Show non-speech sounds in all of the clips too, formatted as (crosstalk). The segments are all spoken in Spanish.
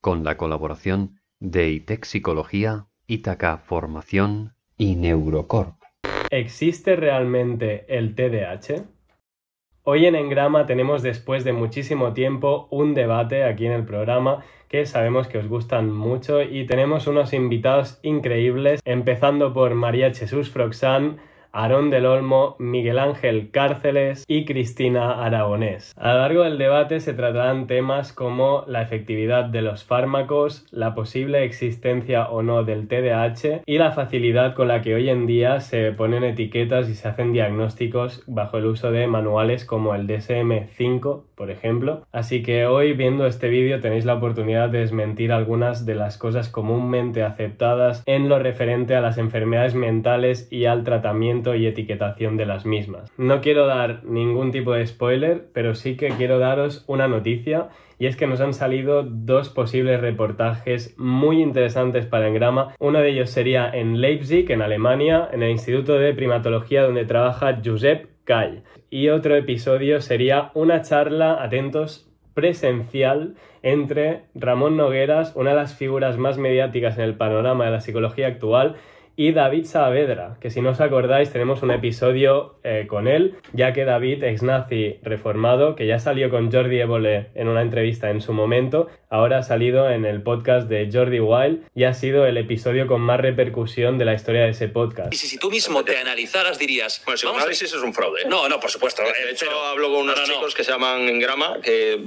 Con la colaboración de ITEC Psicología, Itaca Formación y Neurocorp. ¿Existe realmente el TDAH? Hoy en Engrama tenemos después de muchísimo tiempo un debate aquí en el programa que sabemos que os gustan mucho y tenemos unos invitados increíbles, empezando por María Jesús Froxán, Aarón del Olmo, Miguel Ángel Cárceles y Cristina Aragonés. A lo largo del debate se tratarán temas como la efectividad de los fármacos, la posible existencia o no del TDAH y la facilidad con la que hoy en día se ponen etiquetas y se hacen diagnósticos bajo el uso de manuales como el DSM-5, por ejemplo. Así que hoy viendo este vídeo tenéis la oportunidad de desmentir algunas de las cosas comúnmente aceptadas en lo referente a las enfermedades mentales y al tratamiento y etiquetación de las mismas. No quiero dar ningún tipo de spoiler, pero sí que quiero daros una noticia y es que nos han salido dos posibles reportajes muy interesantes para Engrama. Uno de ellos sería en Leipzig, en Alemania, en el Instituto de Primatología donde trabaja Josep Kall. Y otro episodio sería una charla, atentos, presencial entre Ramón Nogueras, una de las figuras más mediáticas en el panorama de la psicología actual, y David Saavedra, que si no os acordáis tenemos un episodio eh, con él, ya que David, ex nazi reformado, que ya salió con Jordi Évole en una entrevista en su momento, ahora ha salido en el podcast de Jordi Wild y ha sido el episodio con más repercusión de la historia de ese podcast. Y si, tú mismo te analizaras dirías... Bueno, si un análisis es un fraude. No, no, por supuesto. De hecho, hablo con unos chicos que se llaman Engrama, que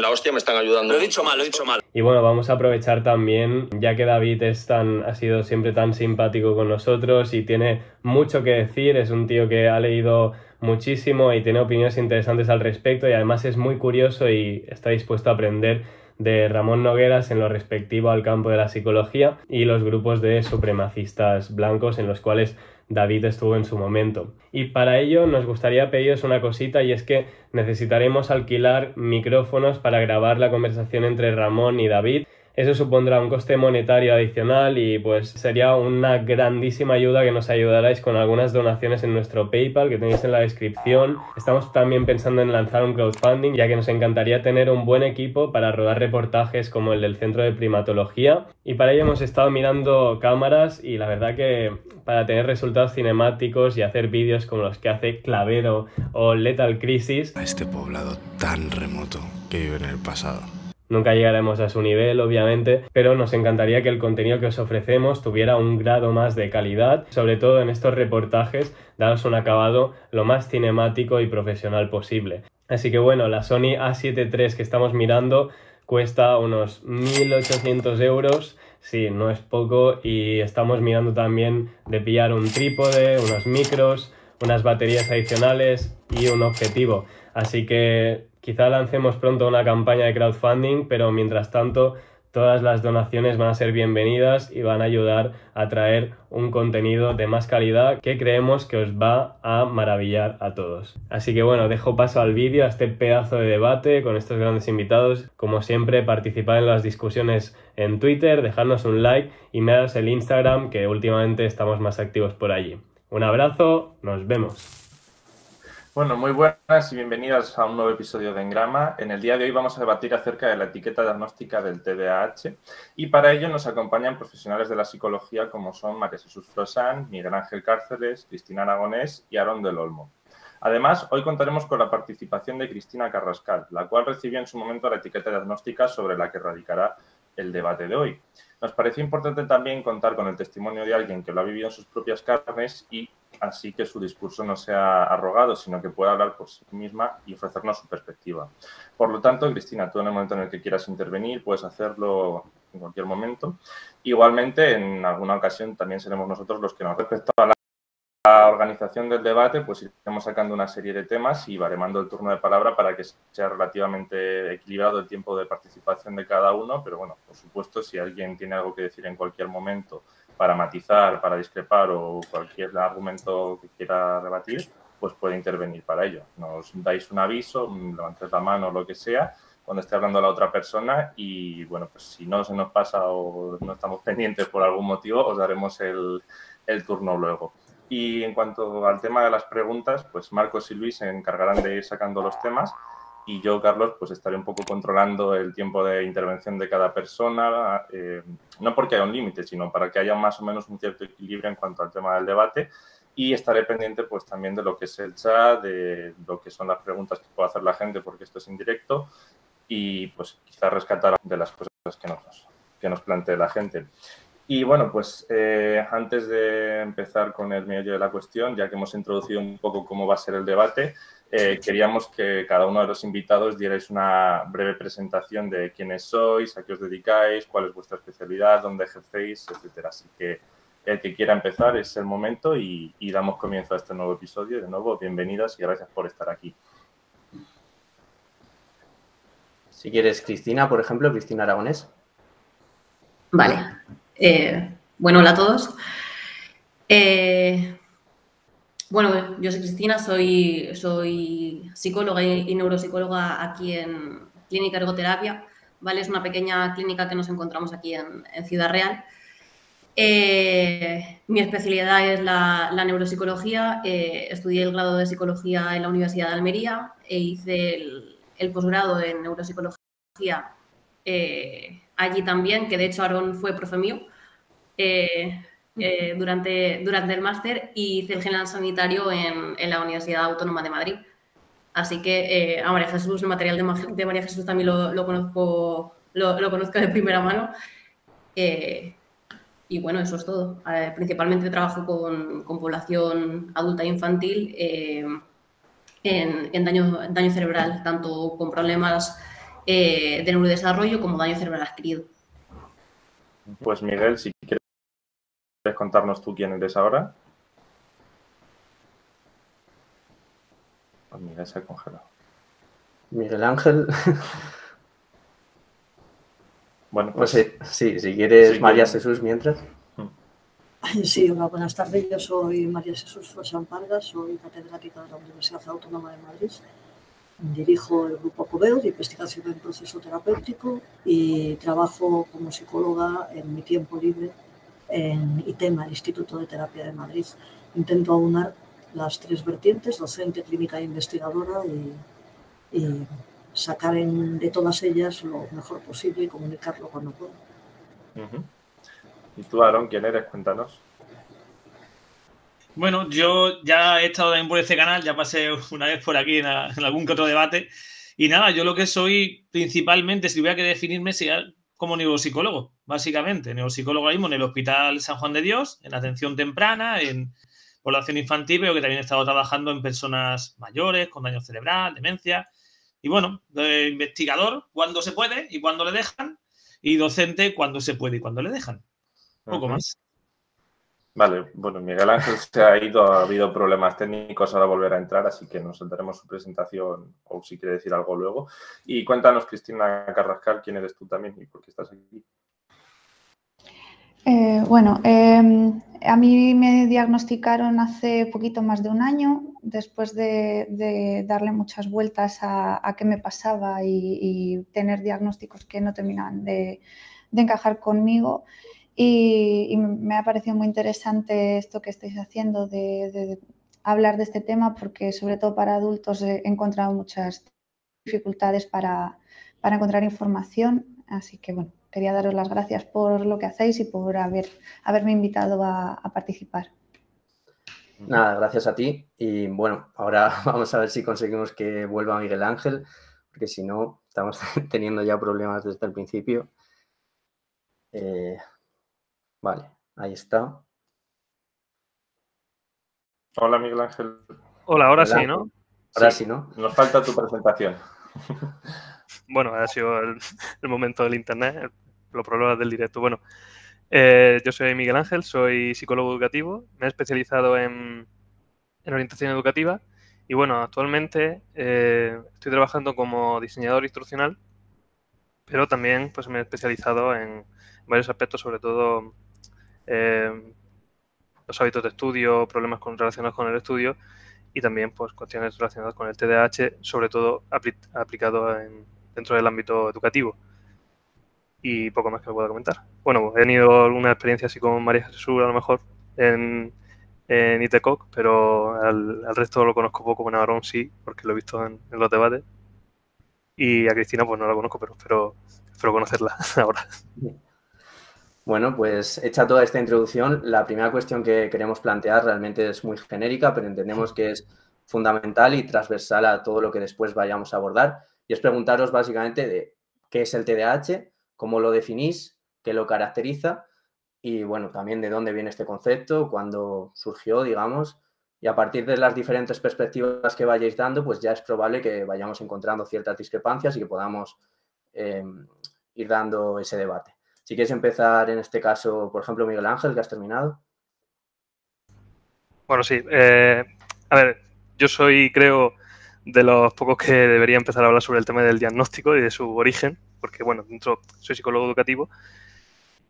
la hostia me están ayudando. Lo he dicho mal, lo he dicho mal. Y bueno, vamos a aprovechar también, ya que David es tan, ha sido siempre tan simpático con nosotros y tiene mucho que decir, es un tío que ha leído muchísimo y tiene opiniones interesantes al respecto y además es muy curioso y está dispuesto a aprender de Ramón Nogueras en lo respectivo al campo de la psicología y los grupos de supremacistas blancos en los cuales David estuvo en su momento. Y para ello nos gustaría pediros una cosita y es que necesitaremos alquilar micrófonos para grabar la conversación entre Ramón y David eso supondrá un coste monetario adicional y pues sería una grandísima ayuda que nos ayudarais con algunas donaciones en nuestro PayPal que tenéis en la descripción. Estamos también pensando en lanzar un crowdfunding ya que nos encantaría tener un buen equipo para rodar reportajes como el del Centro de Primatología y para ello hemos estado mirando cámaras y la verdad que para tener resultados cinemáticos y hacer vídeos como los que hace Clavero o Lethal Crisis. A este poblado tan remoto que vive en el pasado. Nunca llegaremos a su nivel, obviamente, pero nos encantaría que el contenido que os ofrecemos tuviera un grado más de calidad, sobre todo en estos reportajes, daros un acabado lo más cinemático y profesional posible. Así que bueno, la Sony A7 III que estamos mirando cuesta unos 1800 euros. Sí, no es poco y estamos mirando también de pillar un trípode, unos micros, unas baterías adicionales y un objetivo. Así que Quizá lancemos pronto una campaña de crowdfunding, pero mientras tanto todas las donaciones van a ser bienvenidas y van a ayudar a traer un contenido de más calidad que creemos que os va a maravillar a todos. Así que bueno, dejo paso al vídeo, a este pedazo de debate con estos grandes invitados. Como siempre, participad en las discusiones en Twitter, dejadnos un like y miraros el Instagram que últimamente estamos más activos por allí. Un abrazo, nos vemos. Bueno, muy buenas y bienvenidas a un nuevo episodio de Engrama. En el día de hoy vamos a debatir acerca de la etiqueta diagnóstica del TDAH y para ello nos acompañan profesionales de la psicología como son María Jesús Frosán, Miguel Ángel Cárceles, Cristina Aragonés y Aarón del Olmo. Además, hoy contaremos con la participación de Cristina Carrascal, la cual recibió en su momento la etiqueta diagnóstica sobre la que radicará el debate de hoy. Nos parece importante también contar con el testimonio de alguien que lo ha vivido en sus propias carnes y así que su discurso no sea arrogado, sino que pueda hablar por sí misma y ofrecernos su perspectiva. Por lo tanto, Cristina, tú en el momento en el que quieras intervenir puedes hacerlo en cualquier momento. Igualmente, en alguna ocasión también seremos nosotros los que nos respecto a la organización del debate, pues iremos sacando una serie de temas y baremando el turno de palabra para que sea relativamente equilibrado el tiempo de participación de cada uno, pero bueno, por supuesto, si alguien tiene algo que decir en cualquier momento para matizar, para discrepar o cualquier argumento que quiera rebatir, pues puede intervenir para ello. Nos dais un aviso, levantáis la mano o lo que sea cuando esté hablando la otra persona y bueno, pues si no se nos pasa o no estamos (laughs) pendientes por algún motivo, os daremos el, el turno luego. Y en cuanto al tema de las preguntas, pues Marcos y Luis se encargarán de ir sacando los temas y yo, Carlos, pues estaré un poco controlando el tiempo de intervención de cada persona, eh, no porque haya un límite, sino para que haya más o menos un cierto equilibrio en cuanto al tema del debate y estaré pendiente pues también de lo que es el chat, de lo que son las preguntas que puede hacer la gente porque esto es indirecto y pues quizás rescatar de las cosas que nos, que nos plantee la gente. Y bueno, pues eh, antes de empezar con el medio de la cuestión, ya que hemos introducido un poco cómo va a ser el debate, eh, queríamos que cada uno de los invitados dierais una breve presentación de quiénes sois, a qué os dedicáis, cuál es vuestra especialidad, dónde ejercéis, etcétera. Así que el que quiera empezar es el momento y, y damos comienzo a este nuevo episodio. De nuevo, bienvenidas y gracias por estar aquí. Si quieres, Cristina, por ejemplo, Cristina Aragonés. Vale. Eh, bueno, hola a todos. Eh, bueno, yo soy Cristina, soy, soy psicóloga y, neuropsicóloga aquí en Clínica Ergoterapia. ¿vale? Es una pequeña clínica que nos encontramos aquí en, Ciudad Real. Eh, mi especialidad es la, neuropsicología. estudié el grado de psicología en la Universidad de Almería e hice el, posgrado en neuropsicología allí también, que de hecho Aaron fue profe mío eh, eh, durante, durante el máster y hice el general sanitario en, la Universidad Autónoma de Madrid. Así que eh, a María Jesús, el material de, María Jesús también lo, conozco, lo, conozco de primera mano. y bueno, eso es todo. principalmente trabajo con, población adulta e infantil en, en, daño, daño cerebral, tanto con problemas eh, de neurodesarrollo como daño cerebral adquirido. Pues Miguel, si quieres contarnos tú quién eres ahora. Pues Miguel se ha congelado. Miguel Ángel. (laughs) bueno, pues, pues sí, si quieres María Jesús mientras. Sí, hola, buenas tardes. Yo soy María Jesús Fosán Parga, soy catedrática de la Universidad Autónoma de Madrid Dirijo el grupo COBEO de investigación en proceso terapéutico y trabajo como psicóloga en mi tiempo libre en ITEMA, el Instituto de Terapia de Madrid. Intento aunar las tres vertientes, docente, clínica e investigadora, y, sacar de todas ellas lo mejor posible y comunicarlo cuando puedo. ¿Y tú, Aaron, quién eres? Cuéntanos. Bueno, yo ya he estado también por este canal, ya pasé una vez por aquí en, algún que otro debate. Y nada, yo lo que soy principalmente, si tuviera que definirme, sería como neuropsicólogo, básicamente. Neuropsicólogo mismo en el Hospital San Juan de Dios, en atención temprana, en población infantil, pero que también he estado trabajando en personas mayores, con daño cerebral, demencia. Y bueno, investigador cuando se puede y cuando le dejan, y docente cuando se puede y cuando le dejan. Poco más. Vale, bueno, Miguel Ángel se ha ido, ha habido problemas técnicos, ahora volverá a entrar, así que nos saltaremos su presentación o si quiere decir algo luego. Y cuéntanos, Cristina Carrascal, quién eres tú también y por qué estás aquí. Eh, bueno, em, a mí me diagnosticaron hace poquito más de un año, después de, darle muchas vueltas a, qué me pasaba y, tener diagnósticos que no terminaban de, de encajar conmigo. Y, me ha parecido muy interesante esto que estáis haciendo de, hablar de este tema porque sobre todo para adultos he encontrado muchas dificultades para, encontrar información. Así que bueno, quería daros las gracias por lo que hacéis y por haber, haberme invitado a, participar. Nada, gracias a ti. Y bueno, ahora (laughs) vamos a ver si conseguimos que vuelva Miguel Ángel, porque si no, estamos (laughs) teniendo ya problemas desde el principio. Eh, Vale, ahí está. Hola, Miguel Ángel. Hola, ahora sí, ¿no? Ahora sí, ¿no? Nos falta tu presentación. (laughs) bueno, ha sido el, momento del internet, los problemas del directo. Bueno, eh, yo soy Miguel Ángel, soy psicólogo educativo, me he especializado en, orientación educativa y bueno, actualmente eh, estoy trabajando como diseñador instruccional, pero también pues me he especializado en varios aspectos, sobre todo eh, los hábitos de estudio, problemas con, relacionados con el estudio y también pues, cuestiones relacionadas con el TDAH, sobre todo aplicado dentro del ámbito educativo. Y poco más que pueda comentar. Bueno, he tenido alguna experiencia así con María Jesús, a lo mejor, en, en ITECOC, pero al, resto lo conozco poco, con Aaron sí, porque lo he visto en, los debates. Y a Cristina, pues no la conozco, pero espero, espero conocerla (laughs) ahora. Bueno, pues hecha toda esta introducción, la primera cuestión que queremos plantear realmente es muy genérica, pero entendemos que es fundamental y transversal a todo lo que después vayamos a abordar. Y es preguntaros básicamente de qué es el TDAH, cómo lo definís, qué lo caracteriza y, bueno, también de dónde viene este concepto, cuándo surgió, digamos. Y a partir de las diferentes perspectivas que vayáis dando, pues ya es probable que vayamos encontrando ciertas discrepancias y que podamos eh, ir dando ese debate. Si quieres empezar en este caso, por ejemplo, Miguel Ángel, que has terminado. Bueno, sí. Eh, a ver, yo soy, creo, de los pocos que debería empezar a hablar sobre el tema del diagnóstico y de su origen, porque, bueno, dentro soy psicólogo educativo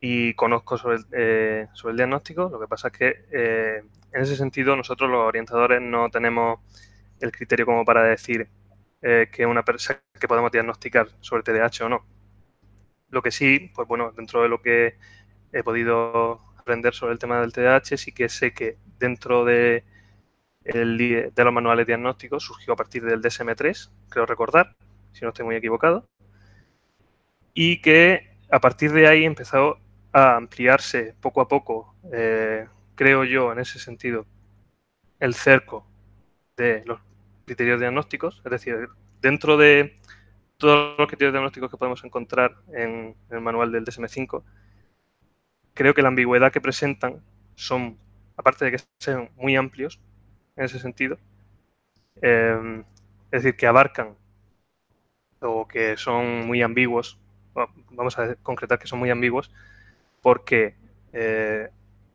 y conozco sobre el, eh, sobre el diagnóstico. Lo que pasa es que eh, en ese sentido nosotros los orientadores no tenemos el criterio como para decir que una persona que podemos diagnosticar sobre TDAH o no. Lo que sí, pues bueno, dentro de lo que he podido aprender sobre el tema del TDAH, sí que sé que dentro de, los manuales diagnósticos surgió a partir del DSM-3, creo recordar, si no estoy muy equivocado, y que a partir de ahí empezó a ampliarse poco a poco, eh, creo yo, en ese sentido, el cerco de los criterios diagnósticos, es decir, dentro de todos los criterios diagnósticos que podemos encontrar en, el manual del DSM-5, creo que la ambigüedad que presentan son, aparte de que sean muy amplios en ese sentido, eh, es decir, que abarcan o que son muy ambiguos, vamos a concretar que son muy ambiguos, porque eh,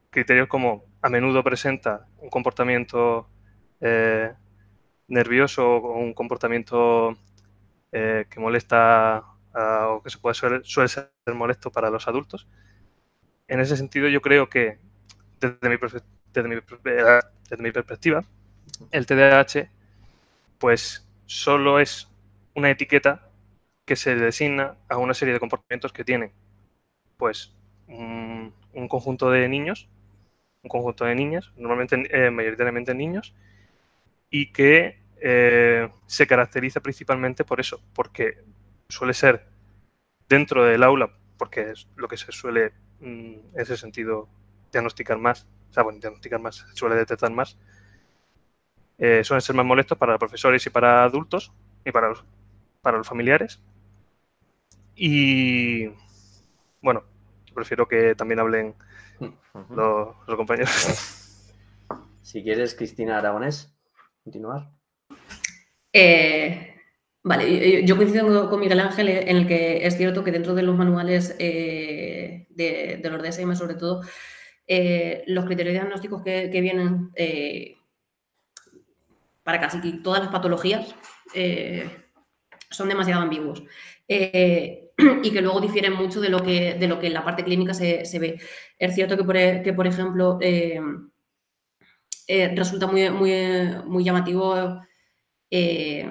criterios como a menudo presenta un comportamiento eh, nervioso o un comportamiento eh, que molesta o que se puede, suele, ser molesto para los adultos. En ese sentido, yo creo que desde mi, desde mi, desde mi perspectiva, el TDAH pues solo es una etiqueta que se designa a una serie de comportamientos que tienen pues un, conjunto de niños, un conjunto de niñas, normalmente eh, mayoritariamente niños, y que eh, se caracteriza principalmente por eso, porque suele ser dentro del aula, porque es lo que se suele mm, en ese sentido diagnosticar más, o sea, bueno, diagnosticar más, se suele detectar más, eh, suelen ser más molestos para profesores y para adultos y para los, para los familiares. Y bueno, prefiero que también hablen los, los compañeros. Si quieres, Cristina Aragonés, continuar. Eh, vale, yo coincido con Miguel Ángel en el que es cierto que dentro de los manuales eh, de, los DSM, sobre todo, eh, los criterios diagnósticos que, vienen para casi todas las patologías son demasiado ambiguos. (clears throat) y que luego difieren mucho de lo que, de lo que en la parte clínica se, ve. Es cierto que, por, e, que, por ejemplo, resulta muy, muy, muy llamativo eh,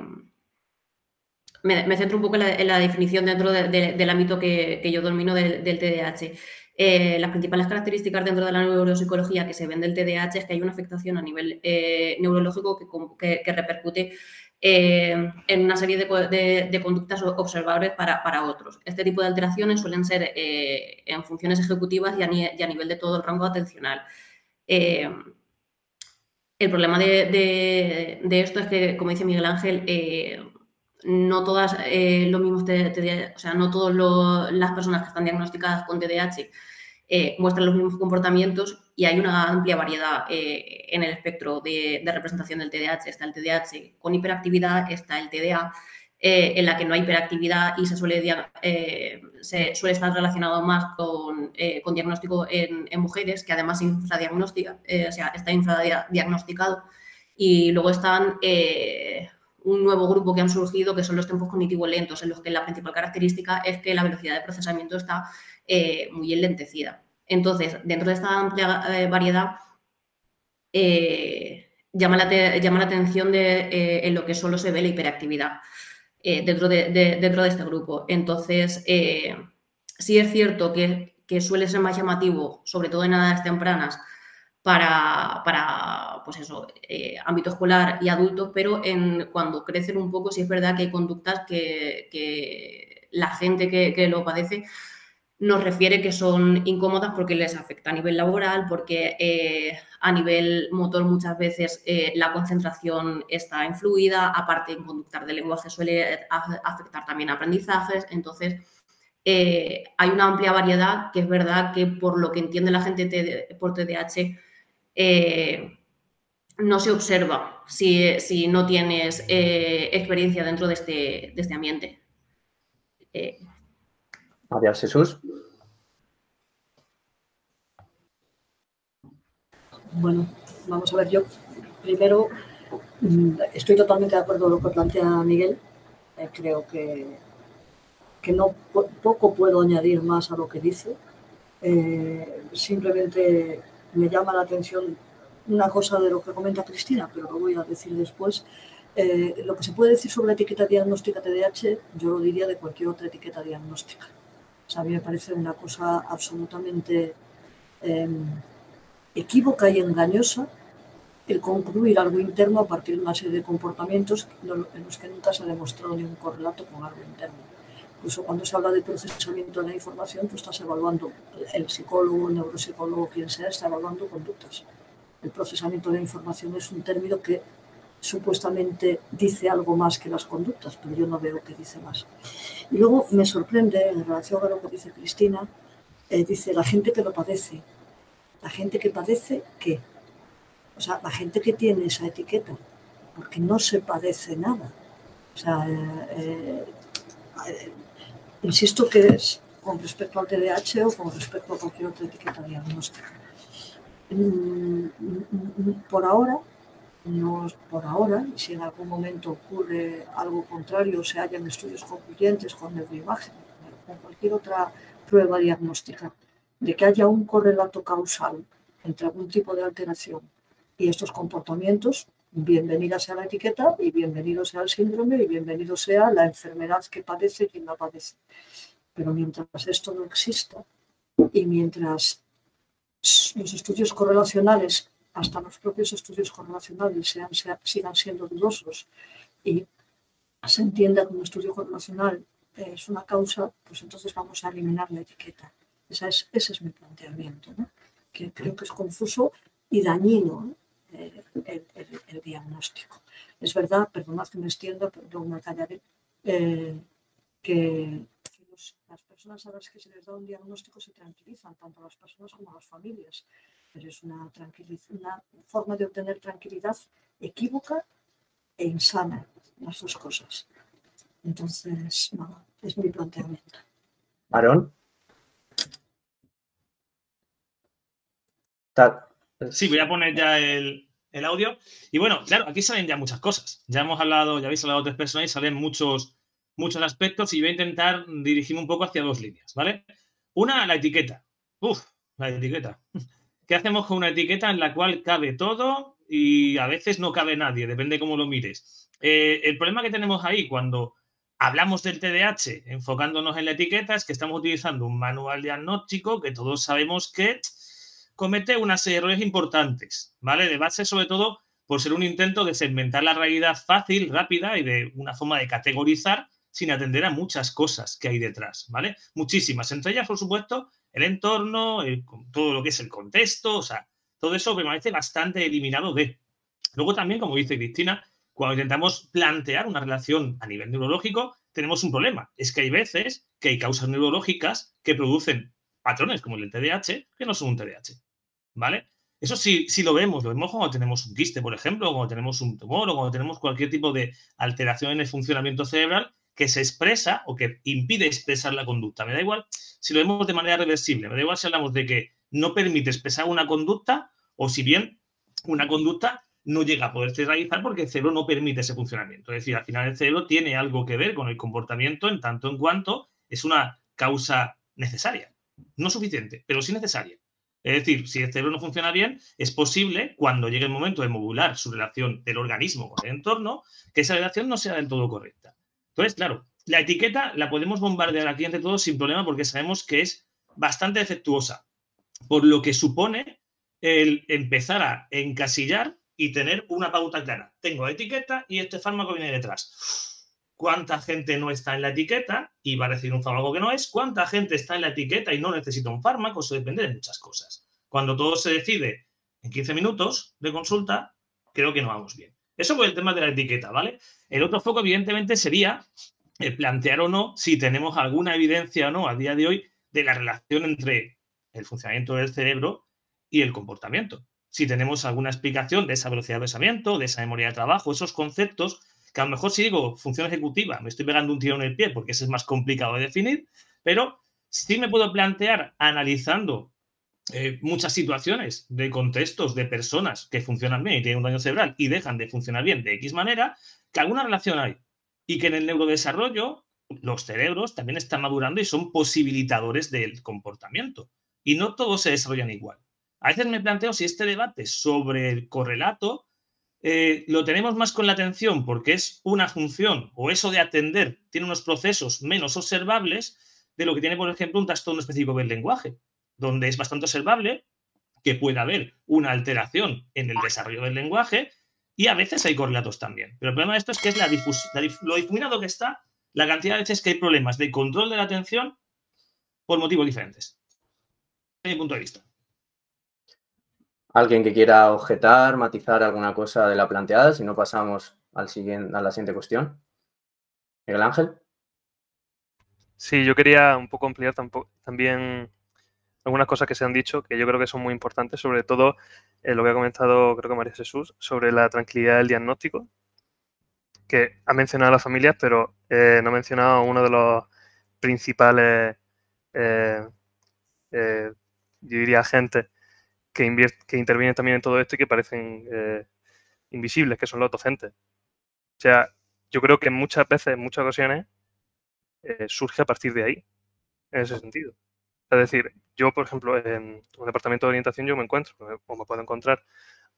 me, centro un poco en la, definición dentro del ámbito que, yo domino del, TDAH. Eh, las principales características dentro de la neuropsicología que se ven del TDAH es que hay una afectación a nivel eh, neurológico que, repercute en una serie de, conductas observables para, otros. Este tipo de alteraciones suelen ser en funciones ejecutivas y a, nivel de todo el rango atencional. El problema de, esto es que, como dice Miguel Ángel, eh, no todas eh, mismos o sea, no todas las personas que están diagnosticadas con TDAH eh, muestran los mismos comportamientos y hay una amplia variedad en el espectro de, representación del TDAH. Está el TDAH con hiperactividad, está el TDA, en la que no hay hiperactividad y se suele, se suele estar relacionado más con, con diagnóstico en, mujeres, que además infradiagnostica, o sea, está infradiagnosticado. Y luego están un nuevo grupo que han surgido, que son los tiempos cognitivos lentos, en los que la principal característica es que la velocidad de procesamiento está muy enlentecida. Entonces, dentro de esta amplia variedad, llama, la llama la atención de, en lo que solo se ve la hiperactividad. Eh, dentro, de, dentro de este grupo. Entonces, eh, sí es cierto que, suele ser más llamativo, sobre todo en edades tempranas, para, para pues eso, eh, ámbito escolar y adultos, pero en, cuando crecen un poco sí es verdad que hay conductas que, que la gente que, que, lo padece nos refiere que son incómodas porque les afecta a nivel laboral, porque eh, a nivel motor muchas veces eh, la concentración está influida, aparte en conductas de lenguaje suele afectar también aprendizajes, entonces eh, hay una amplia variedad que es verdad que por lo que entiende la gente por TDAH no se observa si, si no tienes experiencia dentro de este, de este ambiente. María Jesús. Bueno, vamos a ver, yo primero mm, estoy totalmente de acuerdo con lo que plantea Miguel. Eh, creo que, que no poco puedo añadir más a lo que dice. Eh, simplemente me llama la atención una cosa de lo que comenta Cristina, pero lo voy a decir después. Eh, lo que se puede decir sobre la etiqueta diagnóstica TDAH, yo lo diría de cualquier otra etiqueta diagnóstica. O sea, a mí me parece una cosa absolutamente em, equívoca y engañosa el concluir algo interno a partir de una serie de comportamientos en los que nunca se ha demostrado ningún correlato con algo interno. Incluso cuando se habla de procesamiento de la información, tú estás evaluando, el psicólogo, el neuropsicólogo, quien sea, está evaluando conductas. El procesamiento de la información es un término que supuestamente dice algo más que las conductas, pero yo no veo que dice más. Y luego me sorprende, en relación a lo que dice Cristina, eh, dice la gente que lo padece, la gente que padece, ¿qué? O sea, la gente que tiene esa etiqueta, porque no se padece nada. O sea, eh, eh, insisto que es con respecto al TDAH o con respecto a cualquier otra etiqueta diagnóstica. Mm, por ahora, no por ahora, y si en algún momento ocurre algo contrario, se hayan estudios concluyentes con neuroimagen, con cualquier otra prueba diagnóstica, de que haya un correlato causal entre algún tipo de alteración y estos comportamientos, bienvenida sea la etiqueta y bienvenido sea el síndrome y bienvenido sea la enfermedad que padece quien la padece. Pero mientras esto no exista y mientras los estudios correlacionales, hasta los propios estudios correlacionales sean, sigan siendo dudosos y se entienda que un estudio correlacional es una causa, pues entonces vamos a eliminar la etiqueta. Es, ese es mi planteamiento, que creo que es confuso y dañino eh, el, diagnóstico. Es verdad, perdonad que me extienda, pero me callaré, eh, que, las personas a las que se les da un diagnóstico se tranquilizan, tanto las personas como las familias, pero es una, una forma de obtener tranquilidad equívoca e insana, las dos cosas. Entonces, no, es mi planteamiento. Aaron. Sí, voy a poner ya el, audio. Y bueno, claro, aquí salen ya muchas cosas. Ya hemos hablado, ya habéis hablado de tres personas y salen muchos, muchos aspectos y voy a intentar dirigirme un poco hacia dos líneas, ¿vale? Una, la etiqueta. Uf, la etiqueta. ¿Qué hacemos con una etiqueta en la cual cabe todo y a veces no cabe nadie? Depende cómo lo mires. Eh, el problema que tenemos ahí cuando hablamos del TDAH enfocándonos en la etiqueta es que estamos utilizando un manual diagnóstico que todos sabemos que comete una serie de errores importantes, ¿vale? De base, sobre todo, por ser un intento de segmentar la realidad fácil, rápida y de una forma de categorizar sin atender a muchas cosas que hay detrás, ¿vale? Muchísimas. Entre ellas, por supuesto, el entorno, todo lo que es el contexto, o sea, todo eso me parece bastante eliminado de. Luego también, como dice Cristina, cuando intentamos plantear una relación a nivel neurológico, tenemos un problema. Es que hay veces que hay causas neurológicas que producen patrones como el TDAH que no son un TDAH. ¿vale? Eso sí, sí lo vemos, lo vemos cuando tenemos un quiste, por ejemplo, o cuando tenemos un tumor, o cuando tenemos cualquier tipo de alteración en el funcionamiento cerebral que se expresa o que impide expresar la conducta. Me da igual si lo vemos de manera reversible, me da igual si hablamos de que no permite expresar una conducta o si bien una conducta no llega a poderse realizar porque el cerebro no permite ese funcionamiento. Es decir, al final el cerebro tiene algo que ver con el comportamiento en tanto en cuanto es una causa necesaria. No suficiente, pero sí necesaria. Es decir, si el cerebro no funciona bien, es posible, cuando llegue el momento de modular su relación del organismo con el entorno, que esa relación no sea del todo correcta. Entonces, claro, la etiqueta la podemos bombardear aquí entre todos sin problema porque sabemos que es bastante defectuosa, por lo que supone el empezar a encasillar y tener una pauta clara. Tengo etiqueta y este fármaco viene detrás. ¿Cuánta gente no está en la etiqueta y va a recibir un fármaco que no es? ¿Cuánta gente está en la etiqueta y no necesita un fármaco? Eso depende de muchas cosas. Cuando todo se decide en 15 minutos de consulta, creo que no vamos bien. Eso por el tema de la etiqueta, ¿vale? El otro foco, evidentemente, sería plantear o no si tenemos alguna evidencia o no a día de hoy de la relación entre el funcionamiento del cerebro y el comportamiento. Si tenemos alguna explicación de esa velocidad de pensamiento, de esa memoria de trabajo, esos conceptos, que a lo mejor si digo función ejecutiva, me estoy pegando un tiro en el pie porque ese es más complicado de definir, pero sí me puedo plantear analizando eh, muchas situaciones de contextos de personas que funcionan bien y tienen un daño cerebral y dejan de funcionar bien de X manera, que alguna relación hay. Y que en el neurodesarrollo los cerebros también están madurando y son posibilitadores del comportamiento. Y no todos se desarrollan igual. A veces me planteo si este debate sobre el correlato eh, lo tenemos más con la atención porque es una función o eso de atender tiene unos procesos menos observables de lo que tiene, por ejemplo, un trastorno específico del lenguaje, donde es bastante observable que pueda haber una alteración en el desarrollo del lenguaje y a veces hay correlatos también. Pero el problema de esto es que es la lo difuminado que está la cantidad de veces que hay problemas de control de la atención por motivos diferentes. Desde mi punto de vista. ¿Alguien que quiera objetar, matizar alguna cosa de la planteada? Si no, pasamos al siguiente, a la siguiente cuestión. Miguel Ángel. Sí, yo quería un poco ampliar también algunas cosas que se han dicho que yo creo que son muy importantes, sobre todo eh, lo que ha comentado, creo que María Jesús, sobre la tranquilidad del diagnóstico, que ha mencionado a las familias, pero eh, no ha mencionado uno de los principales, eh, yo diría, agentes que, que intervienen también en todo esto y que parecen eh, invisibles, que son los docentes. O sea, yo creo que muchas veces, en muchas ocasiones, eh, surge a partir de ahí, en ese sentido. Es decir, yo, por ejemplo, en un departamento de orientación yo me encuentro, o me puedo encontrar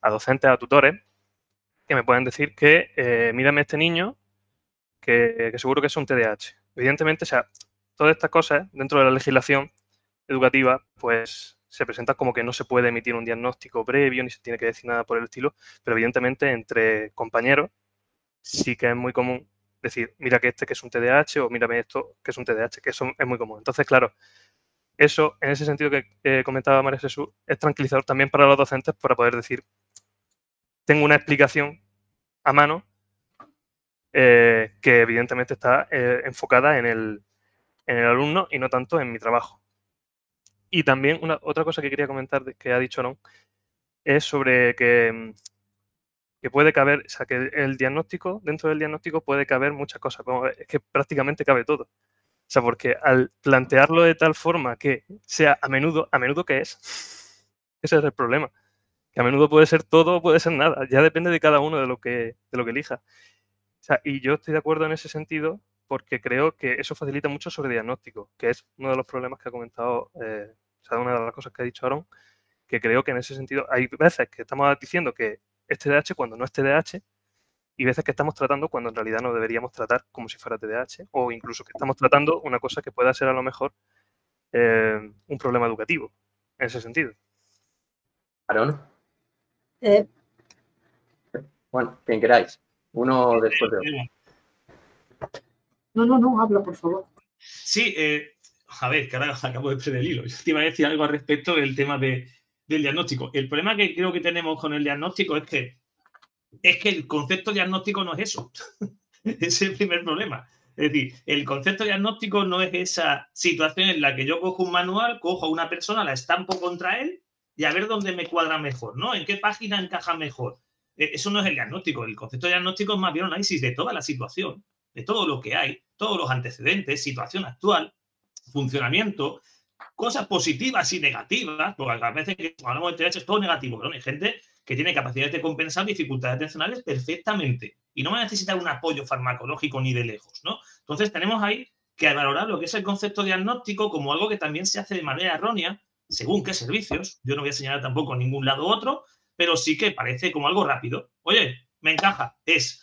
a docentes, a tutores, que me pueden decir que eh, mírame este niño, que, que, seguro que es un TDAH. Evidentemente, o sea, todas estas cosas dentro de la legislación educativa, pues se presenta como que no se puede emitir un diagnóstico previo ni se tiene que decir nada por el estilo, pero evidentemente entre compañeros sí que es muy común decir, mira que este que es un TDAH o mírame esto que es un TDAH, que eso es muy común. Entonces, claro, eso en ese sentido que comentaba María Jesús es tranquilizador también para los docentes para poder decir, tengo una explicación a mano eh, que evidentemente está eh, enfocada en el, en el alumno y no tanto en mi trabajo. Y también una, otra cosa que quería comentar que ha dicho Aaron es sobre que, que puede caber, o sea, que el diagnóstico, dentro del diagnóstico puede caber muchas cosas, es que prácticamente cabe todo. O sea, porque al plantearlo de tal forma que sea a menudo, ¿a menudo qué es? Ese es el problema. Que a menudo puede ser todo puede ser nada. Ya depende de cada uno de lo que, de lo que elija. O sea, y yo estoy de acuerdo en ese sentido porque creo que eso facilita mucho sobre diagnóstico, que es uno de los problemas que ha comentado eh, o sea, una de las cosas que ha dicho Aaron, que creo que en ese sentido hay veces que estamos diciendo que es TDAH cuando no es TDAH y veces que estamos tratando cuando en realidad no deberíamos tratar como si fuera TDAH o incluso que estamos tratando una cosa que pueda ser a lo mejor eh, un problema educativo en ese sentido. Aaron. Eh. Bueno, quien queráis. Uno después de otro. No, no, no, habla, por favor. Sí, eh, a ver, que ahora (laughs) acabo de perder el hilo. Yo te iba a decir algo al respecto del tema de, del diagnóstico. El problema que creo que tenemos con el diagnóstico es que, es que el concepto diagnóstico no es eso. (laughs) es el primer problema. Es decir, el concepto diagnóstico no es esa situación en la que yo cojo un manual, cojo a una persona, la estampo contra él y a ver dónde me cuadra mejor, ¿no? ¿En qué página encaja mejor? E, eso no es el diagnóstico. El concepto diagnóstico es más bien un análisis de toda la situación, de todo lo que hay, todos los antecedentes, situación actual, funcionamiento, cosas positivas y negativas, porque a veces que hablamos de TDAH es todo negativo, pero hay gente que tiene capacidades de compensar dificultades atencionales perfectamente y no va a necesitar un apoyo farmacológico ni de lejos, ¿no? Entonces tenemos ahí que valorar lo que es el concepto diagnóstico como algo que también se hace de manera errónea, según qué servicios. Yo no voy a señalar tampoco ningún lado u otro, pero sí que parece como algo rápido. Oye, me encaja, es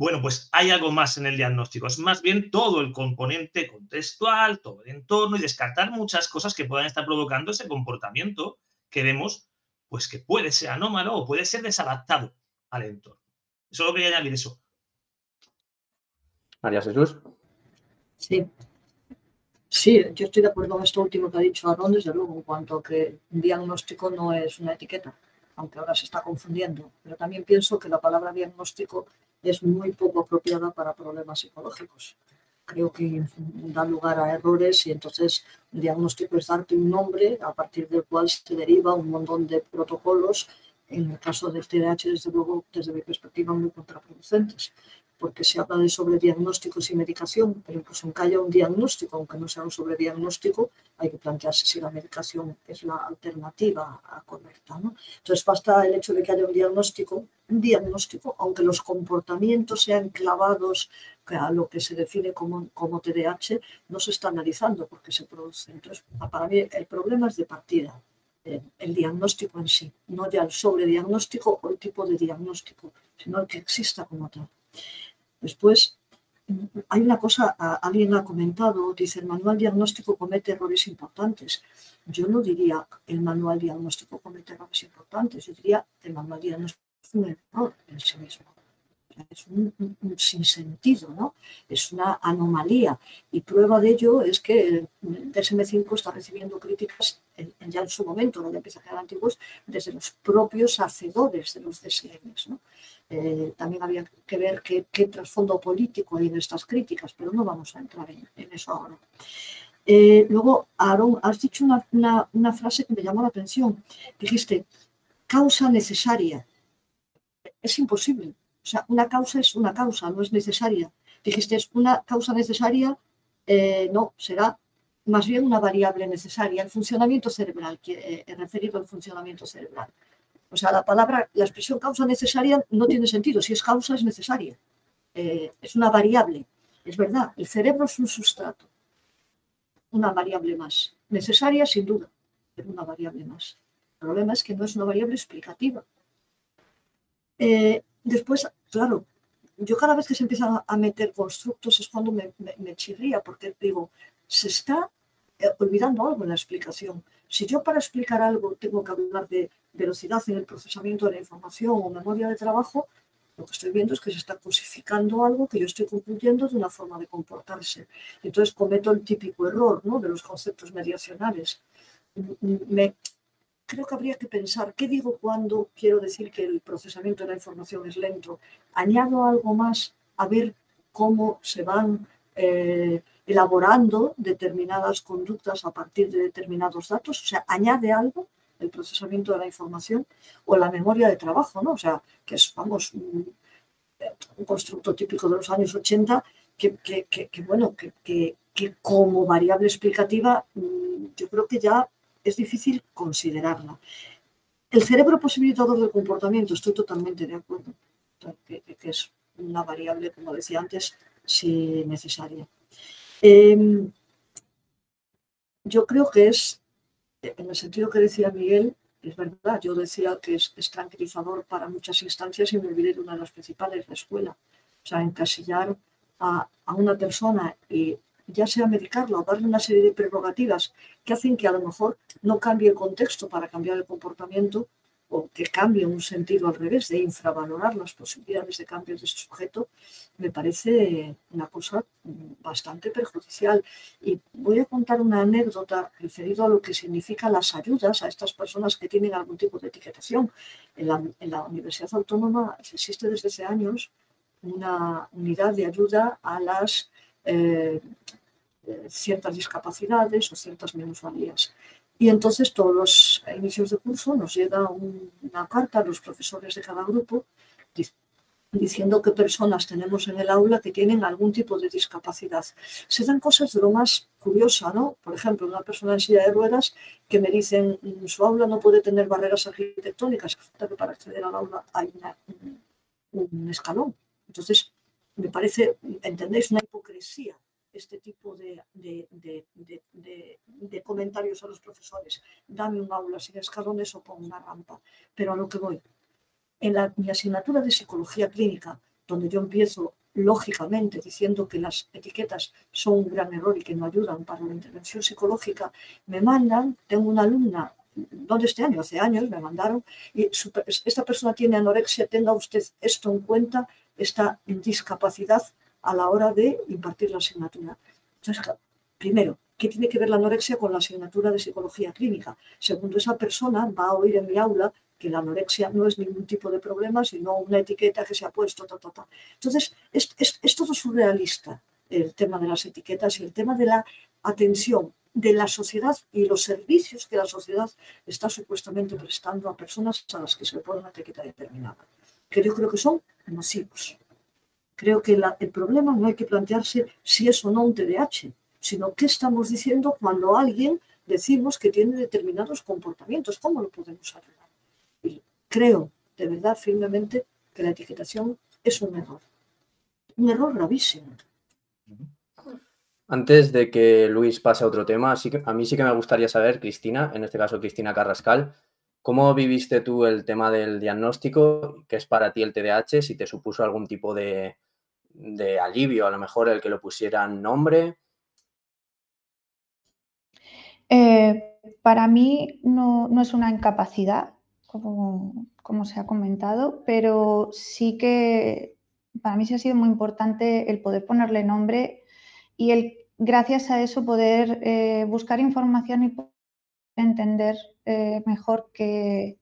bueno, pues hay algo más en el diagnóstico. Es más bien todo el componente contextual, todo el entorno y descartar muchas cosas que puedan estar provocando ese comportamiento que vemos pues que puede ser anómalo o puede ser desadaptado al entorno. Solo quería añadir eso. María Jesús. Sí. Sí, yo estoy de acuerdo con esto último que ha dicho Aaron, desde luego, en cuanto a que un diagnóstico no es una etiqueta, aunque ahora se está confundiendo. Pero también pienso que la palabra diagnóstico es muy poco apropiada para problemas psicológicos. Creo que da lugar a errores y entonces el diagnóstico es darte un nombre a partir del cual se deriva un montón de protocolos, en el caso del TDAH, desde luego, desde mi perspectiva, muy contraproducentes porque se habla de sobrediagnósticos y medicación, pero incluso aunque haya un diagnóstico, aunque no sea un sobrediagnóstico, hay que plantearse si la medicación es la alternativa correcta. ¿no? Entonces basta el hecho de que haya un diagnóstico, un diagnóstico, aunque los comportamientos sean clavados a lo que se define como, como TDAH, no se está analizando porque se produce. Entonces, para mí el problema es de partida, el diagnóstico en sí, no ya el sobrediagnóstico o el tipo de diagnóstico, sino el que exista como tal. Después, hay una cosa, alguien ha comentado, dice, el manual diagnóstico comete errores importantes. Yo no diría el manual diagnóstico comete errores importantes, yo diría el manual diagnóstico es un error en sí mismo. Es un, sinsentido, ¿no? Es una anomalía. Y prueba de ello es que el DSM-5 está recibiendo críticas ya en su momento, no empieza a quedar antiguos, desde los propios hacedores de los DSMs, ¿no? Eh, también había que ver qué, trasfondo político hay en estas críticas, pero no vamos a entrar en, eso ahora. Eh, luego, Aaron, has dicho una, frase que me llamó la atención. Dijiste, causa necesaria. Es imposible. O sea, una causa es una causa, no es necesaria. Dijiste, es una causa necesaria, eh, no, será más bien una variable necesaria. El funcionamiento cerebral, que, he referido al funcionamiento cerebral. O sea, la palabra, la expresión causa necesaria no tiene sentido. Si es causa, es necesaria. Eh, es una variable. Es verdad, el cerebro es un sustrato. Una variable más. Necesaria, sin duda, pero una variable más. El problema es que no es una variable explicativa. Eh, después, claro, yo cada vez que se empiezan a meter constructos es cuando me, me chirría, porque digo, se está eh, olvidando algo en la explicación. Si yo para explicar algo tengo que hablar de velocidad en el procesamiento de la información o memoria de trabajo, lo que estoy viendo es que se está cosificando algo que yo estoy concluyendo de una forma de comportarse. Entonces cometo el típico error ¿no? de los conceptos mediacionales. Me, creo que habría que pensar qué digo cuando quiero decir que el procesamiento de la información es lento. Añado algo más a ver cómo se van eh, elaborando determinadas conductas a partir de determinados datos, o sea, añade algo el procesamiento de la información o la memoria de trabajo, ¿no? O sea, que es, vamos, un, constructo típico de los años 80 que, bueno, que, como variable explicativa mm, yo creo que ya es difícil considerarla. El cerebro posibilitador del comportamiento, estoy totalmente de acuerdo, que, es una variable, como decía antes, si necesaria. Em, yo creo que es en el sentido que decía Miguel, es verdad, yo decía que es, tranquilizador para muchas instancias y me olvidé de una de las principales, la escuela. O sea, encasillar a, a una persona y ya sea medicarla o darle una serie de prerrogativas que hacen que a lo mejor no cambie el contexto para cambiar el comportamiento, o que cambie un sentido al revés, de infravalorar las posibilidades de cambio de ese sujeto, me parece una cosa bastante perjudicial. Y voy a contar una anécdota referido a lo que significan las ayudas a estas personas que tienen algún tipo de etiquetación. En la, Universidad Autónoma existe desde hace años una unidad de ayuda a las eh, eh, ciertas discapacidades o ciertas minusvalías. Y entonces todos los inicios de curso nos llega una carta a los profesores de cada grupo diciendo qué personas tenemos en el aula que tienen algún tipo de discapacidad. Se dan cosas de lo más curiosa, ¿no? Por ejemplo, una persona en silla de ruedas que me dicen su aula no puede tener barreras arquitectónicas, que para acceder al aula hay un escalón. Entonces, me parece, ¿entendéis? Una hipocresía este tipo de, de, comentarios a los profesores. Dame un aula sin escalones o pon una rampa. Pero a lo que voy. En la, mi asignatura de psicología clínica, donde yo empiezo lógicamente diciendo que las etiquetas son un gran error y que no ayudan para la intervención psicológica, me mandan, tengo una alumna no de este año, hace años me mandaron, y esta persona tiene anorexia, tenga usted esto en cuenta, esta discapacidad a la hora de impartir la asignatura. Entonces, primero, ¿qué tiene que ver la anorexia con la asignatura de psicología clínica? Segundo, esa persona va a oír en mi aula que la anorexia no es ningún tipo de problema, sino una etiqueta que se ha puesto, ta, ta, ta. Entonces, es, es, es todo surrealista el tema de las etiquetas y el tema de la atención de la sociedad y los servicios que la sociedad está supuestamente prestando a personas a las que se le pone una etiqueta determinada. Que yo creo que son nocivos. Creo que el problema no hay que plantearse si es o no un TDAH, sino qué estamos diciendo cuando alguien decimos que tiene determinados comportamientos, cómo lo podemos ayudar. Y creo de verdad firmemente que la etiquetación es un error, un error gravísimo. Antes de que Luis pase a otro tema, a mí sí que me gustaría saber, Cristina, en este caso Cristina Carrascal, ¿cómo viviste tú el tema del diagnóstico? ¿Qué es para ti el TDAH? Si te supuso algún tipo de, alivio, a lo mejor el que lo pusieran nombre. Eh, para mí no, es una incapacidad, como, como se ha comentado, pero sí que para mí sí ha sido muy importante el poder ponerle nombre y el gracias a eso poder eh, buscar información y entender eh, mejor qué,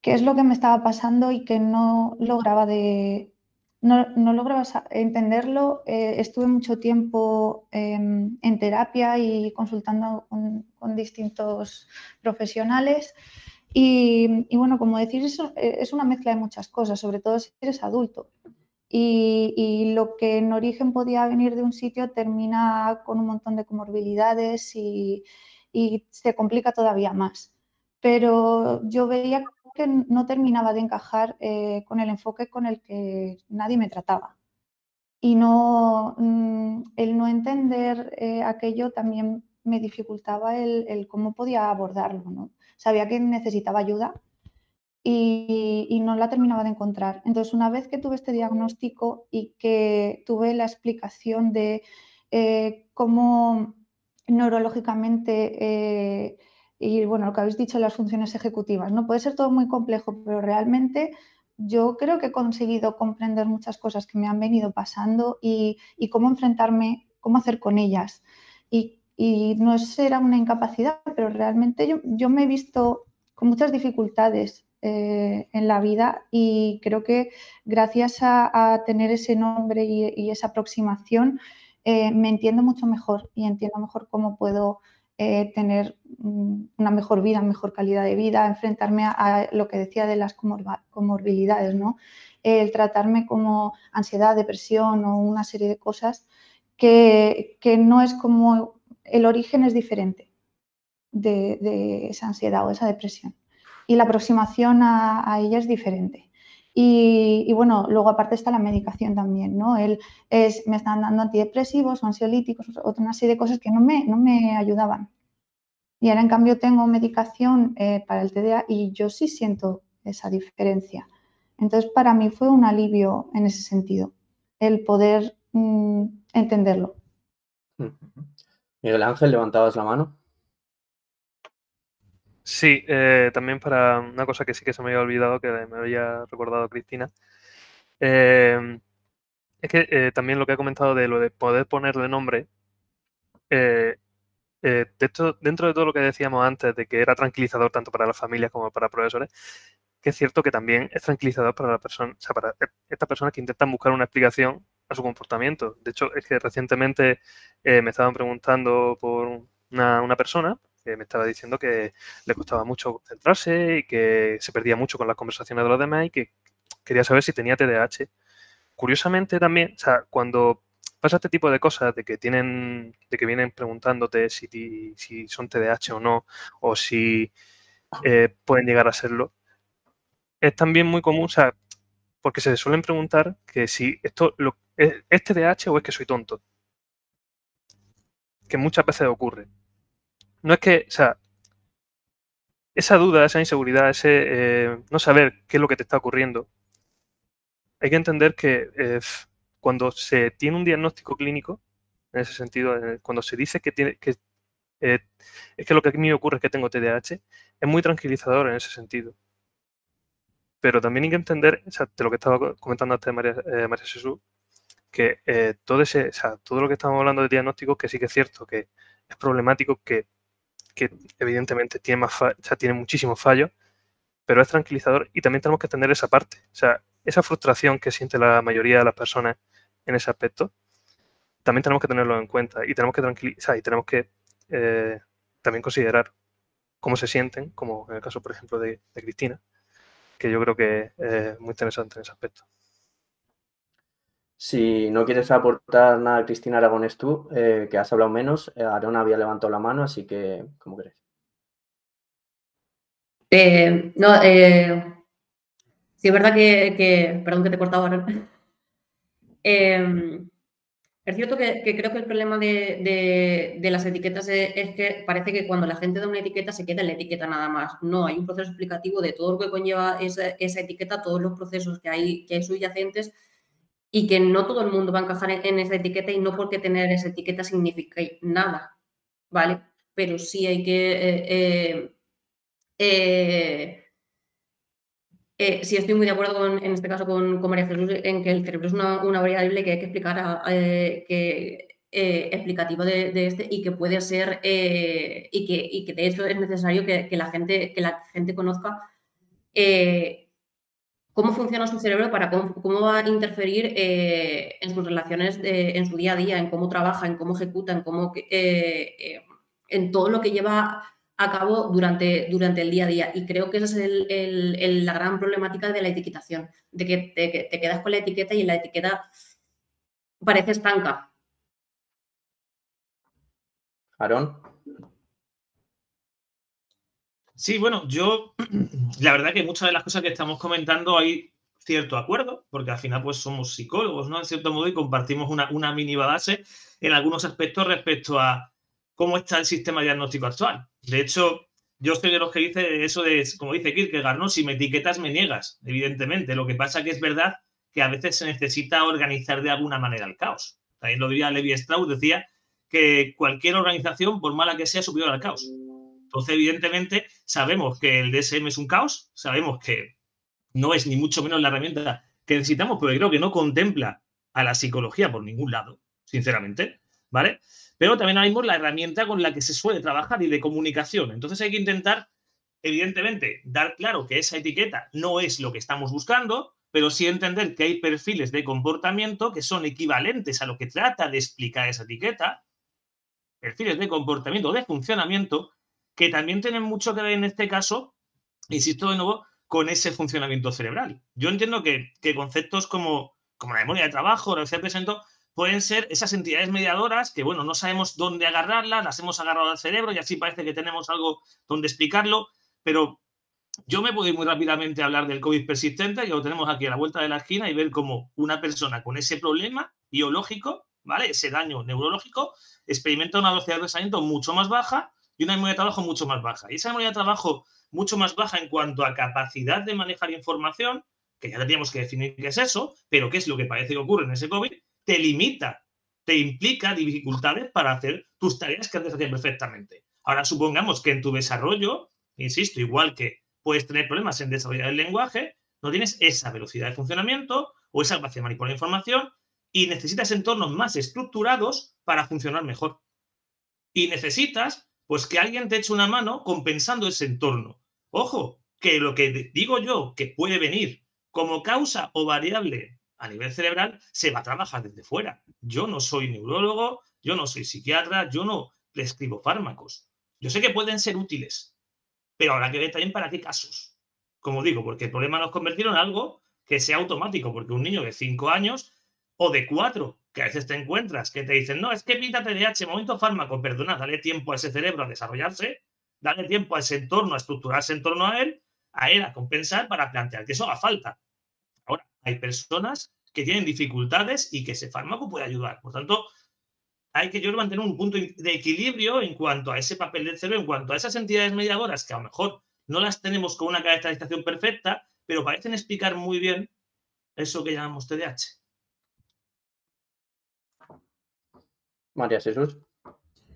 qué, es lo que me estaba pasando y que no lograba de no, lograba entenderlo. Eh, estuve mucho tiempo em, en terapia y consultando con, distintos profesionales. Y, bueno, como decir, es una mezcla de muchas cosas, sobre todo si eres adulto y, lo que en origen podía venir de un sitio termina con un montón de comorbilidades y, se complica todavía más. Pero yo veía que no terminaba de encajar eh, con el enfoque con el que nadie me trataba. Y no, mm, el no entender eh, aquello también me dificultaba el, el, cómo podía abordarlo. ¿no? Sabía que necesitaba ayuda, y, no la terminaba de encontrar. Entonces, una vez que tuve este diagnóstico y que tuve la explicación de eh, cómo neurológicamente, eh, y bueno, lo que habéis dicho, las funciones ejecutivas, ¿no? Puede ser todo muy complejo, pero realmente yo creo que he conseguido comprender muchas cosas que me han venido pasando y, cómo enfrentarme, cómo hacer con ellas. Y, no será una incapacidad, pero realmente yo, yo me he visto con muchas dificultades eh, en la vida y creo que gracias a, tener ese nombre y, esa aproximación eh, me entiendo mucho mejor y entiendo mejor cómo puedo eh, tener mm, una mejor vida, mejor calidad de vida, enfrentarme a, lo que decía de las comorbilidades, ¿no? el tratarme como ansiedad, depresión o una serie de cosas que, no es como el origen es diferente de esa ansiedad o esa depresión y la aproximación a, ella es diferente. Y, bueno, luego aparte está la medicación también, ¿no? Él es, me están dando antidepresivos ansiolíticos, otra una serie de cosas que no me, no me ayudaban. Y ahora en cambio tengo medicación eh, para el TDA y yo sí siento esa diferencia. Entonces para mí fue un alivio en ese sentido, el poder mm, entenderlo. Miguel Ángel, levantabas la mano. Sí, eh, también para una cosa que sí que se me había olvidado, que me había recordado Cristina. Em, es que eh, también lo que ha comentado de lo de poder ponerle nombre, eh, dentro de todo lo que decíamos antes, de que era tranquilizador tanto para las familias como para profesores, que es cierto que también es tranquilizador para la persona, o sea, para estas personas que intentan buscar una explicación a su comportamiento. De hecho, es que recientemente me estaban preguntando por una persona que me estaba diciendo que le costaba mucho concentrarse y que se perdía mucho con las conversaciones de los demás y que quería saber si tenía TDAH. Curiosamente también, o sea, cuando pasa este tipo de cosas, de que tienen, de que vienen preguntándote si, si son TDAH o no, o si eh, pueden llegar a serlo, es también muy común, o sea, porque se suelen preguntar que si esto lo, es, es TDAH o es que soy tonto. Que muchas veces ocurre no es que, o sea, esa duda, esa inseguridad, ese eh, no saber qué es lo que te está ocurriendo, hay que entender que eh, cuando se tiene un diagnóstico clínico, en ese sentido, cuando se dice que, tiene, que eh, es que lo que a mí me ocurre es que tengo TDAH, es muy tranquilizador en ese sentido. Pero también hay que entender, o sea, de lo que estaba comentando antes María, eh, María Jesús, que eh, todo, ese, o sea, todo lo que estamos hablando de diagnóstico, que sí que es cierto, que es problemático, que, que evidentemente tiene, más o sea, tiene muchísimos fallos, pero es tranquilizador y también tenemos que entender esa parte. O sea, esa frustración que siente la mayoría de las personas en ese aspecto, también tenemos que tenerlo en cuenta y tenemos que tranquilizar y tenemos que eh, también considerar cómo se sienten, como en el caso, por ejemplo, de, Cristina, que yo creo que es muy interesante en ese aspecto. Si no quieres aportar nada, Cristina Aragones, tú, eh, que has hablado menos, eh, Aaron había levantado la mano, así que, ¿cómo crees? no, sí, es verdad que, perdón que te he cortado, Aaron. (laughs) Es cierto que, creo que el problema de, las etiquetas es, que parece que cuando la gente da una etiqueta se queda en la etiqueta nada más. No, hay un proceso explicativo de todo lo que conlleva esa, etiqueta, todos los procesos que hay, que hay subyacentes y que no todo el mundo va a encajar en, esa etiqueta y no porque tener esa etiqueta significa nada, ¿vale? Pero sí hay que... Eh, eh, eh, sí, estoy muy de acuerdo en este caso con, María Jesús en que el cerebro es una, variable que hay que explicar, que, eh, explicativa de, este y que puede ser y que, que, de hecho es necesario que, la, gente, que la gente conozca cómo funciona su cerebro para cómo, va a interferir en sus relaciones, en su día a día, en cómo trabaja, en cómo ejecuta, en cómo en todo lo que lleva a cabo durante, durante el día a día. Y creo que esa es la gran problemática de la etiquetación, de que te, quedas con la etiqueta y la etiqueta parece estanca. Aarón. Sí, bueno, yo la verdad que muchas de las cosas que estamos comentando hay cierto acuerdo, porque al final pues somos psicólogos, ¿no? En cierto modo y compartimos una, una mínima base en algunos aspectos respecto a cómo está el sistema diagnóstico actual. De hecho, yo soy de los que dice eso de, como dice Kierkegaard, ¿no? Si me etiquetas, me niegas, evidentemente. Lo que pasa que es verdad que a veces se necesita organizar de alguna manera el caos. También lo diría Levi Strauss, decía que cualquier organización, por mala que sea, superior al caos. Entonces, evidentemente, sabemos que el DSM es un caos, sabemos que no es ni mucho menos la herramienta que necesitamos, pero creo que no contempla a la psicología por ningún lado, sinceramente, ¿vale? pero también hay la herramienta con la que se suele trabajar y de comunicación. Entonces hay que intentar, evidentemente, dar claro que esa etiqueta no es lo que estamos buscando, pero sí entender que hay perfiles de comportamiento que son equivalentes a lo que trata de explicar esa etiqueta, perfiles de comportamiento, de funcionamiento, que también tienen mucho que ver en este caso, insisto de nuevo, con ese funcionamiento cerebral. Yo entiendo que, conceptos como, como la memoria de trabajo, se presentó, pueden ser esas entidades mediadoras que, bueno, no sabemos dónde agarrarlas, las hemos agarrado al cerebro y así parece que tenemos algo donde explicarlo, pero yo me puedo ir muy rápidamente a hablar del COVID persistente, que lo tenemos aquí a la vuelta de la esquina y ver cómo una persona con ese problema biológico, ¿vale? Ese daño neurológico, experimenta una velocidad de pensamiento mucho más baja y una memoria de trabajo mucho más baja. Y esa memoria de trabajo mucho más baja en cuanto a capacidad de manejar información, que ya tendríamos que definir qué es eso, pero qué es lo que parece que ocurre en ese COVID, te limita, te implica dificultades para hacer tus tareas que antes hacías perfectamente. Ahora supongamos que en tu desarrollo, insisto, igual que puedes tener problemas en desarrollar el lenguaje, no tienes esa velocidad de funcionamiento o esa capacidad de manipular información y necesitas entornos más estructurados para funcionar mejor. Y necesitas, pues, que alguien te eche una mano compensando ese entorno. Ojo, que lo que digo yo que puede venir como causa o variable a nivel cerebral se va a trabajar desde fuera. Yo no soy neurólogo, yo no soy psiquiatra, yo no prescribo fármacos. Yo sé que pueden ser útiles, pero habrá que ver también para qué casos. Como digo, porque el problema nos convirtieron en algo que sea automático, porque un niño de 5 años o de 4, que a veces te encuentras, que te dicen, no, es que pinta TDAH, momento fármaco, perdona, dale tiempo a ese cerebro a desarrollarse, dale tiempo a ese entorno, a estructurarse en torno a él, a él a compensar para plantear que eso haga falta. Ahora, hay personas que tienen dificultades y que ese fármaco puede ayudar. Por tanto, hay que yo mantener un punto de equilibrio en cuanto a ese papel del cerebro, en cuanto a esas entidades mediadoras que a lo mejor no las tenemos con una caracterización perfecta, pero parecen explicar muy bien eso que llamamos TDAH. María Jesús.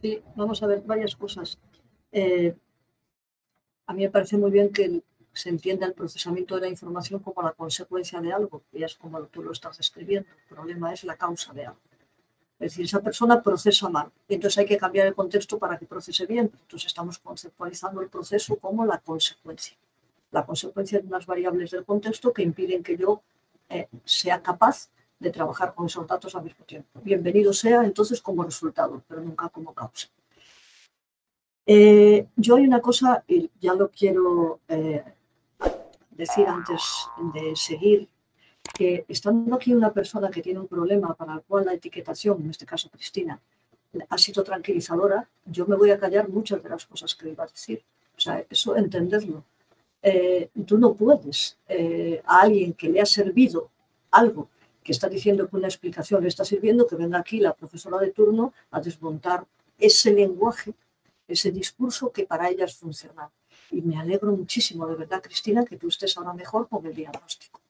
Sí, vamos a ver varias cosas. Eh, a mí me parece muy bien que se entienda el procesamiento de la información como la consecuencia de algo, y es como tú lo estás describiendo. El problema es la causa de algo. Es decir, esa persona procesa mal, y entonces hay que cambiar el contexto para que procese bien. Entonces estamos conceptualizando el proceso como la consecuencia. La consecuencia de unas variables del contexto que impiden que yo eh, sea capaz de trabajar con esos datos al mismo tiempo. Bienvenido sea entonces como resultado, pero nunca como causa. Eh, yo hay una cosa, y ya lo quiero eh, decir antes de seguir, que estando aquí una persona que tiene un problema para el cual la etiquetación, en este caso Cristina, ha sido tranquilizadora, yo me voy a callar muchas de las cosas que iba a decir. O sea, eso entenderlo. Eh, tú no puedes a alguien que le ha servido algo que está diciendo que una explicación le está sirviendo, que venga aquí la profesora de turno a desmontar ese lenguaje, ese discurso que para ella es funcional. Y me alegro muchísimo, de verdad, Cristina, que tú estés ahora mejor con el diagnóstico.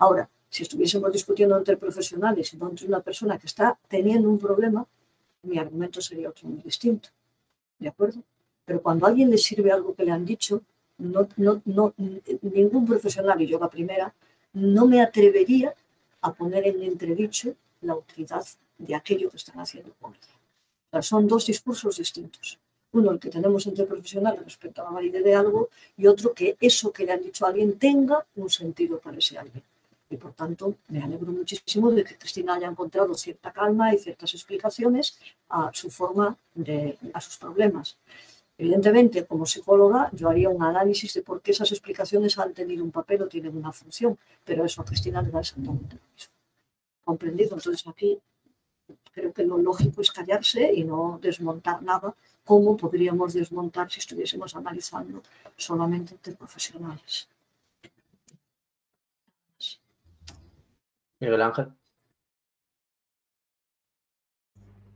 Ahora, si estuviésemos discutiendo entre profesionales y no entre una persona que está teniendo un problema, mi argumento sería otro muy distinto. ¿De acuerdo? Pero cuando a alguien le sirve algo que le han dicho, no, no, no, ningún profesional, y yo la primera, no me atrevería a poner en entredicho la utilidad de aquello que están haciendo con ella. son dos discursos distintos. Uno, el que tenemos entre profesionales respecto a la validez de algo, y otro, que eso que le han dicho a alguien tenga un sentido para ese alguien. Y por tanto, me alegro muchísimo de que Cristina haya encontrado cierta calma y ciertas explicaciones a su forma de, a sus problemas. Evidentemente, como psicóloga, yo haría un análisis de por qué esas explicaciones han tenido un papel o tienen una función, pero eso a Cristina le da exactamente lo mismo. ¿Comprendido? Entonces aquí creo que lo lógico es callarse y no desmontar nada, como podríamos desmontar si estuviésemos analizando solamente entre profesionales. Miguel Ángel.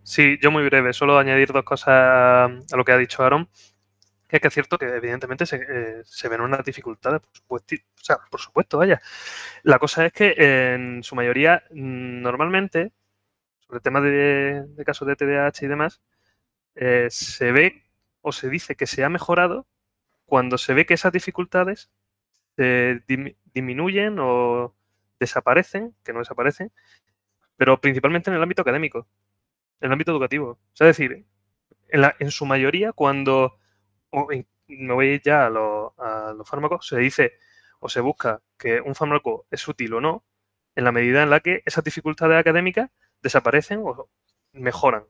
Sí, yo muy breve, solo añadir dos cosas a lo que ha dicho Aaron. Que es que es cierto que evidentemente se, eh, ven unas dificultades, por supuesto, o sea, por supuesto, vaya. La cosa es que en su mayoría, normalmente, sobre temas de, casos de TDAH y demás, eh, se ve o se dice que se ha mejorado cuando se ve que esas dificultades se disminuyen o desaparecen, que no desaparecen, pero principalmente en el ámbito académico en el ámbito educativo. es decir, en, su mayoría, cuando me voy ya a, los fármacos, se dice o se busca que un fármaco es útil o no, en la medida en la que esas dificultades académicas desaparecen o mejoran.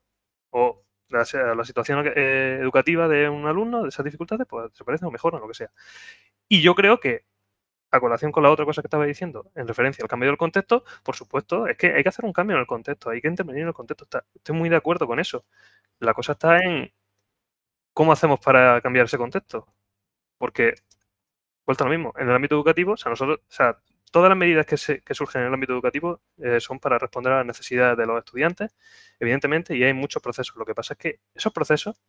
O la, situación eh, educativa de un alumno, de esas dificultades, pues desaparecen o mejoran, lo que sea. Y yo creo que a colación con la otra cosa que estaba diciendo, en referencia al cambio del contexto, por supuesto, es que hay que hacer un cambio en el contexto, hay que intervenir en el contexto. estoy muy de acuerdo con eso. La cosa está en cómo hacemos para cambiar ese contexto. Porque, vuelta a lo mismo, en el ámbito educativo, o sea, nosotros, o sea, todas las medidas que, surgen en el ámbito educativo eh, son para responder a las necesidades de los estudiantes, evidentemente, y hay muchos procesos. Lo que pasa es que esos procesos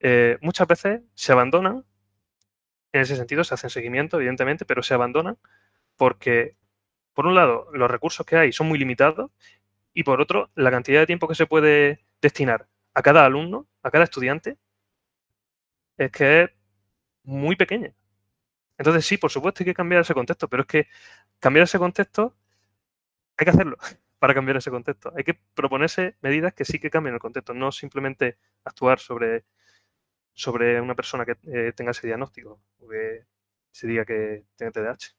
eh, muchas veces se abandonan en ese sentido se hacen seguimiento, evidentemente, pero se abandonan porque, por un lado, los recursos que hay son muy limitados y, por otro, la cantidad de tiempo que se puede destinar a cada alumno, a cada estudiante, es que es muy pequeña. Entonces, sí, por supuesto hay que cambiar ese contexto, pero es que cambiar ese contexto hay que hacerlo (laughs) para cambiar ese contexto. Hay que proponerse medidas que sí que cambien el contexto, no simplemente actuar sobre sobre una persona que eh, tenga ese diagnóstico o que se diga que tiene TDAH.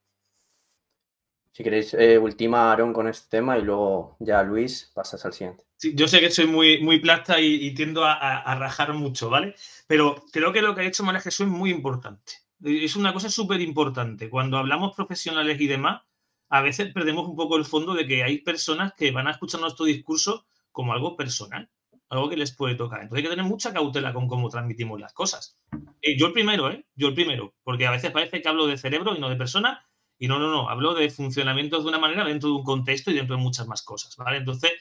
Si queréis, eh, ultima Aaron con este tema y luego ya Luis pasas al siguiente. Sí, yo sé que soy muy, muy plasta y, tiendo a, rajar mucho, ¿vale? Pero creo que lo que ha hecho María Jesús es muy importante. Es una cosa súper importante. Cuando hablamos profesionales y demás, a veces perdemos un poco el fondo de que hay personas que van a escuchar nuestro discurso como algo personal algo que les puede tocar. Entonces hay que tener mucha cautela con cómo transmitimos las cosas. Eh, yo el primero, ¿eh? Yo el primero, porque a veces parece que hablo de cerebro y no de persona, y no, no, no, hablo de funcionamiento de una manera dentro de un contexto y dentro de muchas más cosas, ¿vale? Entonces,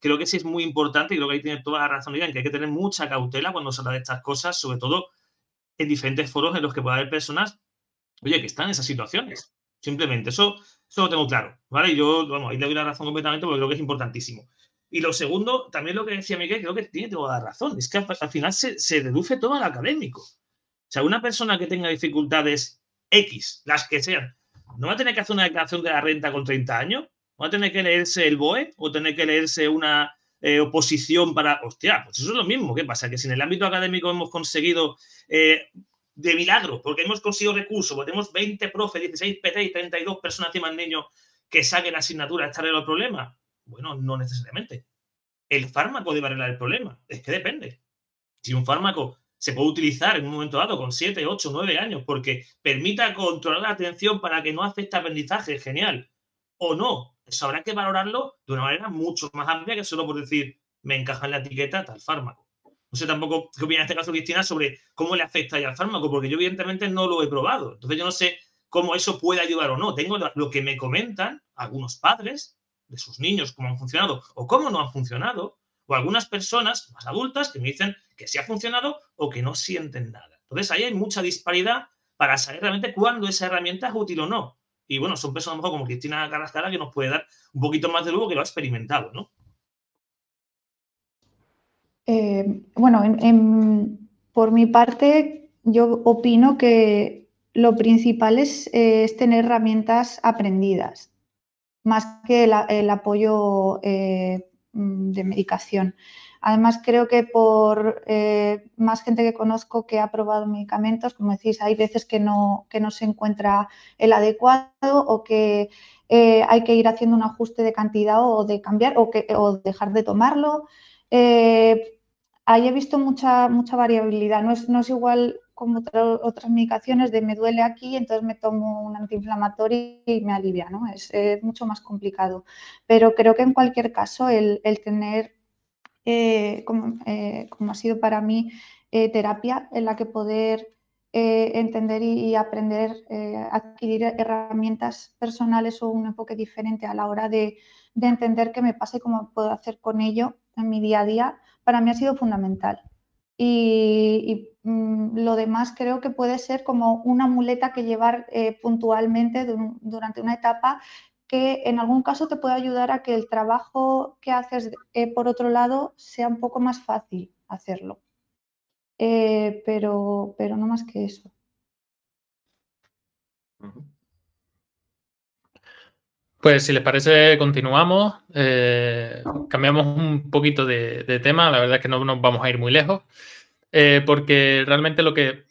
creo que sí es muy importante y creo que ahí tiene toda la razón, en que hay que tener mucha cautela cuando se habla de estas cosas, sobre todo en diferentes foros en los que pueda haber personas, oye, que están en esas situaciones. Simplemente, eso, eso lo tengo claro, ¿vale? Yo, vamos, ahí le doy la razón completamente porque creo que es importantísimo. Y lo segundo, también lo que decía Miguel, creo que tiene toda la razón, es que al, final se, se reduce todo al académico. O sea, una persona que tenga dificultades X, las que sean, no va a tener que hacer una declaración de la renta con 30 años, va a tener que leerse el BOE o tener que leerse una eh, oposición para. Hostia, pues eso es lo mismo. ¿Qué pasa? Que si en el ámbito académico hemos conseguido eh, de milagro, porque hemos conseguido recursos, porque tenemos 20 profes, 16 PT y 32 personas más niños que saquen asignatura, ¿está el problema? Bueno, no necesariamente. El fármaco debe arreglar el problema. Es que depende. Si un fármaco se puede utilizar en un momento dado con 7, 8, 9 años porque permita controlar la atención para que no afecte aprendizaje, genial. O no, eso habrá que valorarlo de una manera mucho más amplia que solo por decir, me encaja en la etiqueta tal fármaco. No sé tampoco qué opina en este caso Cristina sobre cómo le afecta ya al fármaco, porque yo evidentemente no lo he probado. Entonces yo no sé cómo eso puede ayudar o no. Tengo lo que me comentan algunos padres de sus niños, cómo han funcionado o cómo no han funcionado, o algunas personas más adultas que me dicen que sí ha funcionado o que no sienten nada. Entonces ahí hay mucha disparidad para saber realmente cuándo esa herramienta es útil o no. Y bueno, son personas como Cristina Carrascara que nos puede dar un poquito más de lujo que lo ha experimentado, ¿no? Eh, bueno, por mi parte, yo opino que lo principal es, es tener herramientas aprendidas, más que el, apoyo eh, Mm, de medicación. Además, creo que por eh, más gente que conozco que ha probado medicamentos, como decís, hay veces que no, que no se encuentra el adecuado o que eh, hay que ir haciendo un ajuste de cantidad o de cambiar o, que, o dejar de tomarlo. Ahí he visto mucha, mucha variabilidad. No es, no es igual como otras medicaciones de me duele aquí, entonces me tomo un antiinflamatorio y me alivia, ¿no? Es, mucho más complicado. Pero creo que en cualquier caso el, tener, eh, eh, como, ha sido para mí, eh, terapia en la que poder entender y, aprender, adquirir herramientas personales o un enfoque diferente a la hora de, entender qué me pasa y cómo puedo hacer con ello en mi día a día, para mí ha sido fundamental. Y Mm, lo demás creo que puede ser como una muleta que llevar eh, puntualmente durante una etapa que en algún caso te puede ayudar a que el trabajo que haces eh, por otro lado sea un poco más fácil hacerlo. Eh, pero, pero no más que eso. Pues si les parece, continuamos. cambiamos un poquito de, tema. La verdad es que no nos vamos a ir muy lejos. Eh, porque realmente lo que,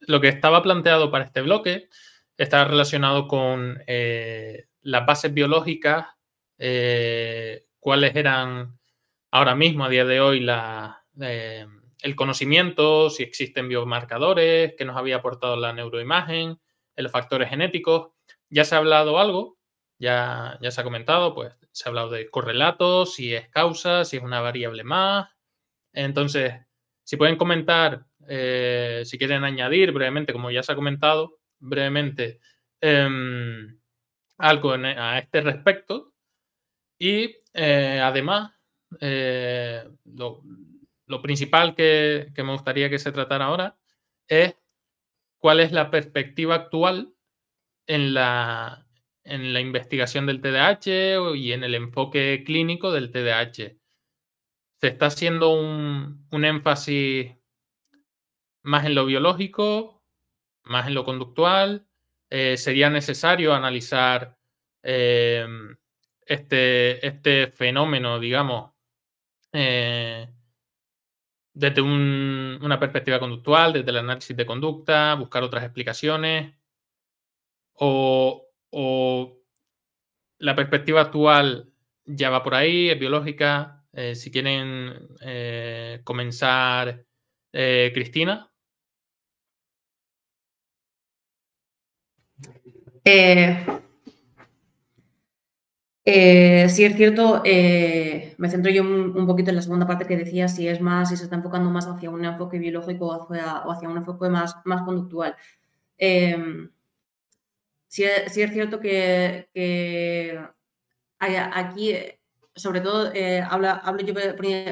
lo que estaba planteado para este bloque está relacionado con eh, las bases biológicas, eh, cuáles eran ahora mismo, a día de hoy, el conocimiento, si existen biomarcadores, que nos había aportado la neuroimagen, los factores genéticos. Ya se ha hablado algo, ya, ya se ha comentado, pues se ha hablado de correlatos, si es causa, si es una variable más. Entonces, si pueden comentar, eh, si quieren añadir brevemente, como ya se ha comentado brevemente, em, algo a este respecto. Y eh, además, eh, lo, principal que, me gustaría que se tratara ahora es cuál es la perspectiva actual en la, en la investigación del TDAH y en el enfoque clínico del TDAH se está haciendo un, énfasis más en lo biológico, más en lo conductual. Eh, sería necesario analizar eh, este, este, fenómeno, digamos, eh, desde una perspectiva conductual, desde el análisis de conducta, buscar otras explicaciones, o, o la perspectiva actual ya va por ahí, es biológica, eh, si quieren eh, comenzar, eh, Cristina. sí, es cierto, me centro yo un, poquito en la segunda parte que decía, si es más, si se está enfocando más hacia un enfoque biológico o hacia, un enfoque más, más conductual. Sí, es cierto que, aquí sobre todo eh, hablo, yo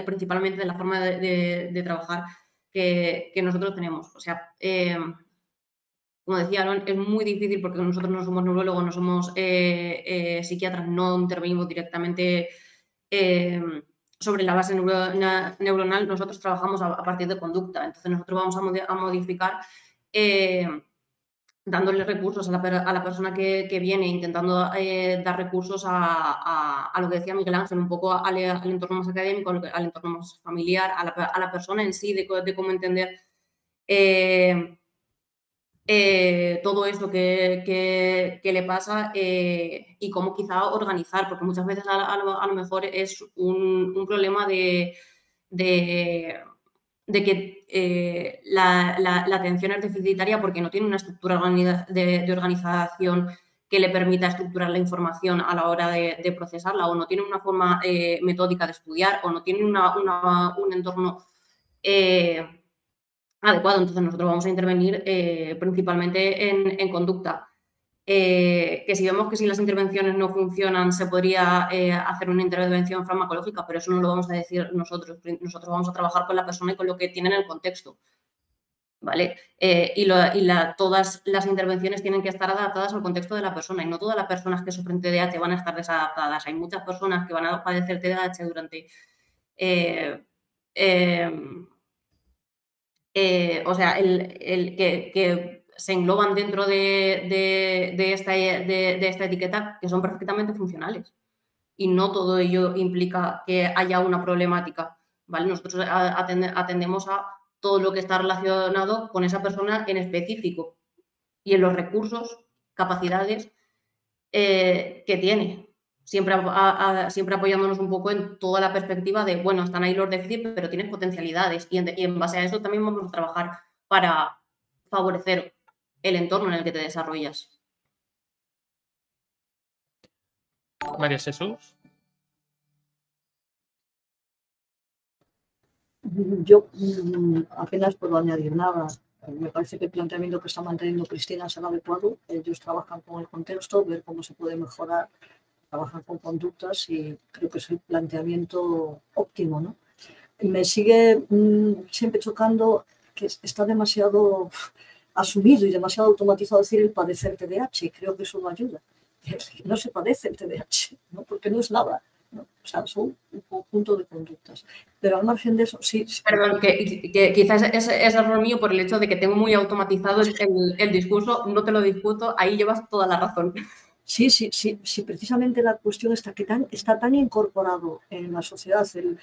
principalmente de la forma de, trabajar que, nosotros tenemos. O sea, eh, como decía Aaron, es muy difícil porque nosotros no somos neurólogos, no somos eh, psiquiatras, no intervenimos directamente sobre la base neuronal nosotros trabajamos a, partir de conducta. Entonces nosotros vamos a, modificar eh, dándole recursos a la, persona que, viene, intentando eh, dar recursos a, lo que decía Miguel Ángel, un poco al, entorno más académico, al, entorno más familiar, a la, persona en sí, de, cómo entender eh, eh, todo eso que, le pasa y cómo quizá organizar, porque muchas veces a, lo, mejor es un, problema de, de, que eh, la, atención es deficitaria porque no tiene una estructura de, organización que le permita estructurar la información a la hora de, procesarla o no tiene una forma metódica de estudiar o no tiene un entorno adecuado. Entonces nosotros vamos a intervenir eh, principalmente en, conducta. Eh, que si vemos que si las intervenciones no funcionan se podría eh, hacer una intervención farmacológica, pero eso no lo vamos a decir nosotros. Nosotros vamos a trabajar con la persona y con lo que tiene en el contexto. ¿Vale? y, todas las intervenciones tienen que estar adaptadas al contexto de la persona y no todas las personas que sufren TDAH van a estar desadaptadas. Hay muchas personas que van a padecer TDAH durante eh, o sea, el, que, se engloban dentro de, esta, de, esta, etiqueta que son perfectamente funcionales. Y no todo ello implica que haya una problemática. ¿vale? Nosotros atendemos a todo lo que está relacionado con esa persona en específico y en los recursos, capacidades eh, que tiene siempre, siempre apoyándonos un poco en toda la perspectiva de, bueno, están ahí los déficits, pero tienes potencialidades y en, base a eso también vamos a trabajar para favorecer el entorno en el que te desarrollas. María Jesús. Yo mm, apenas puedo añadir nada. Me parece que el planteamiento que está manteniendo Cristina es el adecuado. Ellos trabajan con el contexto, ver cómo se puede mejorar trabajar con conductas y creo que es el planteamiento óptimo. ¿no? Me sigue mm, siempre chocando que está demasiado asumido y demasiado automatizado decir el padecer TDAH creo que eso no ayuda. (laughs) No se padece el TDAH, ¿no? porque no es nada. O sea, son un conjunto de conductas. Pero al margen de eso, sí. Perdón, que, quizás es, error mío por el hecho de que tengo muy automatizado el, el discurso, no te lo discuto, ahí llevas toda la razón. Sí, sí, sí, sí, precisamente la cuestión está que tan, está tan incorporado en la sociedad el,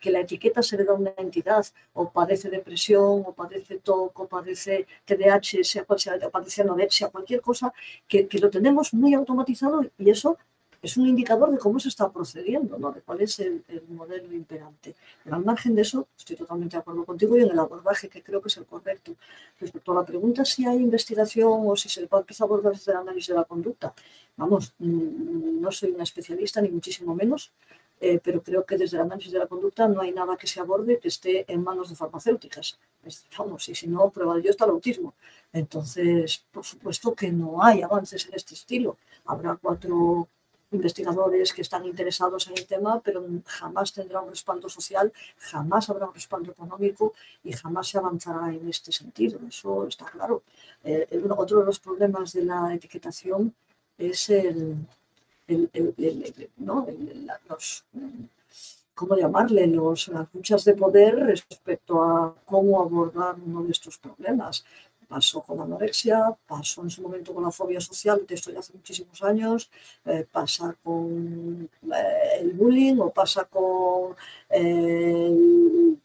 que la etiqueta se le da a una entidad, o padece depresión, o padece TOC, o padece TDAH, sea cual sea, o padece anorexia, cualquier cosa, que lo tenemos muy automatizado y eso es un indicador de cómo se está procediendo, ¿no? de cuál es el, modelo imperante. Pero al margen de eso, estoy totalmente de acuerdo contigo y en el abordaje que creo que es el correcto. Respecto a la pregunta si hay investigación o si se empieza a abordar desde el análisis de la conducta, vamos, mm, no soy una especialista ni muchísimo menos, eh, pero creo que desde el análisis de la conducta no hay nada que se aborde que esté en manos de farmacéuticas. Vamos, y si no, prueba yo está el autismo. Entonces, por supuesto que no hay avances en este estilo. Habrá cuatro investigadores que están interesados en el tema, pero jamás tendrá un respaldo social, jamás habrá un respaldo económico y jamás se avanzará en este sentido. Eso está claro. Eh, otro de los problemas de la etiquetación es el, los, ¿cómo llamarle? Los, las luchas de poder respecto a cómo abordar uno de estos problemas pasó con la anorexia, pasó en su momento con la fobia social, de esto ya hace muchísimos años, eh, pasa con eh, el bullying o pasa con eh, el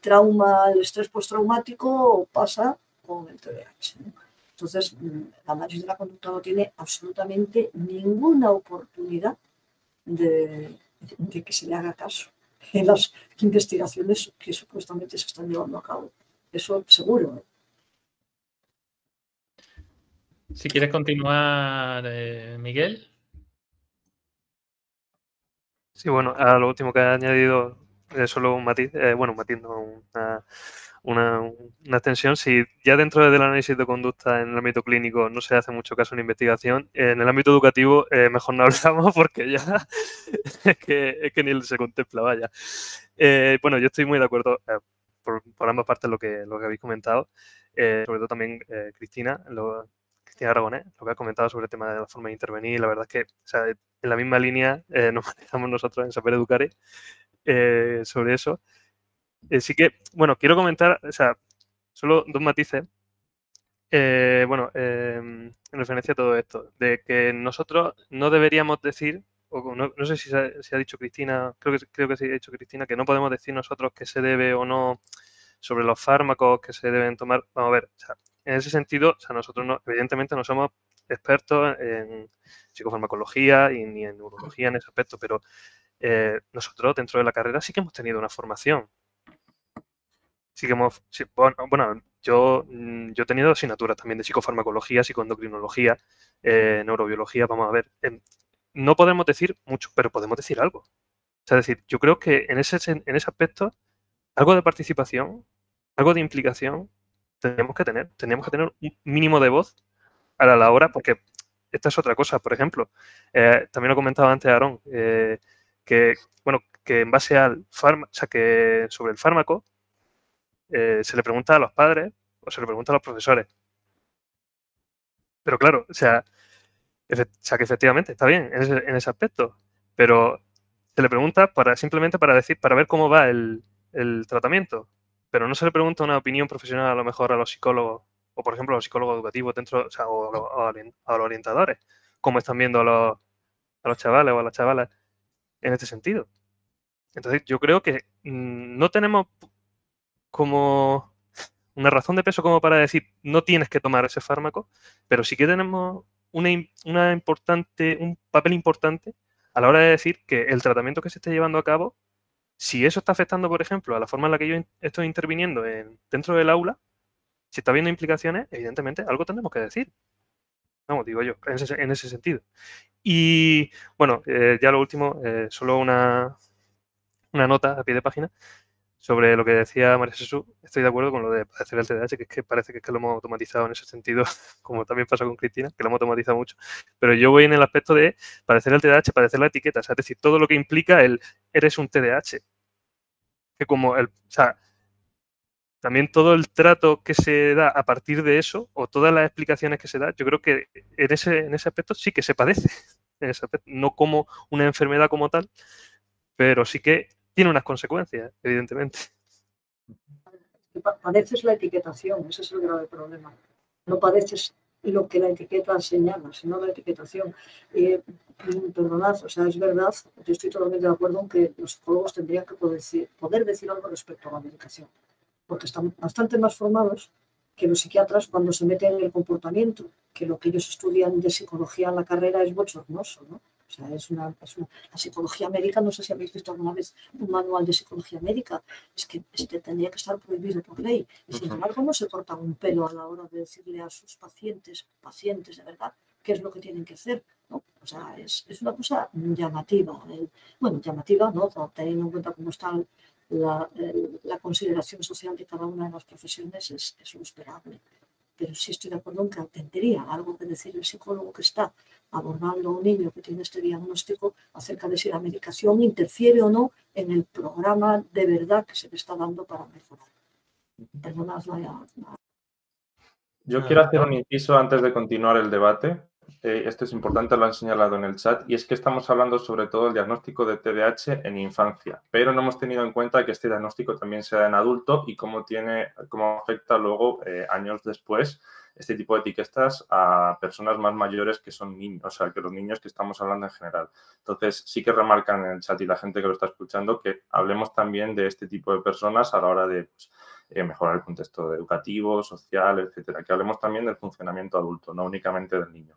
trauma, el estrés postraumático o pasa con el TDAH. Entonces, mm, el análisis de la conducta no tiene absolutamente ninguna oportunidad de que se le haga caso en las investigaciones que supuestamente se están llevando a cabo. Eso seguro. Si quieres continuar, eh, Miguel. Sí, bueno, a lo último que ha añadido eh, solo un matiz, eh, bueno, un matiz, una, una, extensión. Si ya dentro del análisis de conducta en el ámbito clínico no se hace mucho caso en investigación, en el ámbito educativo mejor no (laughs) hablamos porque ya (laughs) es, que, es que ni se contempla, vaya. bueno, yo estoy muy de acuerdo por, ambas partes lo que, lo que habéis comentado, sobre todo también Cristina, lo, Cristina Aragonés, lo que ha comentado sobre el tema de la forma de intervenir. La verdad es que en la misma línea eh, (laughs) nos manejamos nosotros en Saber Educare eh, sobre eso. Así que, bueno, quiero comentar, o sea, solo dos matices. bueno, en referencia a todo esto, de que nosotros no deberíamos decir, o no, sé si se, ha, dicho Cristina, creo que, creo que se ha dicho Cristina, que no podemos decir nosotros que se debe o no sobre los fármacos que se deben tomar. Vamos a ver, en ese sentido, o sea, nosotros no, evidentemente no somos expertos en psicofarmacología y ni en neurología en ese aspecto, pero eh, nosotros dentro de la carrera sí que hemos tenido una formación. Sí que hemos, bueno, yo, mm, yo he tenido asignaturas también de psicofarmacología, psicoendocrinología, eh, neurobiología, vamos a ver. no podemos decir mucho, pero podemos decir algo. O sea, es decir, yo creo que en ese, en ese aspecto algo de participación, algo de implicación, tenemos que tener. Teníamos que tener un mínimo de voz a la hora, porque esta es otra cosa. Por ejemplo, eh, también lo comentaba antes Aarón, eh, que, bueno, que en base al fármaco, o sea, que sobre el fármaco, eh, se le pregunta a los padres o se le pregunta a los profesores. Pero claro, o sea, sea que efectivamente está bien en ese, en ese aspecto, pero se le pregunta para simplemente para decir, para ver cómo va el tratamiento, pero no se le pregunta una opinión profesional a lo mejor a los psicólogos, o por ejemplo a los psicólogos educativos dentro, o, a, los, orientadores, cómo están viendo a los, a los chavales o a las chavalas en este sentido. Entonces yo creo que mm, no tenemos como una razón de peso como para decir no tienes que tomar ese fármaco, pero sí que tenemos una, una importante, un papel importante a la hora de decir que el tratamiento que se esté llevando a cabo si eso está afectando, por ejemplo, a la forma en la que yo estoy interviniendo dentro del aula, si está habiendo implicaciones, evidentemente algo tendremos que decir. Vamos, digo yo, en ese, sentido. Y bueno, eh, ya lo último, eh, solo una, una nota a pie de página sobre lo que decía María Jesús. Estoy de acuerdo con lo de padecer el TDAH, que es que parece que, es que lo hemos automatizado en ese sentido, (laughs) como también pasa con Cristina, que lo hemos automatizado mucho. Pero yo voy en el aspecto de padecer el TDAH, padecer la etiqueta, es decir, todo lo que implica el eres un TDAH. Que como el, o sea, también todo el trato que se da a partir de eso, o todas las explicaciones que se da, yo creo que en ese, en ese aspecto sí que se padece. (laughs) En ese aspecto, no como una enfermedad como tal, pero sí que tiene unas consecuencias, evidentemente. Padeces la etiquetación, ese es el grave problema. No padeces lo que la etiqueta señala, sino la etiquetación. Eh, perdonad, o sea, es verdad, yo estoy totalmente de acuerdo en que los psicólogos tendrían que poder decir, poder decir algo respecto a la medicación, porque están bastante más formados que los psiquiatras cuando se meten en el comportamiento, que lo que ellos estudian de psicología en la carrera es bochornoso, ¿no? O sea, es una, la psicología médica, no sé si habéis visto alguna vez un manual de psicología médica, es que este tendría que estar prohibido por ley. Y sin embargo, no se corta un pelo a la hora de decirle a sus pacientes, pacientes de verdad, qué es lo que tienen que hacer. ¿no? O sea, es, es una cosa llamativa. bueno, llamativa, ¿no? Teniendo en cuenta cómo está la, la, consideración social de cada una de las profesiones, es, es lo esperable pero sí estoy de acuerdo en que tendría algo que decir el psicólogo que está abordando a un niño que tiene este diagnóstico acerca de si la medicación interfiere o no en el programa de verdad que se le está dando para mejorar. Perdonad la, Yo quiero hacer un inciso antes de continuar el debate. Eh, esto es importante, lo han señalado en el chat, y es que estamos hablando sobre todo del diagnóstico de TDAH en infancia, pero no hemos tenido en cuenta que este diagnóstico también sea en adulto y cómo, tiene, cómo afecta luego, eh, años después, este tipo de etiquetas a personas más mayores que son niños, o sea, que los niños que estamos hablando en general. Entonces, sí que remarcan en el chat y la gente que lo está escuchando que hablemos también de este tipo de personas a la hora de pues, eh, mejorar el contexto educativo, social, etcétera. Que hablemos también del funcionamiento adulto, no únicamente del niño.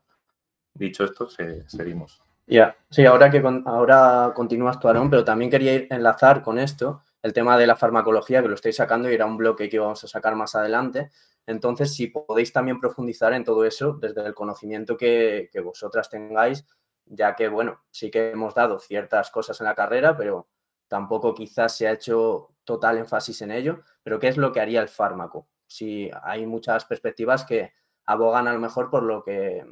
Dicho esto, seguimos. Ya, sí, ahora que ahora continúas tu Aarón, pero también quería enlazar con esto el tema de la farmacología, que lo estoy sacando y era un bloque que íbamos a sacar más adelante. Entonces, si podéis también profundizar en todo eso desde el conocimiento que, vosotras tengáis, ya que, bueno, sí que hemos dado ciertas cosas en la carrera, pero tampoco quizás se ha hecho total énfasis en ello. Pero, ¿qué es lo que haría el fármaco? Si hay muchas perspectivas que abogan a lo mejor por lo que,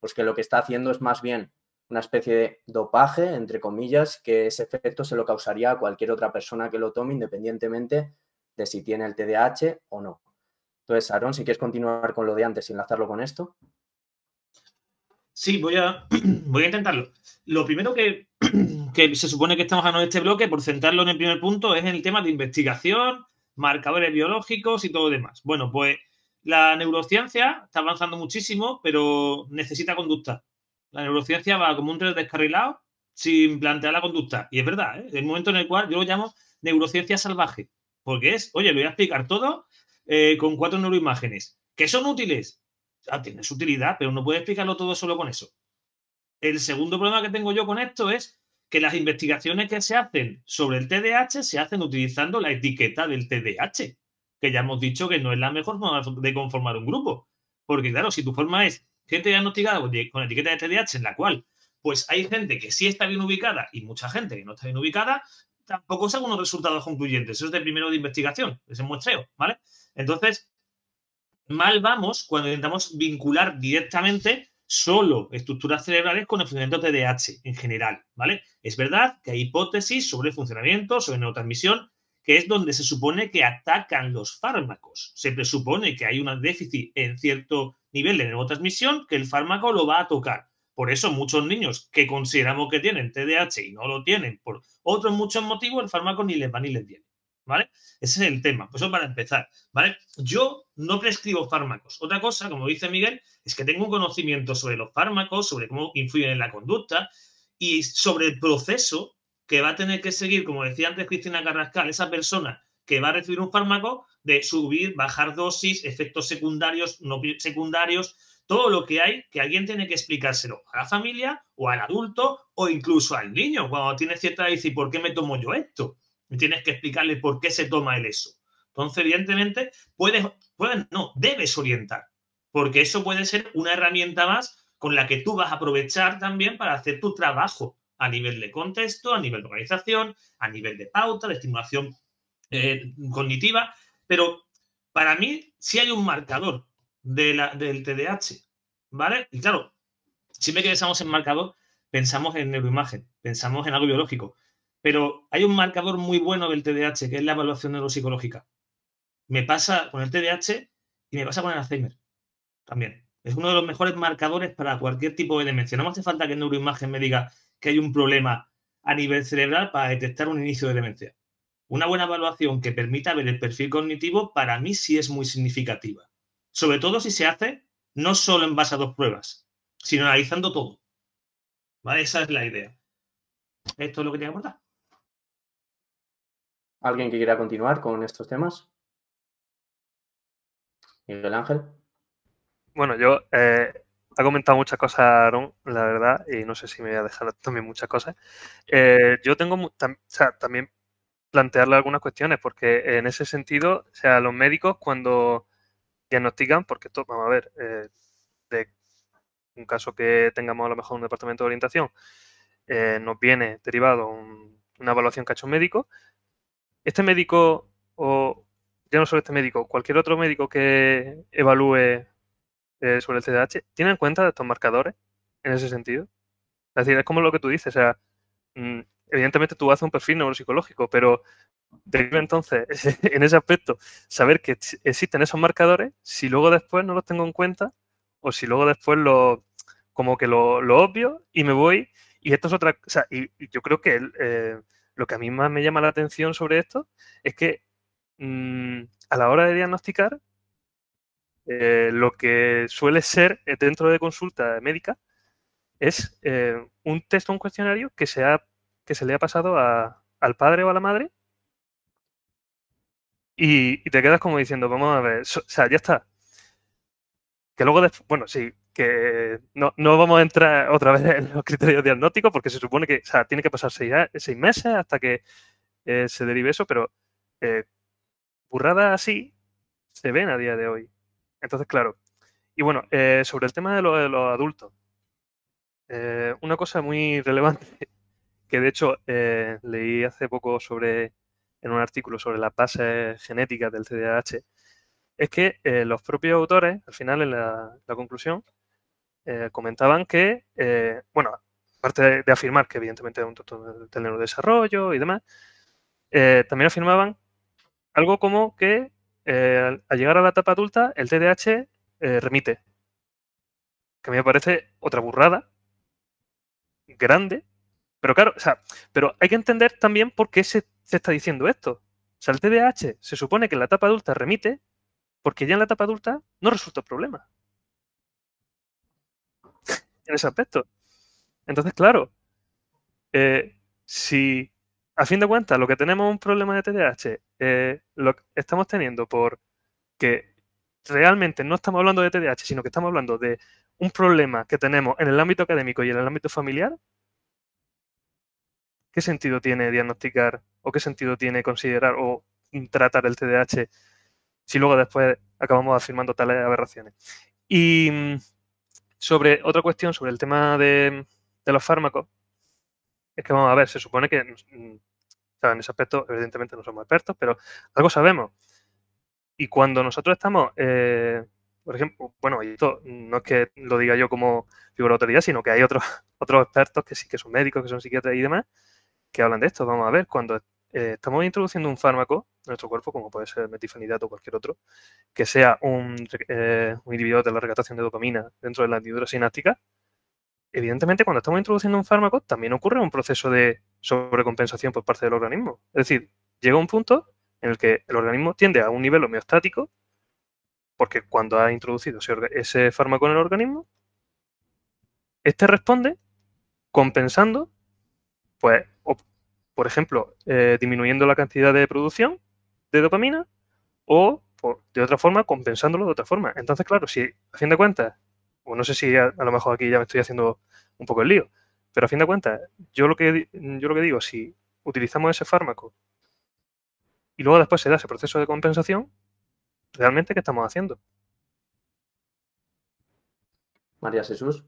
pues que lo que está haciendo es más bien una especie de dopaje, entre comillas, que ese efecto se lo causaría a cualquier otra persona que lo tome, independientemente de si tiene el TDAH o no. Entonces, Aaron, si quieres continuar con lo de antes y enlazarlo con esto. Sí, voy a, (clears throat) voy a intentarlo. Lo primero que, (clears throat) que se supone que estamos hablando en este bloque, por centrarlo en el primer punto, es en el tema de investigación, marcadores biológicos y todo demás. Bueno, pues la neurociencia está avanzando muchísimo, pero necesita conducta. La neurociencia va como un tren descarrilado sin plantear la conducta. Y es verdad, ¿eh? el momento en el cual yo lo llamo neurociencia salvaje, porque es, oye, lo voy a explicar todo eh, con cuatro neuroimágenes. ¿Que son útiles? Ah, tiene su utilidad, pero no puede explicarlo todo solo con eso. El segundo problema que tengo yo con esto es que las investigaciones que se hacen sobre el TDAH se hacen utilizando la etiqueta del TDAH, que ya hemos dicho que no es la mejor forma de conformar un grupo. Porque claro, si tu forma es gente diagnosticada con etiqueta de TDAH en la cual pues hay gente que sí está bien ubicada y mucha gente que no está bien ubicada, tampoco son unos resultados concluyentes. Eso es de primero de investigación, ese muestreo, ¿vale? Entonces, mal vamos cuando intentamos vincular directamente solo estructuras cerebrales con el funcionamiento TDAH en general, ¿vale? Es verdad que hay hipótesis sobre funcionamiento, sobre neurotransmisión, que es donde se supone que atacan los fármacos. Se presupone que hay un déficit en cierto nivel de neurotransmisión que el fármaco lo va a tocar. Por eso muchos niños que consideramos que tienen TDAH y no lo tienen por otros muchos motivos, el fármaco ni les va ni les viene. ¿Vale? Ese es el tema. Pues eso para empezar. ¿Vale? Yo no prescribo fármacos. Otra cosa, como dice Miguel, es que tengo un conocimiento sobre los fármacos, sobre cómo influyen en la conducta y sobre el proceso que va a tener que seguir, como decía antes Cristina Carrascal, esa persona que va a recibir un fármaco de subir, bajar dosis, efectos secundarios, no secundarios, todo lo que hay que alguien tiene que explicárselo a la familia o al adulto o incluso al niño cuando tiene cierta edad y ¿por qué me tomo yo esto? Y tienes que explicarle por qué se toma el eso. Entonces, evidentemente, puedes, puedes, no, debes orientar, porque eso puede ser una herramienta más con la que tú vas a aprovechar también para hacer tu trabajo a nivel de contexto, a nivel de organización, a nivel de pauta, de estimulación eh, cognitiva, pero para mí sí hay un marcador de la, del TDAH, ¿vale? Y claro, siempre que pensamos en marcador, pensamos en neuroimagen, pensamos en algo biológico, pero hay un marcador muy bueno del TDAH, que es la evaluación neuropsicológica. Me pasa con el TDAH y me pasa con el Alzheimer también. Es uno de los mejores marcadores para cualquier tipo de demencia. No me hace falta que neuroimagen me diga que hay un problema a nivel cerebral para detectar un inicio de demencia. Una buena evaluación que permita ver el perfil cognitivo para mí sí es muy significativa. Sobre todo si se hace no solo en base a dos pruebas, sino analizando todo. ¿Vale? Esa es la idea. Esto es lo que tiene que aportar. ¿Alguien que quiera continuar con estos temas? Miguel Ángel. Bueno, yo eh, ha comentado muchas cosas, Aaron, la verdad, y no sé si me voy a dejar (laughs) también muchas cosas. Eh, yo tengo también plantearle algunas cuestiones, porque en ese sentido, o sea, los médicos cuando diagnostican, porque esto, vamos a ver, eh, de un caso que tengamos a lo mejor un departamento de orientación, eh, nos viene derivado una evaluación que ha hecho un médico, este médico o ya no solo este médico, cualquier otro médico que evalúe eh, sobre el TDAH, ¿tiene en cuenta estos marcadores en ese sentido? Es como lo que tú dices, o sea, mm, evidentemente tú haces un perfil neuropsicológico, pero debe entonces, (laughs) en ese aspecto, saber que existen esos marcadores, si luego después no los tengo en cuenta, o si luego después lo, como que lo, obvio y me voy, y esto es otra, o sea, y, yo creo que eh, lo que a mí más me llama la atención sobre esto es que mm, a la hora de diagnosticar, eh, lo que suele ser eh, dentro de consulta médica es eh, un texto, un cuestionario que se, que se le ha pasado al padre o a la madre y, te quedas como diciendo, vamos a ver, o sea, ya está. Que luego, después, bueno, sí, que no, vamos a entrar otra vez en los criterios diagnósticos porque se supone que, o sea, tiene que pasar seis, meses hasta que se derive eso, pero burradas así se ven a día de hoy. Entonces, claro. Y bueno, eh, sobre el tema de, los adultos. Eh, una cosa muy (laughs) relevante, que de hecho eh, leí hace poco sobre, en un artículo sobre las bases genéticas del CDAH, es que los propios autores, al final en la, conclusión, comentaban que, bueno, aparte de, afirmar que evidentemente es un trastorno del neurodesarrollo y demás, también afirmaban algo como que eh, al llegar a la etapa adulta, el TDAH eh, remite. que a mí me parece otra burrada grande. Pero claro, o sea, pero hay que entender también por qué se, está diciendo esto. O sea, el TDAH se supone que en la etapa adulta remite porque ya en la etapa adulta no resulta problema. en ese aspecto. Entonces, claro, eh, si a fin de cuentas lo que tenemos un problema de TDAH, eh, lo que estamos teniendo por que realmente no estamos hablando de TDAH, sino que estamos hablando de un problema que tenemos en el ámbito académico y en el ámbito familiar, ¿qué sentido tiene diagnosticar o qué sentido tiene considerar o tratar el TDAH si luego después acabamos afirmando tales aberraciones? Y mm, sobre otra cuestión, sobre el tema de, los fármacos, es que vamos a ver, se supone que mm, en ese aspecto, evidentemente no somos expertos, pero algo sabemos. Y cuando nosotros estamos, eh, por ejemplo, bueno, y esto no es que lo diga yo como figura de autoridad, sino que hay otros, (laughs) otros expertos que sí que son médicos, que son psiquiatras y demás, que hablan de esto. Vamos a ver, cuando eh, estamos introduciendo un fármaco en nuestro cuerpo, como puede ser metifenidato o cualquier otro, que sea un, eh, un inhibidor de la recaptación de dopamina dentro de la hendidura sináptica, evidentemente cuando estamos introduciendo un fármaco también ocurre un proceso de sobrecompensación por parte del organismo. Es decir, llega un punto en el que el organismo tiende a un nivel homeostático, porque cuando ha introducido ese, fármaco en el organismo, este responde compensando, pues, por ejemplo, eh, disminuyendo la cantidad de producción de dopamina o de otra forma compensándolo de otra forma. Entonces, claro, si a fin de cuentas, o no sé si a, lo mejor aquí ya me estoy haciendo un poco el lío, pero a fin de cuentas, yo lo que, yo lo que digo, si utilizamos ese fármaco y luego después se da ese proceso de compensación, realmente, ¿qué estamos haciendo? María Jesús.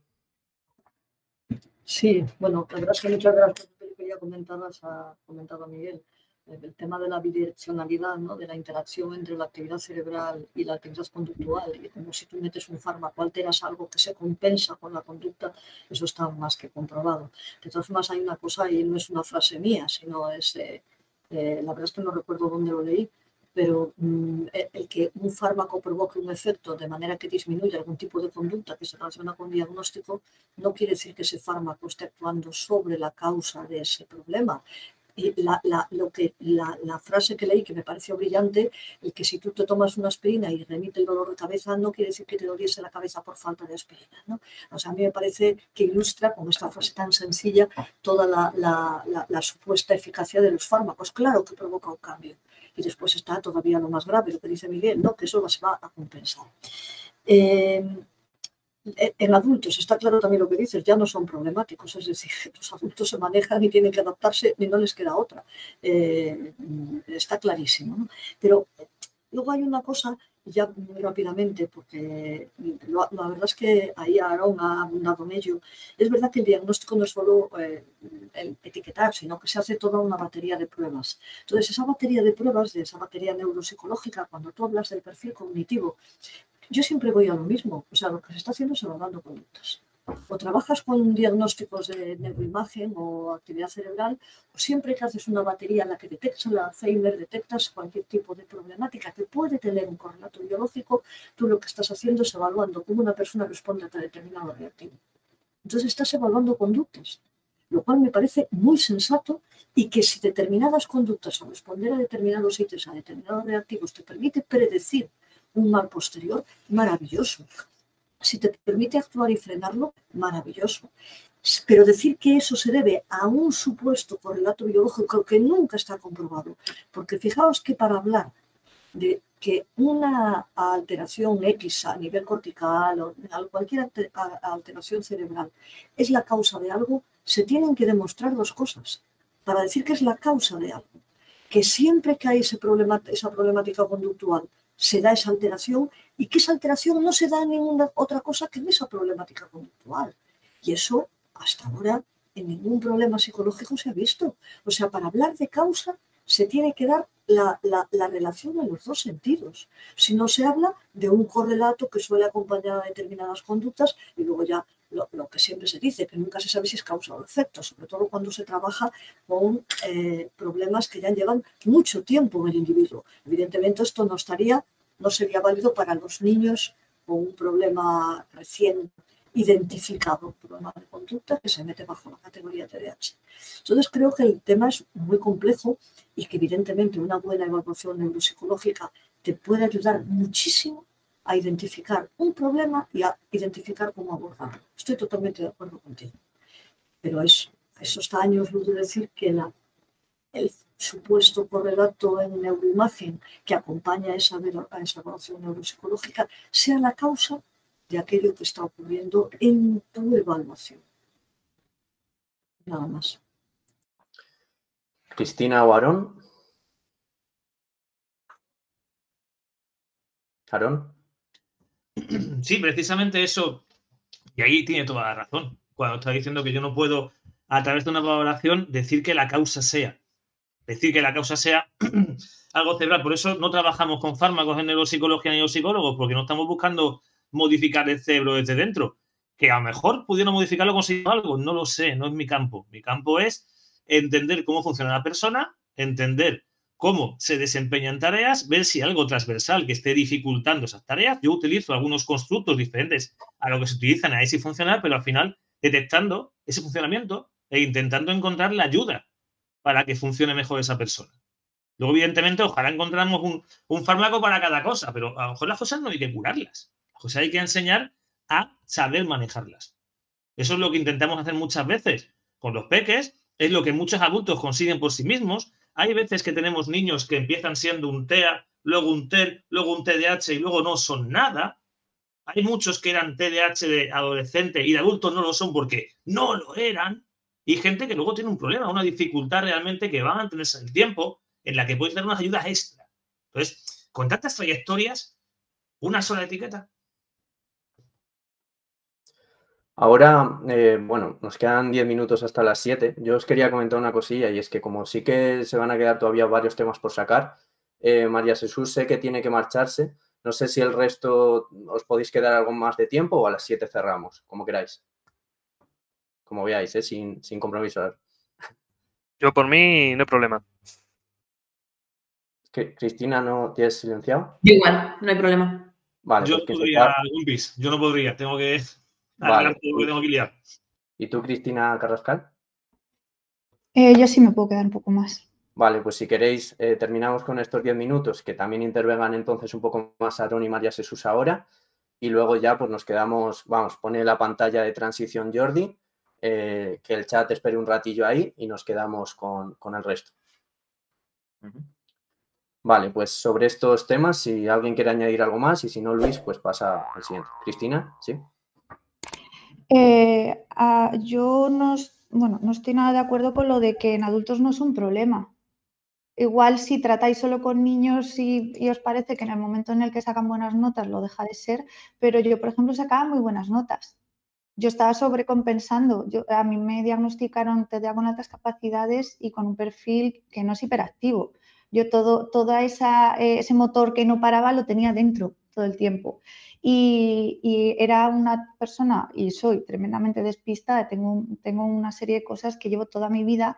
Sí, bueno, la verdad es que muchas de las cosas que quería comentar las ha comentado Miguel. El tema de la bidireccionalidad, ¿no? de la interacción entre la actividad cerebral y la actividad conductual, y como si tú metes un fármaco, alteras algo que se compensa con la conducta, eso está más que comprobado. De todas formas, hay una cosa, y no es una frase mía, sino es eh, la verdad es que no recuerdo dónde lo leí, pero mm, el que un fármaco provoque un efecto de manera que disminuya algún tipo de conducta que se relaciona con diagnóstico, no quiere decir que ese fármaco esté actuando sobre la causa de ese problema la, la, lo que, la, la, frase que leí que me pareció brillante, el que si tú te tomas una aspirina y remite el dolor de cabeza, no quiere decir que te doliese la cabeza por falta de aspirina. ¿no? O sea, a mí me parece que ilustra con esta frase tan sencilla toda la, supuesta eficacia de los fármacos. Claro que provoca un cambio. Y después está todavía lo más grave, lo que dice Miguel, ¿no? que eso se va a compensar. Eh, en adultos, está claro también lo que dices, ya no son problemáticos, es decir, (laughs) los adultos se manejan y tienen que adaptarse y no les queda otra. Eh, está clarísimo. Pero luego hay una cosa, ya muy rápidamente, porque la verdad es que ahí Aaron ha abundado en ello. Es verdad que el diagnóstico no es solo eh, el etiquetar, sino que se hace toda una batería de pruebas. Entonces, esa batería de pruebas, de esa batería neuropsicológica, cuando tú hablas del perfil cognitivo, yo siempre voy a lo mismo. O sea, lo que se está haciendo es evaluando conductas. O trabajas con diagnósticos de neuroimagen o actividad cerebral, o siempre que haces una batería en la que detectas el Alzheimer, detectas cualquier tipo de problemática que puede tener un correlato biológico, tú lo que estás haciendo es evaluando cómo una persona responde a determinado reactivo. Entonces estás evaluando conductas, lo cual me parece muy sensato y que si determinadas conductas o responder a determinados ítems, a determinados reactivos, te permite predecir un mal posterior, maravilloso. Si te permite actuar y frenarlo, maravilloso. Pero decir que eso se debe a un supuesto correlato biológico que nunca está comprobado, porque fijaos que para hablar de que una alteración X a nivel cortical o cualquier alteración cerebral es la causa de algo, se tienen que demostrar dos cosas para decir que es la causa de algo. Que siempre que hay esa problemática conductual se da esa alteración y que esa alteración no se da en ninguna otra cosa que en esa problemática conductual. Y eso hasta ahora en ningún problema psicológico se ha visto. O sea, para hablar de causa se tiene que dar la, relación en los dos sentidos. Si no se habla de un correlato que suele acompañar a determinadas conductas y luego ya lo, que siempre se dice, que nunca se sabe si es causa o efecto, sobre todo cuando se trabaja con eh, problemas que ya llevan mucho tiempo en el individuo. Evidentemente esto no estaría, no sería válido para los niños con un problema recién identificado problema de conducta que se mete bajo la categoría TDAH. Entonces creo que el tema es muy complejo y que evidentemente una buena evaluación neuropsicológica te puede ayudar muchísimo a identificar un problema y a identificar cómo abordarlo. Estoy totalmente de acuerdo contigo. Pero es, esos años luz de decir que el supuesto correlato en neuroimagen que acompaña a esa, a esa evaluación neuropsicológica sea la causa de aquello que está ocurriendo en tu evaluación. Nada más. Cristina o Aarón. Aarón. (clears throat) Sí, precisamente eso. Y ahí tiene toda la razón. Cuando está diciendo que yo no puedo, a través de una valoración, decir que la causa sea. Decir que la causa sea (clears throat) algo cerebral. Por eso no trabajamos con fármacos en neuropsicología ni psicólogos, porque no estamos buscando modificar el cerebro desde dentro. Que a lo mejor pudiera modificarlo consiguiendo algo, no lo sé, no es mi campo. Mi campo es entender cómo funciona la persona, entender cómo se desempeñan tareas, ver si algo transversal que esté dificultando esas tareas. Yo utilizo algunos constructos diferentes a lo que se utilizan a ver si funciona, pero al final detectando ese funcionamiento e intentando encontrar la ayuda para que funcione mejor esa persona. Luego, evidentemente, ojalá encontramos un, fármaco para cada cosa, pero a lo mejor las cosas no hay que curarlas. Pues hay que enseñar a saber manejarlas. Eso es lo que intentamos hacer muchas veces con los peques, es lo que muchos adultos consiguen por sí mismos. Hay veces que tenemos niños que empiezan siendo un TEA, luego un TEL, luego un TDAH y luego no son nada. Hay muchos que eran TDAH de adolescente y de adultos no lo son porque no lo eran. Y gente que luego tiene un problema, una dificultad realmente que va a mantenerse en el tiempo, en la que puedes dar unas ayudas extra. Entonces, con tantas trayectorias, una sola etiqueta. Ahora, eh, bueno, nos quedan 10 minutos hasta las 7. Yo os quería comentar una cosilla y es que como sí que se van a quedar todavía varios temas por sacar, eh, María Jesús sé que tiene que marcharse. No sé si el resto os podéis quedar algo más de tiempo o a las 7 cerramos, como queráis. Como veáis, ¿eh? sin, sin compromiso. Yo por mí no hay problema. Cristina, ¿no tienes silenciado? Yo igual, no hay problema. Vale, yo pues podría, yo no podría, tengo que Vale. ¿Y tú, Cristina Carrascal? Eh, yo sí me puedo quedar un poco más. Vale, pues si queréis, eh, terminamos con estos 10 minutos, que también intervengan entonces un poco más Aaron y María Jesús ahora, y luego ya pues nos quedamos, vamos, pone la pantalla de transición Jordi, eh, que el chat espere un ratillo ahí y nos quedamos con, con el resto. Vale, pues sobre estos temas, si alguien quiere añadir algo más y si no, Luis, pues pasa al siguiente. Cristina, ¿sí? Eh, yo no, bueno, no estoy nada de acuerdo con lo de que en adultos no es un problema. Igual si tratáis solo con niños y, os parece que en el momento en el que sacan buenas notas lo deja de ser, pero yo, por ejemplo, sacaba muy buenas notas. Yo estaba sobrecompensando. Yo, a mí me diagnosticaron TDA con altas capacidades y con un perfil que no es hiperactivo. Yo todo, toda esa, ese motor que no paraba lo tenía dentro todo el tiempo. Y, era una persona, y soy tremendamente despistada, tengo, tengo una serie de cosas que llevo toda mi vida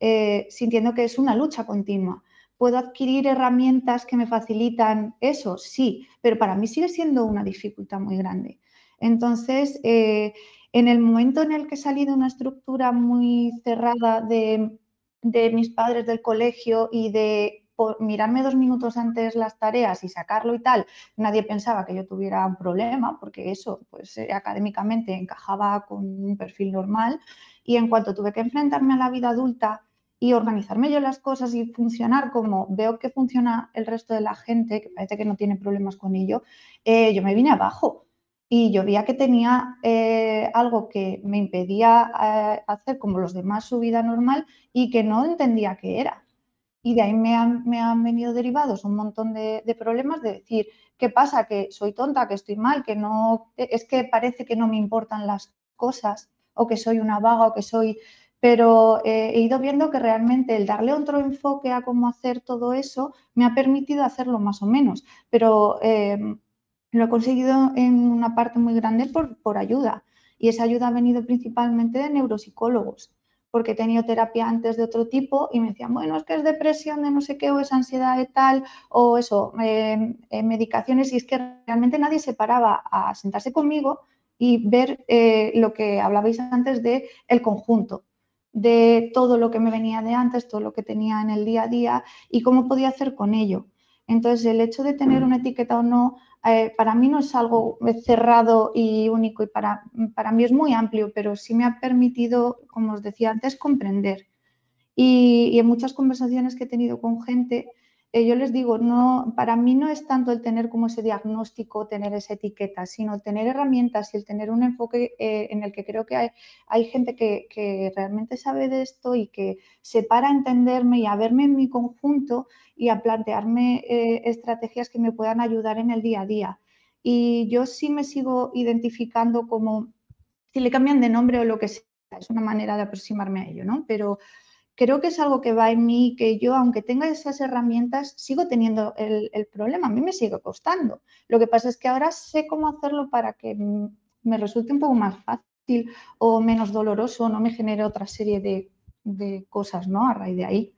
eh, sintiendo que es una lucha continua. ¿Puedo adquirir herramientas que me facilitan eso? Sí, pero para mí sigue siendo una dificultad muy grande. Entonces, eh, en el momento en el que he salido una estructura muy cerrada de, de mis padres del colegio y de mirarme dos minutos antes las tareas y sacarlo y tal, nadie pensaba que yo tuviera un problema, porque eso, pues eh, académicamente encajaba con un perfil normal. Y en cuanto tuve que enfrentarme a la vida adulta y organizarme yo las cosas y funcionar como veo que funciona el resto de la gente, que parece que no tiene problemas con ello, eh, yo me vine abajo. Y yo veía que tenía eh, algo que me impedía hacer como los demás su vida normal y que no entendía qué era. Y de ahí me han, me han venido derivados un montón de, problemas de decir, ¿qué pasa? Que soy tonta, que estoy mal, que no, es que parece que no me importan las cosas o que soy una vaga o que soy... Pero eh, he ido viendo que realmente el darle otro enfoque a cómo hacer todo eso me ha permitido hacerlo más o menos. Pero em, lo he conseguido en una parte muy grande por, por ayuda. Y esa ayuda ha venido principalmente de neuropsicólogos porque he tenido terapia antes de otro tipo y me decían, bueno, es que es depresión de no sé qué o es ansiedad de tal o eso, em, eh, medicaciones y es que realmente nadie se paraba a sentarse conmigo y ver eh, lo que hablabais antes de el conjunto, de todo lo que me venía de antes, todo lo que tenía en el día a día y cómo podía hacer con ello. Entonces, el hecho de tener una etiqueta o no, eh, para mí no es algo cerrado y único y para, para mí es muy amplio, pero sí me ha permitido, como os decía antes, comprender. Y, y en muchas conversaciones que he tenido con gente, eh, yo les digo, no, para mí no es tanto el tener como ese diagnóstico, tener esa etiqueta, sino tener herramientas y el tener un enfoque eh, en el que creo que hay, hay gente que, que, realmente sabe de esto y que se para a entenderme y a verme en mi conjunto y a plantearme eh, estrategias que me puedan ayudar en el día a día. Y yo sí me sigo identificando como, si le cambian de nombre o lo que sea, es una manera de aproximarme a ello, ¿no? Pero creo que es algo que va en mí, que yo, aunque tenga esas herramientas, sigo teniendo el, problema. A mí me sigue costando. Lo que pasa es que ahora sé cómo hacerlo para que me resulte un poco más fácil o menos doloroso, no me genere otra serie de, de cosas, ¿no? A raíz de ahí.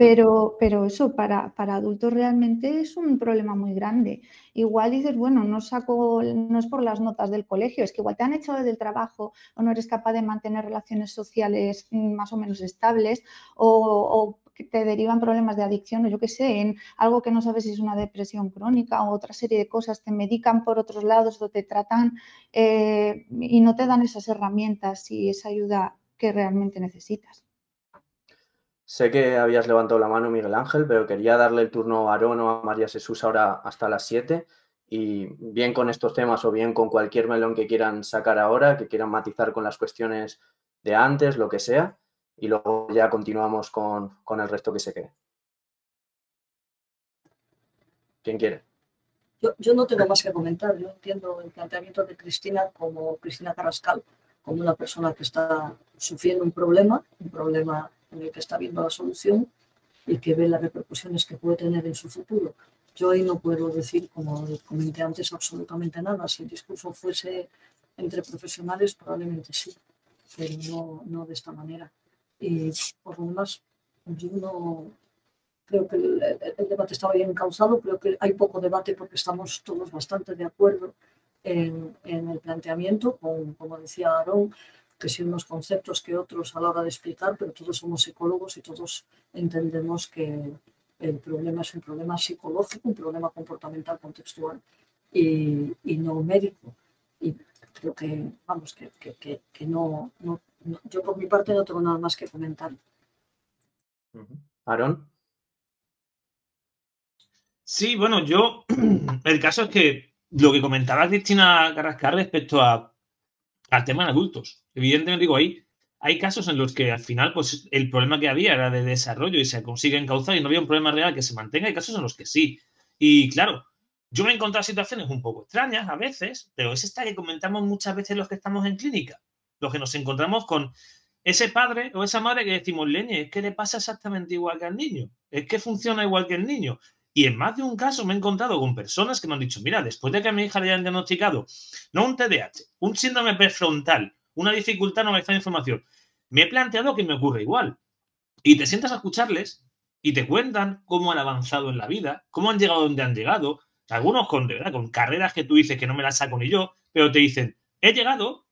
Pero, pero eso para, para, adultos realmente es un problema muy grande. Igual dices, bueno, no saco, no es por las notas del colegio, es que igual te han echado del trabajo o no eres capaz de mantener relaciones sociales mm, más o menos estables o, te derivan problemas de adicción o yo qué sé, en algo que no sabes si es una depresión crónica o otra serie de cosas, te medican por otros lados o te tratan eh, y no te dan esas herramientas y esa ayuda que realmente necesitas. Sé que habías levantado la mano, Miguel Ángel, pero quería darle el turno a Aaron o a María Jesús ahora hasta las 7. Y bien con estos temas o bien con cualquier melón que quieran sacar ahora, que quieran matizar con las cuestiones de antes, lo que sea. Y luego ya continuamos con, con el resto que se quede. ¿Quién quiere? Yo, yo, no tengo más que comentar. Yo entiendo el planteamiento de Cristina como Cristina Carrascal, como una persona que está sufriendo un problema, un problema en el que está viendo la solución y que ve las repercusiones que puede tener en su futuro. Yo ahí no puedo decir, como comenté antes, absolutamente nada. Si el discurso fuese entre profesionales, probablemente sí, pero no, no de esta manera. Y por lo demás, yo no creo que el, el, debate estaba bien causado, creo que hay poco debate porque estamos todos bastante de acuerdo en, en el planteamiento, con, como decía Aarón, que sí unos conceptos que otros a la hora de explicar, pero todos somos psicólogos y todos entendemos que el problema es un problema psicológico, un problema comportamental contextual y, y no médico. Y creo que, vamos, que, que, que no, no, yo por mi parte no tengo nada más que comentar. Aaron. Sí, bueno, yo, (clears throat) el caso es que lo que comentaba Cristina Carrascar respecto a al tema de adultos. Evidentemente, digo, ahí hay casos en los que al final, pues el problema que había era de desarrollo y se consigue encauzar y no había un problema real que se mantenga. Hay casos en los que sí. Y claro, yo me he encontrado situaciones un poco extrañas a veces, pero es esta que comentamos muchas veces los que estamos en clínica. Los que nos encontramos con ese padre o esa madre que decimos, leñe, es que le pasa exactamente igual que al niño. Es que funciona igual que el niño. Y en más de un caso me he encontrado con personas que me han dicho, mira, después de que a mi hija le hayan diagnosticado, no un TDAH, un síndrome prefrontal, una dificultad en analizar información, me he planteado que me ocurre igual. Y te sientas a escucharles y te cuentan cómo han avanzado en la vida, cómo han llegado donde han llegado, algunos con, de verdad, con carreras que tú dices que no me las saco ni yo, pero te dicen, he llegado,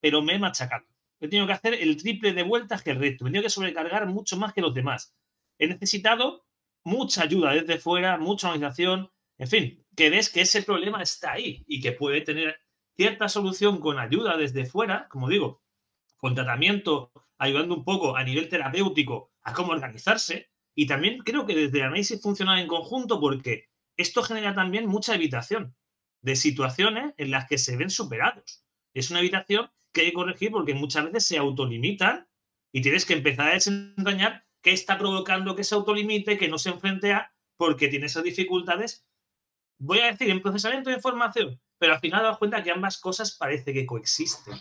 pero me he machacado. He tenido que hacer el triple de vueltas que el resto, he tenido que sobrecargar mucho más que los demás. He necesitado mucha ayuda desde fuera, mucha organización, en fin, que ves que ese problema está ahí y que puede tener cierta solución con ayuda desde fuera, como digo, con tratamiento, ayudando un poco a nivel terapéutico a cómo organizarse. Y también creo que desde análisis funcional en conjunto, porque esto genera también mucha evitación de situaciones en las que se ven superados. Es una evitación que hay que corregir porque muchas veces se autolimitan y tienes que empezar a desentrañar qué está provocando que se autolimite, que no se enfrente a, porque tiene esas dificultades, voy a decir, en procesamiento de información, pero al final das cuenta que ambas cosas parece que coexisten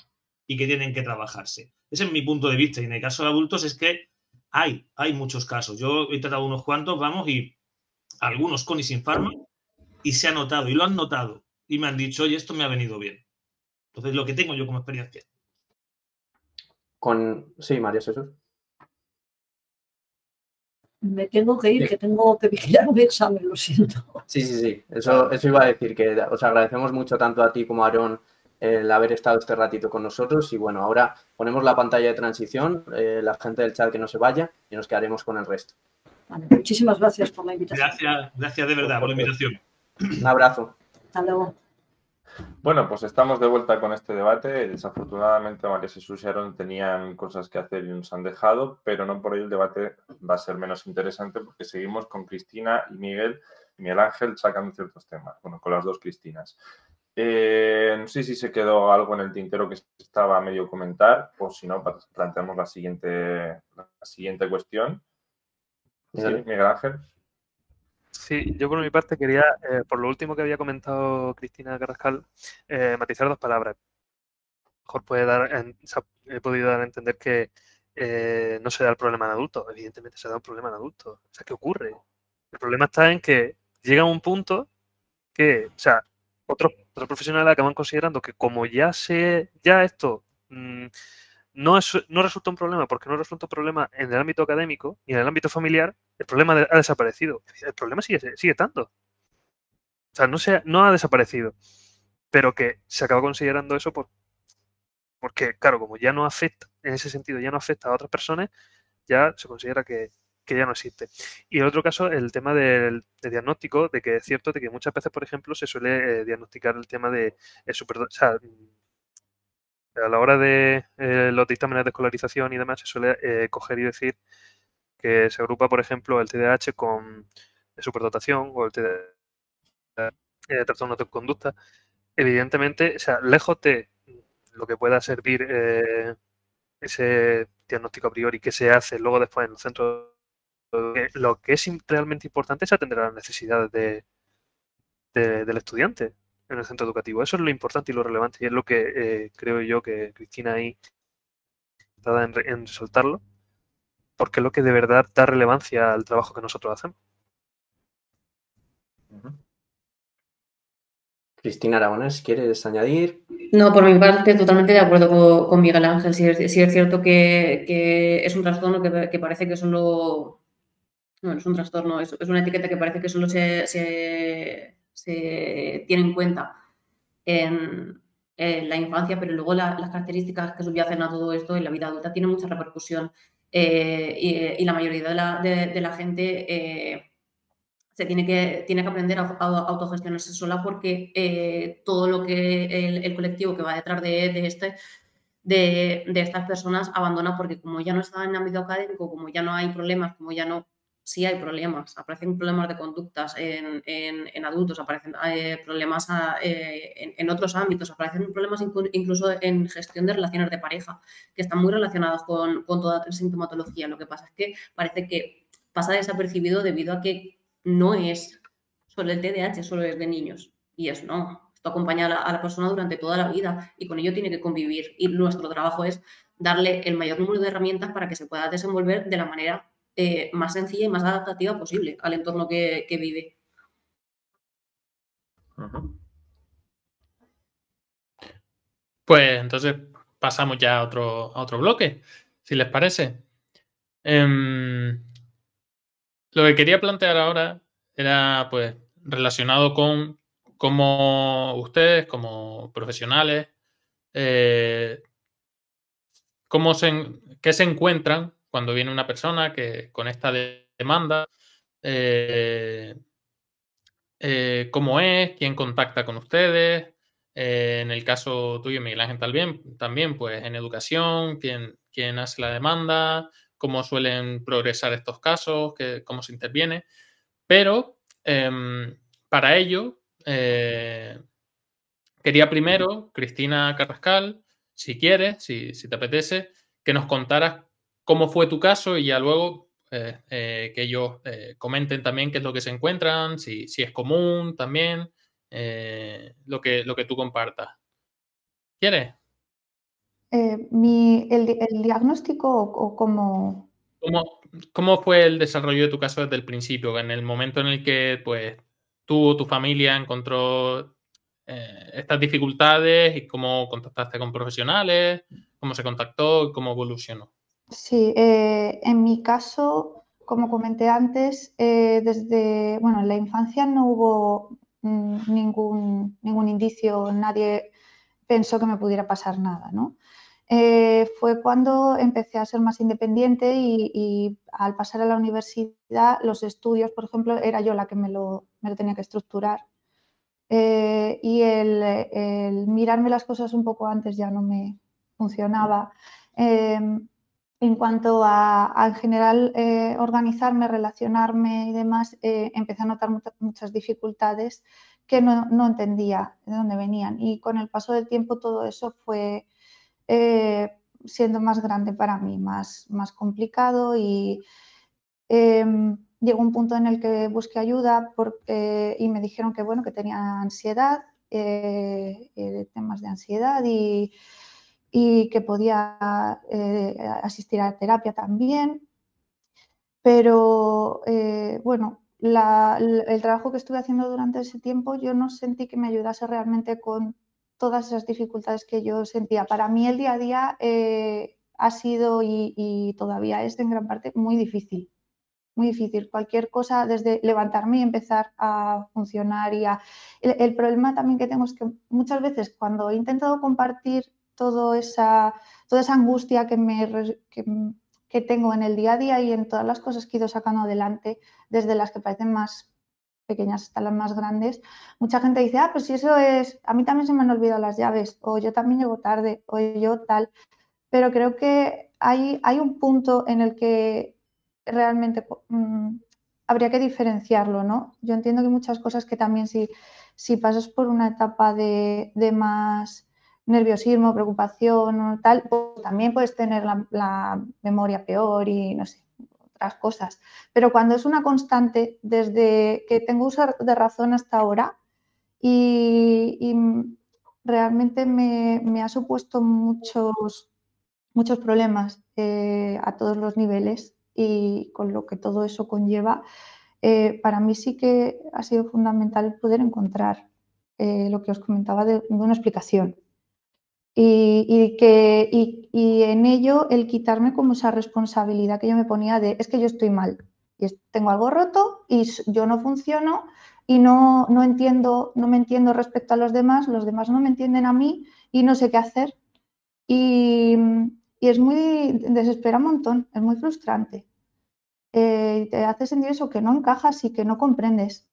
y que tienen que trabajarse. Ese es mi punto de vista. Y en el caso de adultos es que hay, hay muchos casos. Yo he tratado unos cuantos, vamos, y algunos con y sin farma, y se ha notado, y lo han notado, y me han dicho, oye, esto me ha venido bien. Entonces, lo que tengo yo como experiencia. Con, sí, María Jesús me tengo que ir, que tengo que vigilar un examen, lo siento. Sí, sí, sí, eso, eso iba a decir, que os agradecemos mucho tanto a ti como a Aaron el haber estado este ratito con nosotros. Y bueno, ahora ponemos la pantalla de transición, eh, la gente del chat que no se vaya y nos quedaremos con el resto. Vale, muchísimas gracias por la invitación. Gracias, gracias de verdad por la invitación. Un abrazo. Hasta luego. Bueno, pues estamos de vuelta con este debate. Desafortunadamente María Jesús y Aaron tenían cosas que hacer y nos han dejado, pero no por ello el debate va a ser menos interesante porque seguimos con Cristina y Miguel y Miguel Ángel sacando ciertos temas, bueno, con las dos Cristinas. Eh, no sé si se quedó algo en el tintero que estaba a medio comentar, o si no, planteamos la siguiente, la siguiente cuestión. Sí, Miguel Ángel. Sí, yo por mi parte quería, eh, por lo último que había comentado Cristina Carrascal, eh, matizar dos palabras. Mejor puede dar, he podido dar a entender que eh, no se da el problema en adultos. Evidentemente se da un problema en adultos. O sea, ¿qué ocurre? El problema está en que llega un punto que, o sea, otros, otros profesionales acaban considerando que como ya se, ya esto mm, no, es, no resulta un problema porque no resulta un problema en el ámbito académico y en el ámbito familiar, el problema ha desaparecido. El problema sigue, sigue estando. O sea, no, se, no ha desaparecido. Pero que se acaba considerando eso por, porque, claro, como ya no afecta, en ese sentido, ya no afecta a otras personas, ya se considera que, ya no existe. Y en otro caso, el tema del, diagnóstico, de que es cierto de que muchas veces, por ejemplo, se suele eh, diagnosticar el tema de eh, super, a la hora de eh, los dictámenes de escolarización y demás, se suele eh, coger y decir que se agrupa, por ejemplo, el TDAH con superdotación o el TDAH, eh, trastorno de conducta. Evidentemente, o sea, lejos de lo que pueda servir ese diagnóstico a priori que se hace luego después en el centro, lo que es realmente importante es atender a las necesidades de, del estudiante en el centro educativo. Eso es lo importante y lo relevante y es lo que eh, creo yo que Cristina ahí está en, en resaltarlo, porque es lo que de verdad da relevancia al trabajo que nosotros hacemos. Cristina Aragonés, ¿quieres añadir? No, por mi parte, totalmente de acuerdo con, Miguel Ángel. Sí, es cierto que, es un trastorno que, parece que solo. No, es un trastorno, es, una etiqueta que parece que solo se, se tiene en cuenta en, la infancia, pero luego las características que subyacen a todo esto en la vida adulta tienen mucha repercusión eh, y, la mayoría de la, la gente eh, se tiene que, tiene que aprender a, autogestionarse sola porque eh, todo lo que el, colectivo que va detrás de, este de, estas personas abandona porque como ya no está en ámbito académico, como ya no hay problemas, como ya no sí hay problemas, aparecen problemas de conductas en, en, adultos, aparecen eh, problemas eh, en, otros ámbitos, aparecen problemas incluso en gestión de relaciones de pareja, que están muy relacionados con, con toda la sintomatología. Lo que pasa es que parece que pasa desapercibido debido a que no es solo el TDAH, solo es de niños. Y eso no, esto acompaña a la, a la persona durante toda la vida y con ello tiene que convivir. Y nuestro trabajo es darle el mayor número de herramientas para que se pueda desenvolver de la manera eh, más sencilla y más adaptativa posible al entorno que, vive. Pues entonces pasamos ya a otro, a otro bloque, si les parece. Em, lo que quería plantear ahora era pues relacionado con cómo ustedes, como profesionales, eh, cómo se, qué se encuentran cuando viene una persona que con esta demanda, eh, eh, cómo es, quién contacta con ustedes. Eh, en el caso tuyo, Miguel Ángel, también, también pues en educación, quién, quién hace la demanda, cómo suelen progresar estos casos, cómo se interviene. Pero em, para ello, quería primero, Cristina Carrascal, si quieres, si, si te apetece, que nos contaras cómo fue tu caso y ya luego eh, eh, que ellos eh, comenten también qué es lo que se encuentran, si, si es común también, lo, que, lo que tú compartas. ¿Quieres? Mi, el, diagnóstico o, cómo... cómo... ¿Cómo fue el desarrollo de tu caso desde el principio? En el momento en el que pues, tú o tu familia encontró estas dificultades y cómo contactaste con profesionales, cómo se contactó y cómo evolucionó. Sí, eh, en mi caso, como comenté antes, eh, desde, bueno, en la infancia no hubo mm, ningún, ningún indicio, nadie pensó que me pudiera pasar nada, ¿no? Eh, fue cuando empecé a ser más independiente y, al pasar a la universidad, los estudios, por ejemplo, era yo la que me lo, tenía que estructurar. Y el, mirarme las cosas un poco antes ya no me funcionaba. Em, en cuanto a, en general, eh, organizarme, relacionarme y demás, empecé a notar muchas dificultades que no, entendía de dónde venían. Y con el paso del tiempo todo eso fue eh, siendo más grande para mí, más, más complicado y em, llegó un punto en el que busqué ayuda y me dijeron que, bueno, que tenía ansiedad, eh, eh, temas de ansiedad y, y que podía asistir a terapia también. Pero bueno, el trabajo que estuve haciendo durante ese tiempo yo no sentí que me ayudase realmente con todas esas dificultades que yo sentía. Para mí el día a día eh, ha sido y, todavía es en gran parte muy difícil. Muy difícil. Cualquier cosa, desde levantarme y empezar a funcionar. Y El, problema también que tengo es que muchas veces cuando he intentado compartir esa, toda esa angustia que, me, que tengo en el día a día y en todas las cosas que he ido sacando adelante, desde las que parecen más pequeñas hasta las más grandes, mucha gente dice, ah, pues si eso es, a mí también se me han olvidado las llaves, o yo también llego tarde, o yo tal, pero creo que hay, hay un punto en el que realmente mm, habría que diferenciarlo, ¿no? Yo entiendo que muchas cosas que también si, si pasas por una etapa de, más nerviosismo, preocupación tal, pues también puedes tener la memoria peor y no sé, cosas. Pero cuando es una constante, desde que tengo uso de razón hasta ahora, y, realmente me, ha supuesto muchos, muchos problemas eh, a todos los niveles y con lo que todo eso conlleva, eh, para mí sí que ha sido fundamental poder encontrar eh, lo que os comentaba de una explicación y, que, y, en ello el quitarme como esa responsabilidad que yo me ponía de es que yo estoy mal y tengo algo roto y yo no funciono y no, no entiendo, no me entiendo respecto a los demás, los demás no me entienden a mí y no sé qué hacer. Y, es muy, desespera un montón, es muy frustrante. Eh, te hace sentir eso, que no encajas y que no comprendes.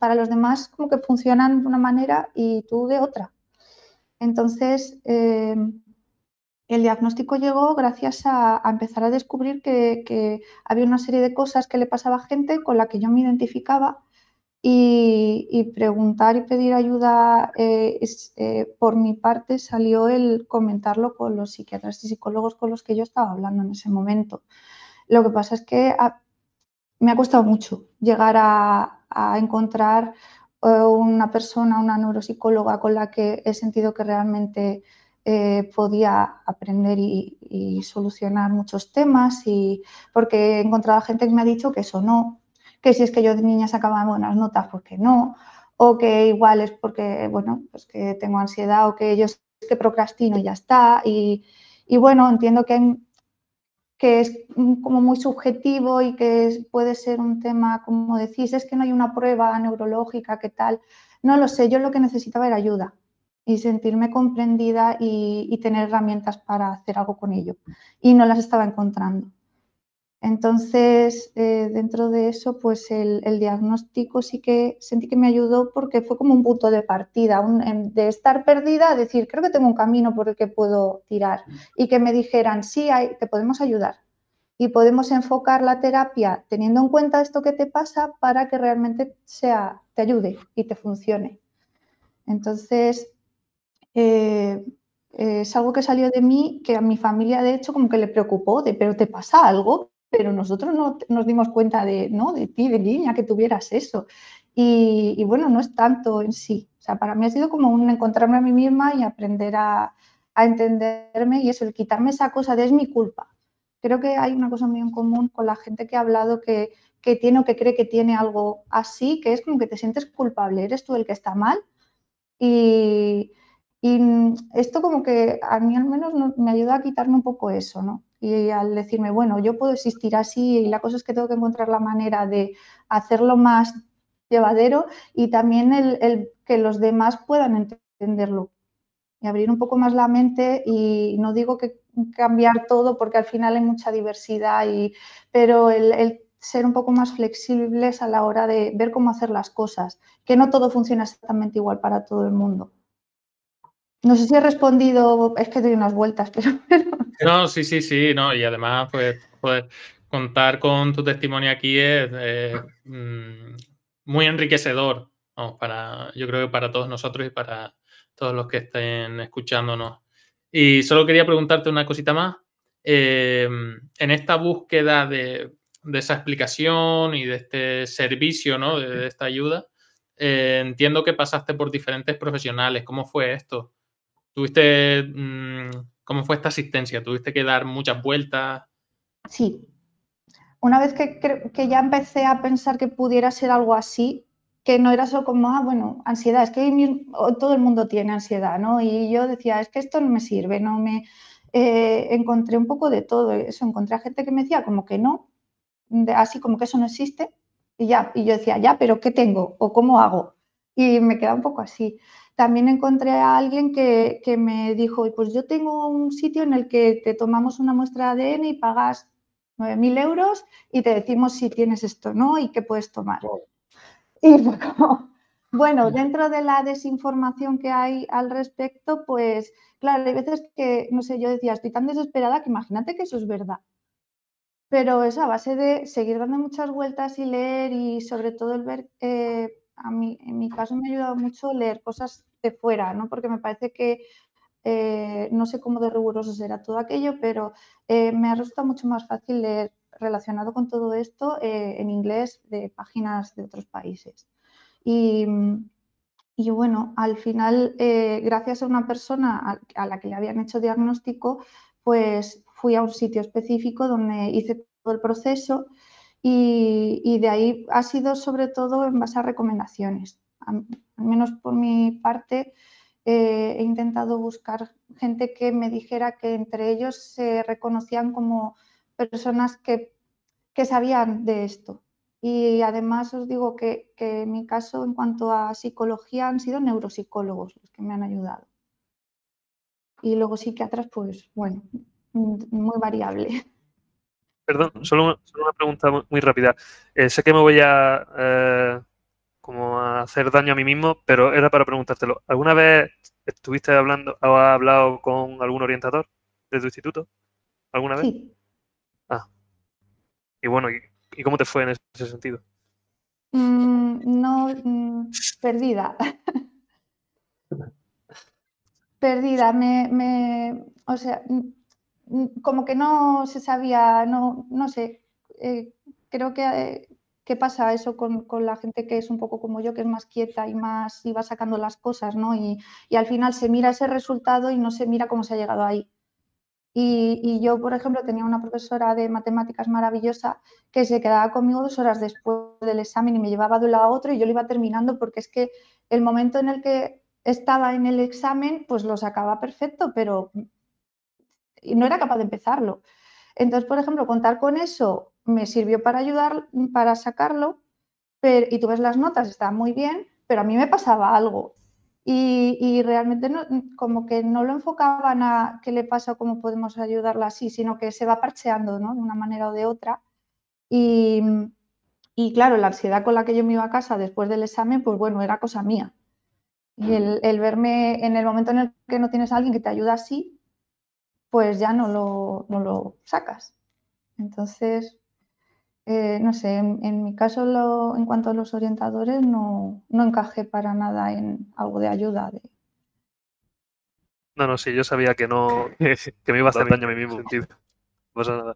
Para los demás como que funcionan de una manera y tú de otra. Entonces, eh, el diagnóstico llegó gracias a, empezar a descubrir que, había una serie de cosas que le pasaba a gente con la que yo me identificaba y, preguntar y pedir ayuda eh, eh, por mi parte salió el comentarlo con los psiquiatras y psicólogos con los que yo estaba hablando en ese momento. Lo que pasa es que me ha costado mucho llegar a encontrar una persona, una neuropsicóloga con la que he sentido que realmente eh, podía aprender y, solucionar muchos temas y porque he encontrado gente que me ha dicho que eso no, que si es que yo de niña sacaba buenas notas, porque no, o que igual es porque, bueno, pues que tengo ansiedad o que yo es que procrastino y ya está. Y, y bueno, entiendo que hay que es como muy subjetivo y que puede ser un tema, como decís, es que no hay una prueba neurológica, ¿qué tal? No lo sé, yo lo que necesitaba era ayuda y sentirme comprendida y, tener herramientas para hacer algo con ello. Y no las estaba encontrando. Entonces, eh, dentro de eso, pues el, diagnóstico sí que sentí que me ayudó porque fue como un punto de partida, de estar perdida a decir, creo que tengo un camino por el que puedo tirar y que me dijeran, sí, hay, te podemos ayudar y podemos enfocar la terapia teniendo en cuenta esto que te pasa para que realmente sea, te ayude y te funcione. Entonces, eh, es algo que salió de mí que a mi familia de hecho como que le preocupó de, pero te pasa algo, pero nosotros no nos dimos cuenta de, ¿no? de ti, de niña, que tuvieras eso. Y, bueno, no es tanto en sí. O sea, para mí ha sido como un encontrarme a mí misma y aprender a, entenderme y eso, el quitarme esa cosa de es mi culpa. Creo que hay una cosa muy en común con la gente que ha hablado que, que tiene o que cree que tiene algo así, que es como que te sientes culpable, eres tú el que está mal. Y, y esto como que a mí al menos me ayuda a quitarme un poco eso, ¿no? Y al decirme, bueno, yo puedo existir así y la cosa es que tengo que encontrar la manera de hacerlo más llevadero y también el, que los demás puedan entenderlo y abrir un poco más la mente y no digo que cambiar todo porque al final hay mucha diversidad, y, pero el, ser un poco más flexibles a la hora de ver cómo hacer las cosas, que no todo funciona exactamente igual para todo el mundo. No sé si he respondido, es que doy unas vueltas, (laughs) pero... No, sí, sí, sí, no, y además, pues, poder contar con tu testimonio aquí es mm, muy enriquecedor, para, yo creo que para todos nosotros y para todos los que estén escuchándonos. Y solo quería preguntarte una cosita más. Em, en esta búsqueda de, esa explicación y de este servicio, ¿no? de, esta ayuda, eh, entiendo que pasaste por diferentes profesionales. ¿Cómo fue esto? ¿Tuviste, mm, cómo fue esta asistencia? ¿Tuviste que dar muchas vueltas? Sí. Una vez que, que ya empecé a pensar que pudiera ser algo así, que no era solo como, ah, bueno, ansiedad, es que todo el mundo tiene ansiedad, ¿no? Y yo decía, es que esto no me sirve, no me... Eh, encontré un poco de todo, eso, encontré a gente que me decía como que no, así como que eso no existe, y ya, y yo decía, ya, pero ¿qué tengo? ¿O cómo hago? Y me queda un poco así. También encontré a alguien que, que me dijo, pues yo tengo un sitio en el que te tomamos una muestra de ADN y pagas 9.000 euros y te decimos si tienes esto, ¿no? Y qué puedes tomar. Y fue como, bueno, dentro de la desinformación que hay al respecto, pues claro, hay veces que, no sé, yo decía, estoy tan desesperada que imagínate que eso es verdad. Pero es a base de seguir dando muchas vueltas y leer y sobre todo el ver, eh, a mí, en mi caso me ha ayudado mucho leer cosas de fuera, ¿no? Porque me parece que eh, no sé cómo de riguroso será todo aquello, pero eh, me ha resultado mucho más fácil leer relacionado con todo esto eh, en inglés de páginas de otros países. Y, bueno, al final, eh, gracias a una persona a, la que le habían hecho diagnóstico, pues fui a un sitio específico donde hice todo el proceso y, de ahí ha sido sobre todo en base a recomendaciones. Al menos por mi parte, eh, he intentado buscar gente que me dijera que entre ellos se reconocían como personas que, sabían de esto. Y además os digo que, en mi caso, en cuanto a psicología, han sido neuropsicólogos los que me han ayudado. Y luego psiquiatras, pues bueno, muy variable. Perdón, solo, una pregunta muy, rápida. Eh, sé que me voy a, eh, como a hacer daño a mí mismo, pero era para preguntártelo. ¿Alguna vez estuviste hablando o has hablado con algún orientador de tu instituto? ¿Alguna vez? Sí. Ah. Y bueno, ¿y, cómo te fue en ese sentido? Mm, no, mm, perdida. (laughs) perdida, me, me, o sea, como que no se sabía, no, no sé, eh, creo que, eh, ¿qué pasa eso con, con, la gente que es un poco como yo, que es más quieta y más y va sacando las cosas, ¿no? Y, y al final se mira ese resultado y no se mira cómo se ha llegado ahí. Y, yo, por ejemplo, tenía una profesora de matemáticas maravillosa que se quedaba conmigo dos horas después del examen y me llevaba de un lado a otro y yo lo iba terminando porque es que el momento en el que estaba en el examen, pues lo sacaba perfecto, pero no era capaz de empezarlo. Entonces, por ejemplo, contar con eso me sirvió para ayudar, para sacarlo, y tú ves las notas, está muy bien, pero a mí me pasaba algo y, realmente no, como que no lo enfocaban a qué le pasa o cómo podemos ayudarla así, sino que se va parcheando ¿no? de una manera o de otra. Y, y, claro, la ansiedad con la que yo me iba a casa después del examen, pues bueno, era cosa mía. Y el, verme en el momento en el que no tienes alguien que te ayuda así, pues ya no lo, no lo sacas. Entonces, eh, no sé, en, mi caso, en cuanto a los orientadores, no, no, encajé para nada en algo de ayuda. No, no, sí, yo sabía que no, (laughs) que me iba a hacer daño a mí mismo. Sentido. No pasa nada.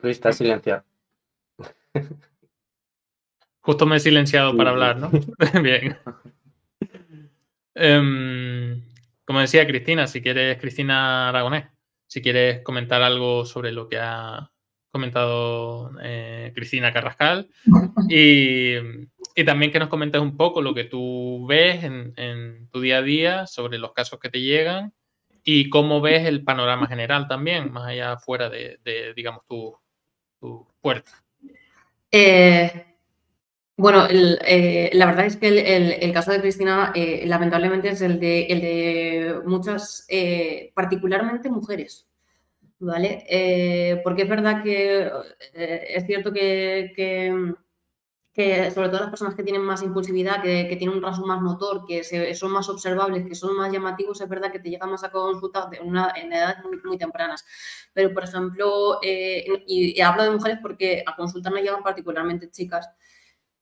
Luis, está silenciado. (laughs) Justo me he silenciado para hablar, ¿no? (laughs) Bien. Em, como decía Cristina, si quieres, Cristina Aragonés, si quieres comentar algo sobre lo que ha comentado eh, Cristina Carrascal (laughs) y, también que nos comentes un poco lo que tú ves en, tu día a día sobre los casos que te llegan y cómo ves el panorama general también, más allá fuera de, digamos, tu, tu puerta. Eh, Bueno, eh, la verdad es que el, caso de Cristina, eh, lamentablemente, es el de, el muchas, eh, particularmente mujeres, ¿vale? Porque es verdad que es cierto que, que- sobre todo las personas que tienen más impulsividad, que, que tienen un rasgo más motor, que son más observables, que son más llamativos, es verdad que te llegan más a consulta de una, en edades muy, muy tempranas. Pero, por ejemplo, y, hablo de mujeres porque a consulta no llegan particularmente chicas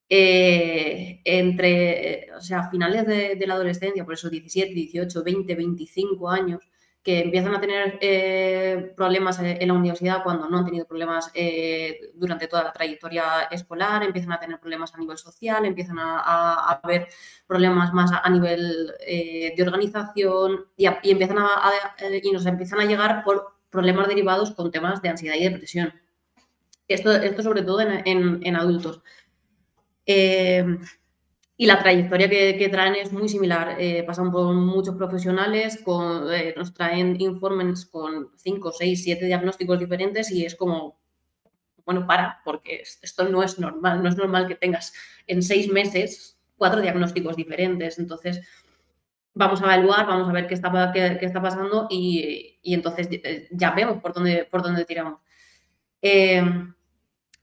eh, entre, o sea, finales de, la adolescencia, por eso 17, 18, 20, 25 años, que empiezan a tener eh, problemas en en la universidad cuando no han tenido problemas eh, durante toda la trayectoria escolar, empiezan a tener problemas a nivel social, empiezan a, haber problemas más a, nivel eh, de organización y, empiezan y nos empiezan a llegar por problemas derivados con temas de ansiedad y depresión. Esto, esto sobre todo en- en adultos. Eh, y la trayectoria que, que traen es muy similar. Eh, pasan por muchos profesionales, con, eh, nos traen informes con 5, 6, 7 diagnósticos diferentes y es como, bueno, para, porque es- esto no es normal. No es normal que tengas en seis meses cuatro diagnósticos diferentes. Entonces, vamos a evaluar, vamos a ver qué está, qué, qué está pasando y, y entonces eh, ya vemos por dónde, por dónde tiramos. Eh,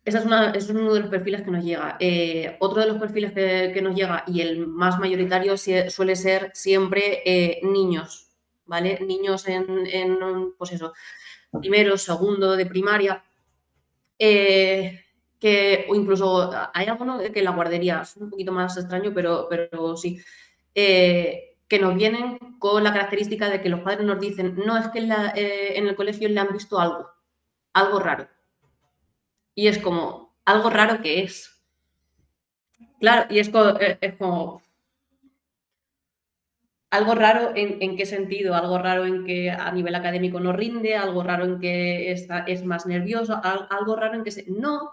ese es, uno de los perfiles que nos llega. Eh, otro de los perfiles que, nos llega y el más mayoritario suele ser siempre eh, niños, ¿vale? Niños en, en, pues eso, primero, segundo de primaria, eh, que, o incluso hay alguno que la guardería es un poquito más extraño, pero, pero sí, que nos vienen con la característica de que los padres nos dicen, no, es que en, la- en el colegio le han visto algo, algo raro. Y es como, algo raro que es. Claro, y es, eh, es como, algo raro en, qué sentido, algo raro en que a nivel académico no rinde, algo raro en que está, es más nervioso, al- algo raro en que se... No.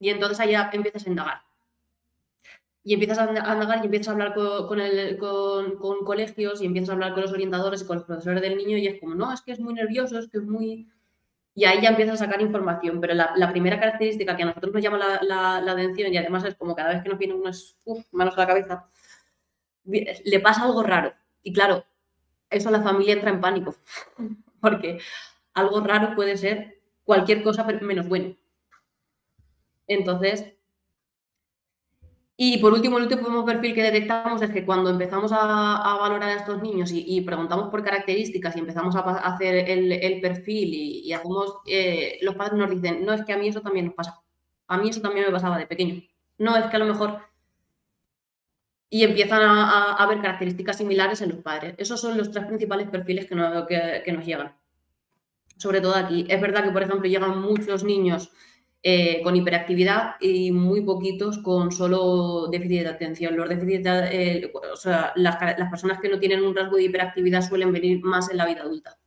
Y entonces allá empiezas a indagar. Y empiezas a indagar y empiezas a hablar co- con, con- con colegios y empiezas a hablar con los orientadores y con los profesores del niño y es como, no, es que es muy nervioso, es que es muy... Y ahí ya empiezas a sacar información, pero la, primera característica que a nosotros nos llama la, atención y además es como cada vez que nos vienen unas manos a la cabeza, le pasa algo raro. Y claro, eso la familia entra en pánico, (laughs) porque algo raro puede ser cualquier cosa menos bueno. Entonces, y por último, el último perfil que detectamos es que cuando empezamos a, valorar a estos niños y, preguntamos por características y empezamos a, hacer el, perfil y, y eh, los padres nos dicen, no, es que a mí eso también nos pasa. A mí eso también me pasaba de pequeño. No, es que a lo mejor... Y empiezan a, a- ver características similares en los padres. Esos son los tres principales perfiles que nos llegan. Sobre todo aquí. Es verdad que, por ejemplo, llegan muchos niños eh, con hiperactividad y muy poquitos con solo déficit de atención. Los déficits de- eh, o sea, las, personas que no tienen un rasgo de hiperactividad suelen venir más en la vida adulta.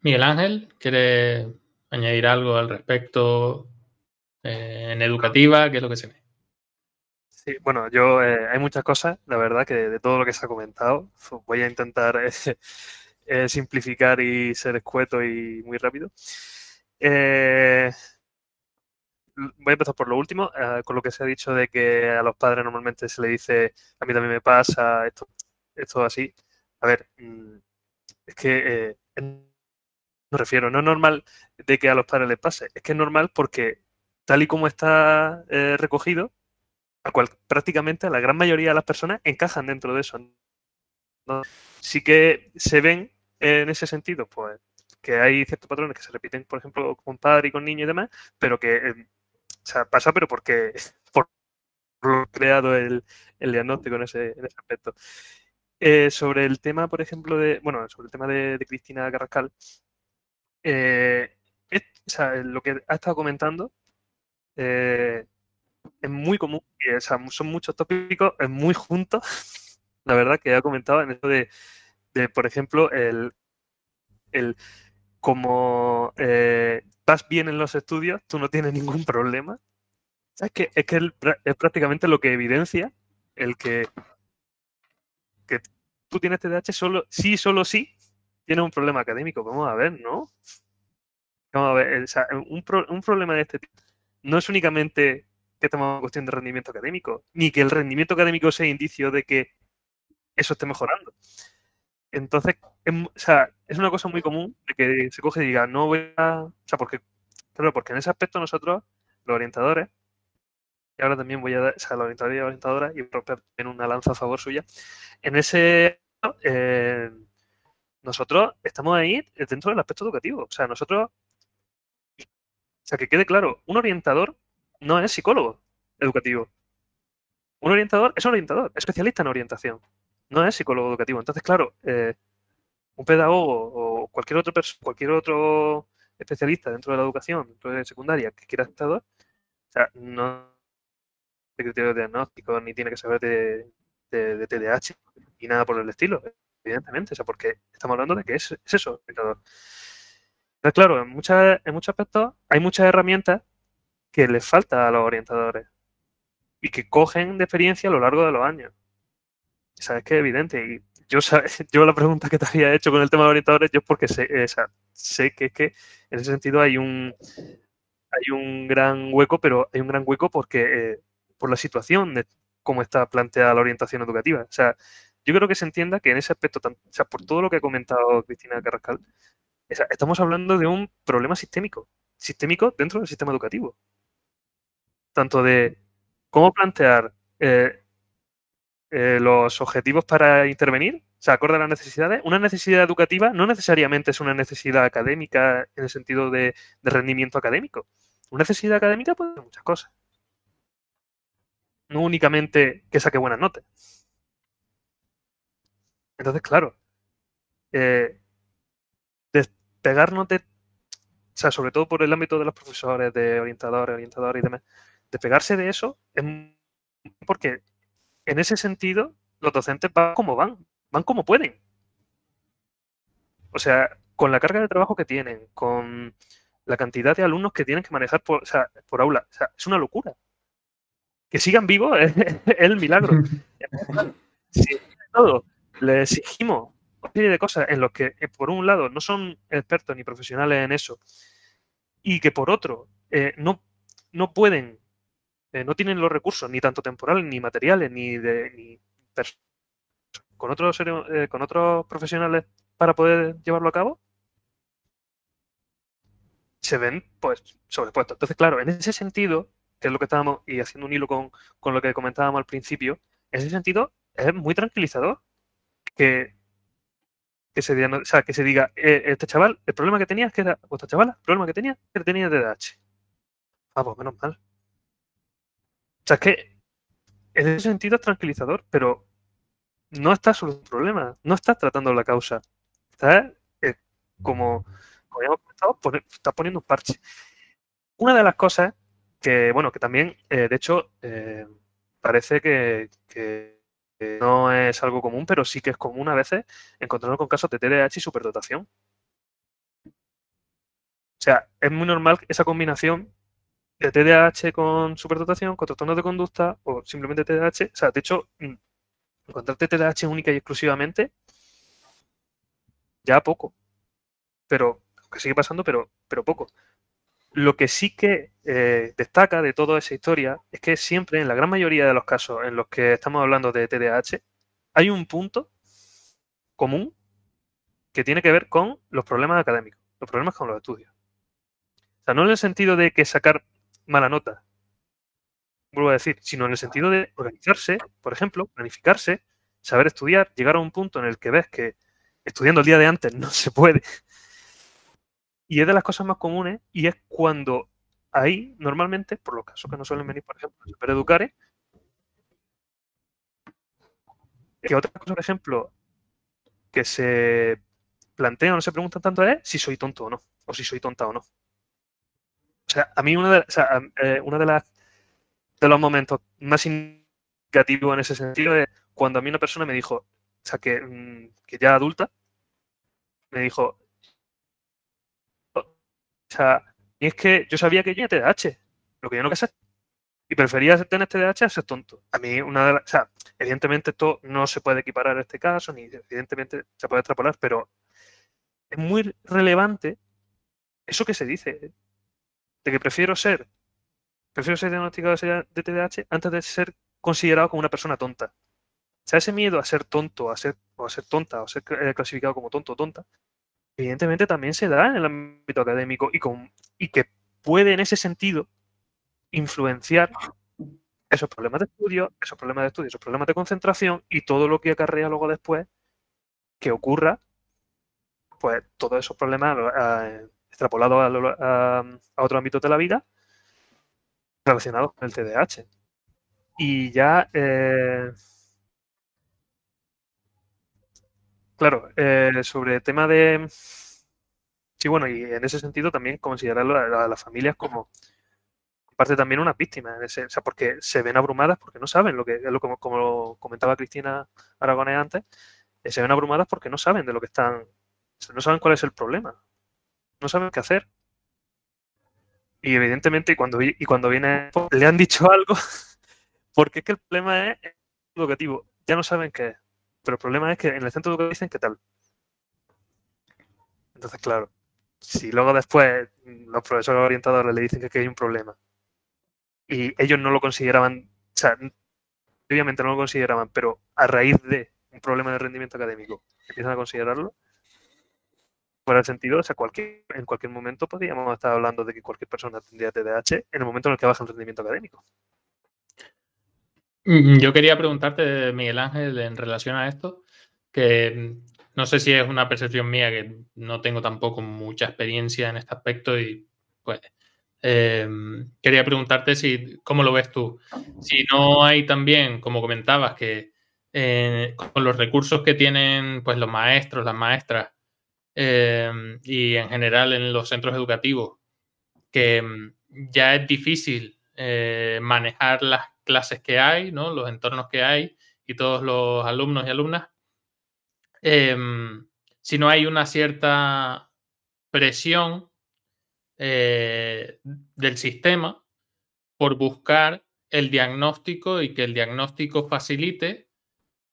Miguel Ángel, ¿quiere añadir algo al respecto eh, en educativa? ¿Qué es lo que se ve? Sí, bueno, yo eh, hay muchas cosas, la verdad, que de todo lo que se ha comentado, voy a intentar eh, (laughs) eh, simplificar y ser escueto y muy rápido. Eh, voy a empezar por lo último, eh, con lo que se ha dicho de que a los padres normalmente se le dice, a mí también me pasa, esto, esto así. A ver, mm, es que me refiero, no es normal de que a los padres les pase, es que es normal porque tal y como está recogido, a cual, prácticamente la gran mayoría de las personas encajan dentro de eso. ¿no? Sí que se ven en ese sentido, pues, que hay ciertos patrones que se repiten, por ejemplo, con padre y con niño y demás, pero que, eh, pasa, pero porque (laughs) por creado el, el diagnóstico en ese, en ese aspecto. Eh, sobre el tema, por ejemplo, de, bueno, sobre el tema de, Cristina Carrascal, eh, lo que ha estado comentando eh, es muy común, y, o sea, son muchos tópicos, es muy juntos, (laughs) la verdad, que ha comentado en eso de, de, por ejemplo, el, el como eh, vas bien en los estudios, tú no tienes ningún problema. Es que, es, que el- es prácticamente lo que evidencia el que, que tú tienes TDAH solo, sí, solo sí, tienes un problema académico. Vamos a ver, ¿no? Vamos a ver, o sea, un, pro- un problema de este tipo no es únicamente que estamos cuestión de rendimiento académico, ni que el rendimiento académico sea indicio de que eso esté mejorando. Entonces, es, o sea, es una cosa muy común de que se coge y diga, no voy a... O sea, porque, claro, porque en ese aspecto nosotros, los orientadores, y ahora también voy a dar, o sea, los orientadores y orientadoras, y romper en una lanza a favor suya, en ese... Eh, nosotros estamos ahí dentro del aspecto educativo. O sea, nosotros... O sea, que quede claro, un orientador no es psicólogo educativo. Un orientador es un orientador, especialista en orientación no es psicólogo educativo. Entonces, claro, eh, un pedagogo o cualquier otro, cualquier otro especialista dentro de la educación, dentro de secundaria, que quiera estar, o sea, no de criterio de diagnóstico, ni tiene que saber de, de, TDAH, ni nada por el estilo, evidentemente, o sea, porque estamos hablando de que es, eso. Entonces, claro, en, muchas, en muchos aspectos hay muchas herramientas que les falta a los orientadores y que cogen de experiencia a lo largo de los años sabes que es evidente. Yo, (laughs) yo la pregunta que te había hecho con el tema de orientadores, yo porque sé, eh, sé que es que en ese sentido hay un, hay un gran hueco, pero hay un gran hueco porque eh, por la situación de cómo está planteada la orientación educativa. O sea, yo creo que se entienda que en ese aspecto, o sea, por todo lo que ha comentado Cristina Carrascal, estamos hablando de un problema sistémico, sistémico dentro del sistema educativo. Tanto de cómo plantear eh, eh, los objetivos para intervenir, o sea, acorde a las necesidades. Una necesidad educativa no necesariamente es una necesidad académica en el sentido de, rendimiento académico. Una necesidad académica puede ser muchas cosas. No únicamente que saque buenas notas. Entonces, claro, eh, despegarnos de, o sea, sobre todo por el ámbito de los profesores, de orientadores, orientadores y demás, despegarse de eso es porque en ese sentido, los docentes van como van, van como pueden. O sea, con la carga de trabajo que tienen, con la cantidad de alumnos que tienen que manejar por, aula, o sea, es una locura. Que sigan vivos (laughs) es, el milagro. (laughs) Si todo le exigimos una serie de cosas en los que, eh, por un lado, no son expertos ni profesionales en eso, y que por otro, eh, no, no pueden eh, no tienen los recursos, ni tanto temporales, ni materiales, ni de ni con otros eh, con otros profesionales para poder llevarlo a cabo, se ven pues sobrepuestos. Entonces, claro, en ese sentido, que es lo que estábamos, y haciendo un hilo con, lo que comentábamos al principio, en ese sentido es muy tranquilizador que, que, se, o sea, que se diga, eh, este chaval, el problema que tenía es que era, o esta chavala, el problema que tenía es que tenía DDH. Ah, pues menos mal. O sea, es que en ese sentido es tranquilizador, pero no está solucionando el problema, no estás tratando la causa. Estás, eh, como, como ya hemos comentado, estás poniendo un parche. Una de las cosas que, bueno, que también, eh, de hecho, eh, parece que, no es algo común, pero sí que es común a veces encontrarnos con casos de TDAH y superdotación. O sea, es muy normal esa combinación de TDAH con superdotación, con trastornos de conducta o simplemente TDAH. O sea, de hecho, mm, encontrarte TDAH única y exclusivamente, ya poco. Pero, que sigue pasando, pero, pero poco. Lo que sí que eh, destaca de toda esa historia es que siempre, en la gran mayoría de los casos en los que estamos hablando de TDAH, hay un punto común que tiene que ver con los problemas académicos, los problemas con los estudios. O sea, no en el sentido de que sacar mala nota. Vuelvo a decir, sino en el sentido de organizarse, por ejemplo, planificarse, saber estudiar, llegar a un punto en el que ves que estudiando el día de antes no se puede. Y es de las cosas más comunes y es cuando ahí, normalmente, por los casos que no suelen venir, por ejemplo, para educar, que otra cosa, por ejemplo, que se plantea o no se pregunta tanto es si soy tonto o no, o si soy tonta o no. O sea, a mí una de, o sea, eh, de las los momentos más significativos en ese sentido es cuando a mí una persona me dijo, o sea, que, mm, que ya adulta, me dijo, o sea, y es que yo sabía que yo tenía TDAH, lo que yo no quería. Y prefería tener TDAH a ser tonto. A mí, una de las. O sea, evidentemente esto no se puede equiparar a este caso, ni evidentemente se puede extrapolar, pero es muy relevante eso que se dice de que prefiero ser prefiero ser diagnosticado de TDAH antes de ser considerado como una persona tonta. O sea, ese miedo a ser tonto, a ser, o a ser tonta, o a ser eh, clasificado como tonto o tonta, evidentemente también se da en el ámbito académico y, con, y que puede en ese sentido influenciar esos problemas de estudio, esos problemas de estudio, esos problemas de concentración y todo lo que acarrea luego después que ocurra, pues todos esos problemas extrapolados a, otro ámbito de la vida relacionados con el TDAH. Y ya, eh, claro, eh, sobre el tema de... Sí, bueno, y en ese sentido también considerarlo a, las familias como parte también unas víctimas, o sea, porque se ven abrumadas porque no saben lo que, lo, como, como comentaba Cristina Aragonés antes, eh, se ven abrumadas porque no saben de lo que están, no saben cuál es el problema, no saben qué hacer. Y evidentemente cuando, y cuando viene, le han dicho (laughs) algo, porque es que el problema es educativo, ya no saben qué es, pero el problema es que en el centro educativo dicen qué tal. Entonces, claro, si luego después los profesores orientadores le dicen que hay un problema y ellos no lo consideraban, o sea, obviamente no lo consideraban, pero a raíz de un problema de rendimiento académico empiezan a considerarlo, por el sentido, o sea, cualquier, en cualquier momento podríamos estar hablando de que cualquier persona tendría TDAH en el momento en el que baja el rendimiento académico. Mm, yo quería preguntarte, Miguel Ángel, en relación a esto, que mm, no sé si es una percepción mía, que no tengo tampoco mucha experiencia en este aspecto y pues em, quería preguntarte si cómo lo ves tú. Si no hay también, como comentabas, que eh, con los recursos que tienen pues los maestros, las maestras em, y en general en los centros educativos, que mm, ya es difícil eh, manejar las clases que hay, ¿no? los entornos que hay y todos los alumnos y alumnas, em, si no hay una cierta presión eh, del sistema por buscar el diagnóstico y que el diagnóstico facilite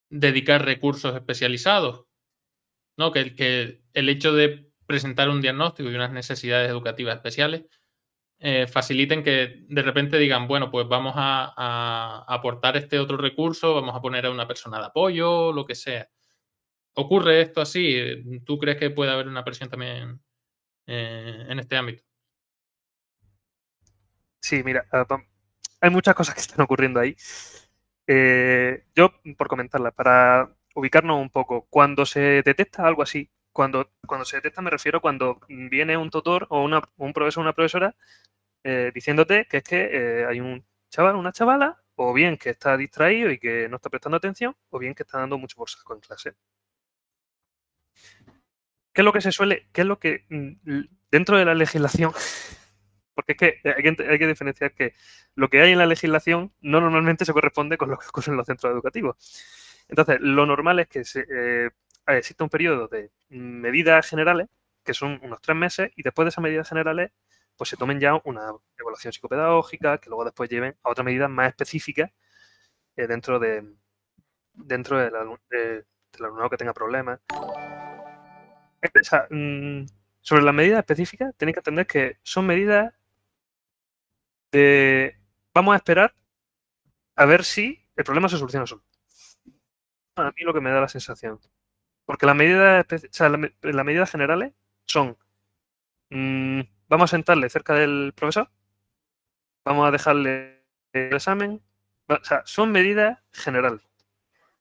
dedicar recursos especializados. ¿No? Que, que el hecho de presentar un diagnóstico y unas necesidades educativas especiales eh, faciliten que de repente digan, bueno, pues vamos a, aportar este otro recurso, vamos a poner a una persona de apoyo, lo que sea. ¿Ocurre esto así? ¿Tú crees que puede haber una presión también eh, en este ámbito? Sí, mira, ah, hay muchas cosas que están ocurriendo ahí. Eh, yo, por comentarla, para ubicarnos un poco, cuando se detecta algo así, cuando, cuando se detecta me refiero cuando viene un tutor o un profesor o una profesora eh, diciéndote que es que eh, hay un chaval, una chavala, o bien que está distraído y que no está prestando atención, o bien que está dando mucho por saco en clase. ¿Qué es lo que se suele, qué es lo que mm, dentro de la legislación, (laughs) porque es que hay, que diferenciar que lo que hay en la legislación no normalmente se corresponde con lo que ocurre en los centros educativos. Entonces, lo normal es que se, eh, existe un periodo de medidas generales, que son unos tres meses, y después de esas medidas generales, pues se tomen ya una evaluación psicopedagógica, que luego después lleven a otras medidas más específicas eh, dentro de dentro del, alumnado que tenga problemas. Mm, sobre las medidas específicas, tenéis que entender que son medidas de vamos a esperar a ver si el problema se soluciona solo. A mí lo que me da la sensación. Porque las medidas, las medidas generales son, mm, vamos a sentarle cerca del profesor, vamos a dejarle el examen, o sea, son medidas generales.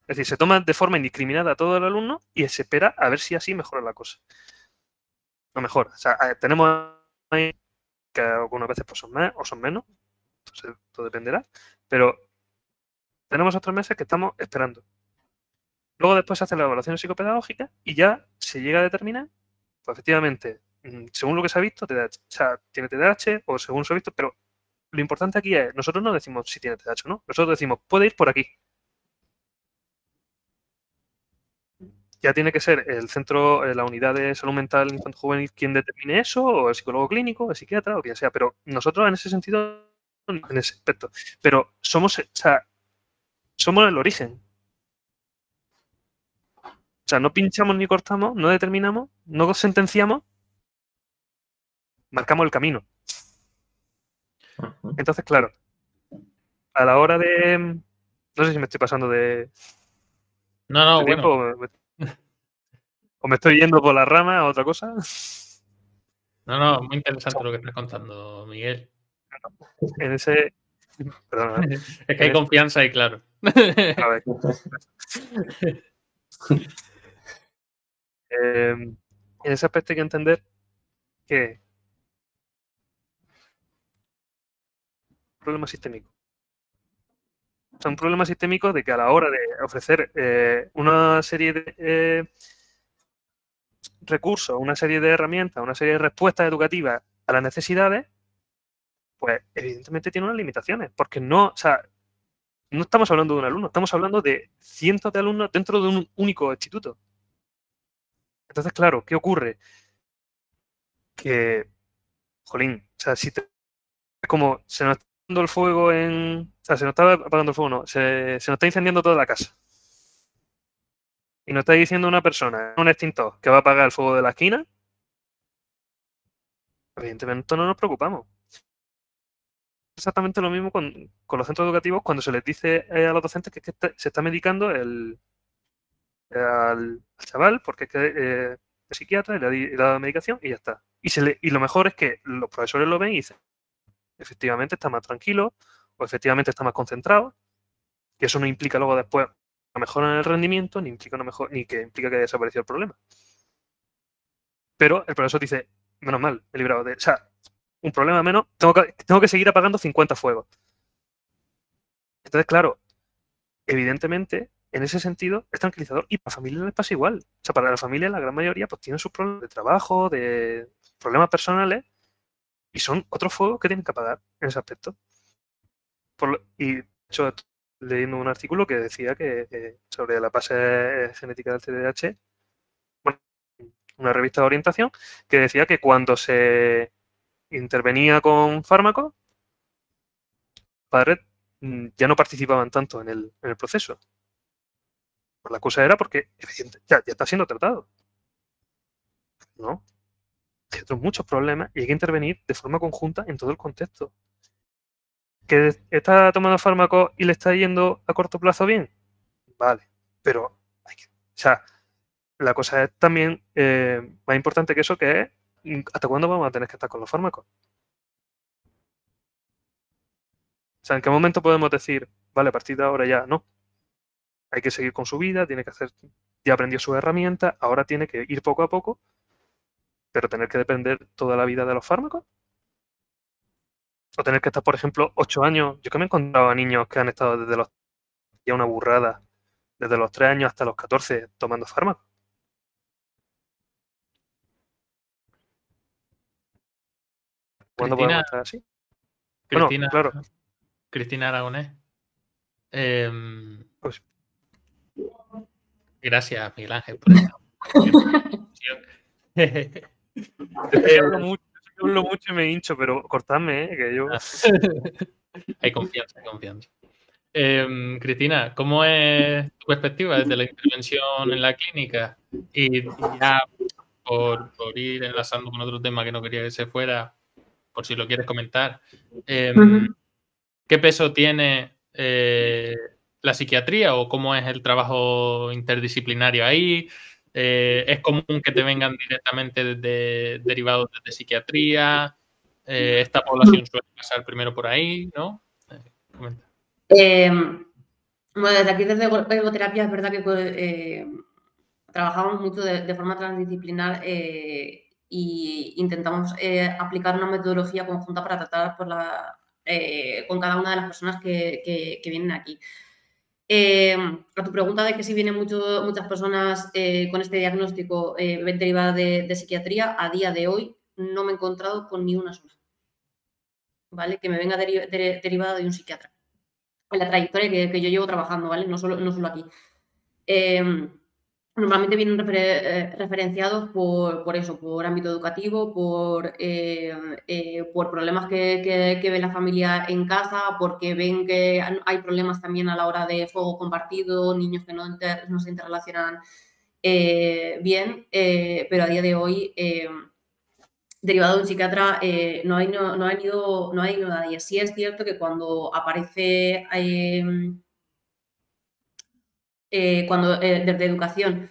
Es decir, se toman de forma indiscriminada a todo el alumno y se espera a ver si así mejora la cosa. No mejora. O sea, eh, tenemos que algunas veces pues, son más o son menos, entonces todo dependerá, pero tenemos otros meses que estamos esperando. Luego después se hace la evaluación psicopedagógica y ya se llega a determinar, pues efectivamente, mm, según lo que se ha visto, o sea, tiene TDAH o según se ha visto, pero lo importante aquí es, nosotros no decimos si tiene TDAH o no, nosotros decimos, puede ir por aquí. Ya tiene que ser el centro, eh, la unidad de salud mental infantil juvenil quien determine eso, o el psicólogo clínico, el psiquiatra, o quien sea, pero nosotros en ese sentido, en ese aspecto, pero somos, o sea, somos el origen, o sea, no pinchamos ni cortamos, no determinamos, no sentenciamos, marcamos el camino. Entonces, claro, a la hora de... No sé si me estoy pasando de... No, no, de bueno. tiempo, o me- estoy yendo por la rama a otra cosa. No, no, muy (laughs) interesante lo que estás contando, Miguel. En ese... Perdón, ¿eh? Es que hay confianza y claro. A ver. (laughs) Eh, en ese aspecto hay que entender que problema sistémico. O sea, un problema sistémico de que a la hora de ofrecer eh, una serie de eh, recursos, una serie de herramientas, una serie de respuestas educativas a las necesidades, pues evidentemente tiene unas limitaciones, porque no, o sea, no estamos hablando de un alumno, estamos hablando de cientos de alumnos dentro de un único instituto. Entonces, claro, ¿qué ocurre? Que, jolín, o sea, si te, como se nos está dando el fuego en, o sea, se nos está apagando el fuego, no, se, se nos está incendiando toda la casa. Y nos está diciendo una persona, un extintor, que va a apagar el fuego de la esquina. Evidentemente no nos preocupamos. Exactamente lo mismo con, con los centros educativos cuando se les dice eh, a los docentes que, se está medicando el, al, al chaval porque es que eh, el psiquiatra le ha, dado medicación y ya está. Y, se le- y lo mejor es que los profesores lo ven y dicen, efectivamente está más tranquilo o efectivamente está más concentrado, que eso no implica luego después una mejora en el rendimiento, ni implica mejor, ni que implica que haya desaparecido el problema. Pero el profesor dice, menos mal, me he librado de. O sea, un problema menos, tengo que, tengo que seguir apagando 50 fuegos. Entonces, claro, evidentemente, en ese sentido, es tranquilizador. Y para la familia les pasa igual. O sea, para la familia, la gran mayoría, pues tienen sus problemas de trabajo, de problemas personales, y son otros fuegos que tienen que apagar en ese aspecto. Y de hecho, leyendo un artículo que decía que sobre la base genética del TDAH, bueno, una revista de orientación, que decía que cuando se intervenía con fármacos, padres mm, ya no participaban tanto en el, en el proceso. Pues la cosa era porque ya, está siendo tratado. ¿No? Hay muchos problemas y hay que intervenir de forma conjunta en todo el contexto. ¿Que está tomando fármacos y le está yendo a corto plazo bien? Vale, pero hay que, o sea, la cosa es también eh, más importante que eso, que es mm, hasta cuándo vamos a tener que estar con los fármacos. O sea, ¿en qué momento podemos decir, vale, a partir de ahora ya no? Hay que seguir con su vida, tiene que hacer, ya aprendió sus herramientas, ahora tiene que ir poco a poco, pero tener que depender toda la vida de los fármacos. O tener que estar, por ejemplo, ocho años. Yo que me he encontrado a niños que han estado desde los, ya una burrada, desde los tres años hasta los 14 tomando fármacos. ¿Cuándo Cristina- podemos estar así? Bueno, Cristina, claro. Cristina Aragonés. Em, Pues gracias, Miguel Ángel, por esa (laughs) Yo hablo mucho, yo sé que hablo mucho y me hincho, pero cortadme, ¿eh? que yo... (laughs) hay confianza, hay confianza. Em, Cristina, ¿cómo es tu perspectiva desde la intervención en la clínica? Y ya por, por ir enlazando con otro tema que no quería que se fuera, por si lo quieres comentar, em. ¿qué peso tiene eh, la psiquiatría o cómo es el trabajo interdisciplinario ahí? Eh, ¿Es común que te vengan directamente desde, derivados desde psiquiatría? Eh, ¿Esta población suele pasar primero por ahí? ¿No? Eh. Eh, bueno, desde aquí, desde Egoterapia, es verdad que eh, trabajamos mucho de, de forma transdisciplinar e intentamos aplicar una metodología conjunta para tratar por la, con cada una de las personas que- que vienen aquí. Eh, a tu pregunta de que si vienen muchas personas eh, con este diagnóstico eh, derivadas de, psiquiatría, a día de hoy no me he encontrado con ni una sola. ¿Vale? Que me venga deri- de- derivada de un psiquiatra en la trayectoria que, que yo llevo trabajando, ¿vale? No solo, no solo aquí. Normalmente vienen eh, referenciados por, por eso, por ámbito educativo, por, eh, eh, por problemas que, que- ve la familia en casa, porque ven que hay problemas también a la hora de fuego compartido, niños que no, inter- no se interrelacionan bien, pero a día de hoy derivado de un psiquiatra no, hay, no, no, ha ido, no ha ido nadie. Sí es cierto que cuando aparece, eh, cuando eh, educación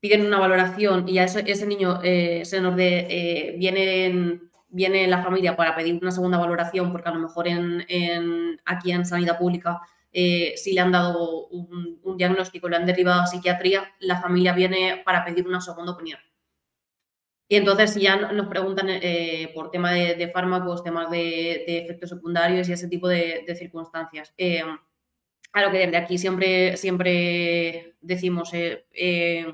piden una valoración y a ese, ese niño se nos de, viene, viene la familia para pedir una segunda valoración, porque a lo mejor en, en aquí en sanidad pública si le han dado un, un diagnóstico, le han derivado a psiquiatría, la familia viene para pedir una segunda opinión. Y entonces ya nos preguntan eh, por tema de, fármacos, temas de, efectos secundarios y ese tipo de, circunstancias. Eh, a lo que desde aquí siempre, siempre decimos, eh,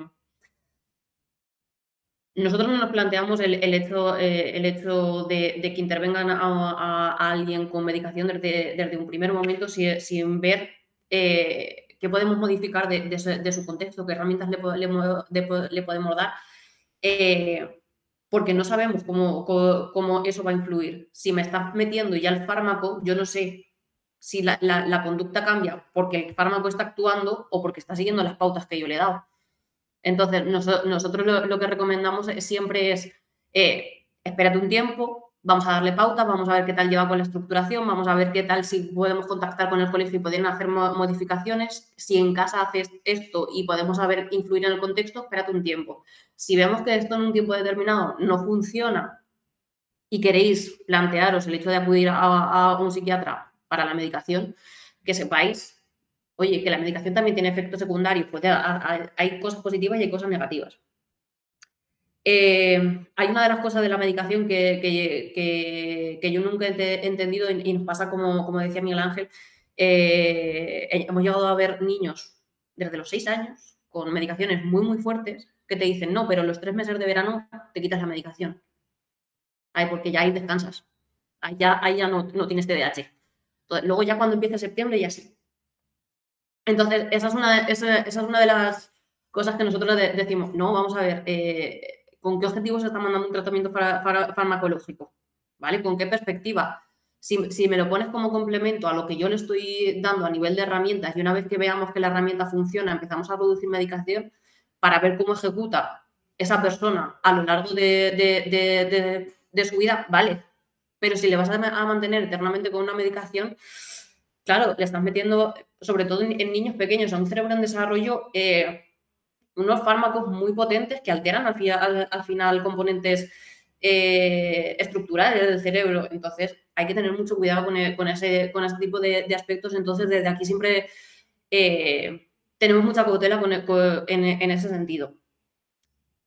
nosotros no nos planteamos el, hecho, el hecho de, que intervengan a, alguien con medicación desde, un primer momento sin, ver qué podemos modificar de, su contexto, qué herramientas le, le podemos dar porque no sabemos cómo, cómo, eso va a influir. Si me estás metiendo ya el fármaco, yo no sé si la, conducta cambia porque el fármaco está actuando o porque está siguiendo las pautas que yo le he dado. Entonces, nosotros lo, que recomendamos siempre es, eh, espérate un tiempo, vamos a darle pauta, vamos a ver qué tal lleva con la estructuración, vamos a ver qué tal si podemos contactar con el colegio y poder hacer modificaciones. Si en casa haces esto y podemos saber influir en el contexto, espérate un tiempo. Si vemos que esto en un tiempo determinado no funciona y queréis plantearos el hecho de acudir a, un psiquiatra para la medicación, que sepáis, oye, que la medicación también tiene efectos secundarios, pues hay cosas positivas y hay cosas negativas. Eh, hay una de las cosas de la medicación que, yo nunca he entendido y, nos pasa como, como decía Miguel Ángel. Eh, hemos llegado a ver niños desde los seis años con medicaciones muy, muy fuertes que te dicen, no, pero los tres meses de verano te quitas la medicación. Ay, porque ya ahí descansas. Ahí ya, ya no, tienes TDAH. Luego ya cuando empieza septiembre ya sí. Entonces, esa es una, esa, es una de las cosas que nosotros decimos, no, vamos a ver, eh, ¿Con qué objetivo se está mandando un tratamiento farmacológico? ¿Vale? ¿Con qué perspectiva? Si, me lo pones como complemento a lo que yo le estoy dando a nivel de herramientas y una vez que veamos que la herramienta funciona, empezamos a producir medicación para ver cómo ejecuta esa persona a lo largo de, su vida, vale. Pero si le vas a, mantener eternamente con una medicación, claro, le estás metiendo, sobre todo en, niños pequeños, a un cerebro en desarrollo, eh, unos fármacos muy potentes que alteran al, final componentes eh, estructurales del cerebro. Entonces, hay que tener mucho cuidado con, e, ese, con ese tipo de, aspectos. Entonces, desde aquí siempre eh, tenemos mucha cautela en, ese sentido.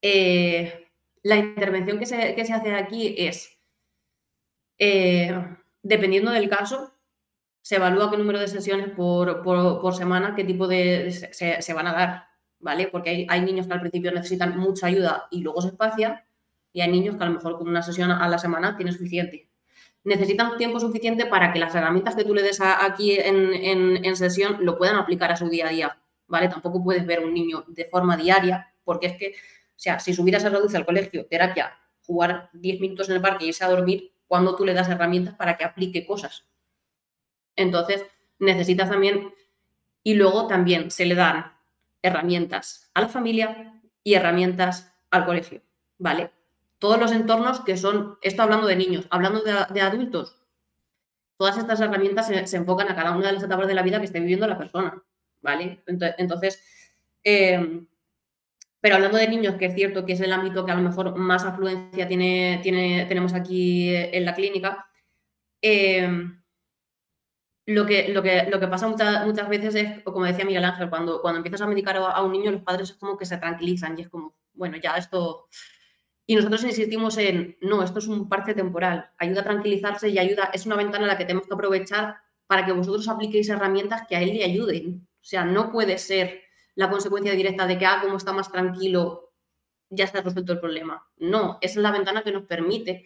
Eh, la intervención que se, hace aquí es, dependiendo del caso, se evalúa qué número de sesiones por, semana, qué tipo de se van a dar. ¿vale? Porque hay, niños que al principio necesitan mucha ayuda y luego se espacian, y hay niños que a lo mejor con una sesión a la semana tiene suficiente. Necesitan tiempo suficiente para que las herramientas que tú le des aquí en, sesión lo puedan aplicar a su día a día, ¿vale? Tampoco puedes ver un niño de forma diaria, porque es que, o sea, si su vida se reduce al colegio, terapia, jugar 10 minutos en el parque y irse a dormir, cuando tú le das herramientas para que aplique cosas. Entonces, necesitas también, y luego también se le dan herramientas a la familia y herramientas al colegio, ¿vale? Todos los entornos que son, esto hablando de niños, hablando de, adultos, todas estas herramientas se, enfocan a cada una de las etapas de la vida que esté viviendo la persona, ¿vale? Entonces, em, pero hablando de niños, que es cierto que es el ámbito que a lo mejor más afluencia tiene, tenemos aquí en la clínica, eh, lo que, lo que, lo que pasa muchas, muchas veces es, como decía Miguel Ángel, cuando, cuando empiezas a medicar a, un niño, los padres es como que se tranquilizan y es como, bueno, ya esto... Y nosotros insistimos en, no, esto es un parche temporal, ayuda a tranquilizarse y ayuda, es una ventana en la que tenemos que aprovechar para que vosotros apliquéis herramientas que a él le ayuden. O sea, no puede ser la consecuencia directa de que, ah, como está más tranquilo, ya está resuelto el problema. No, esa es la ventana que nos permite,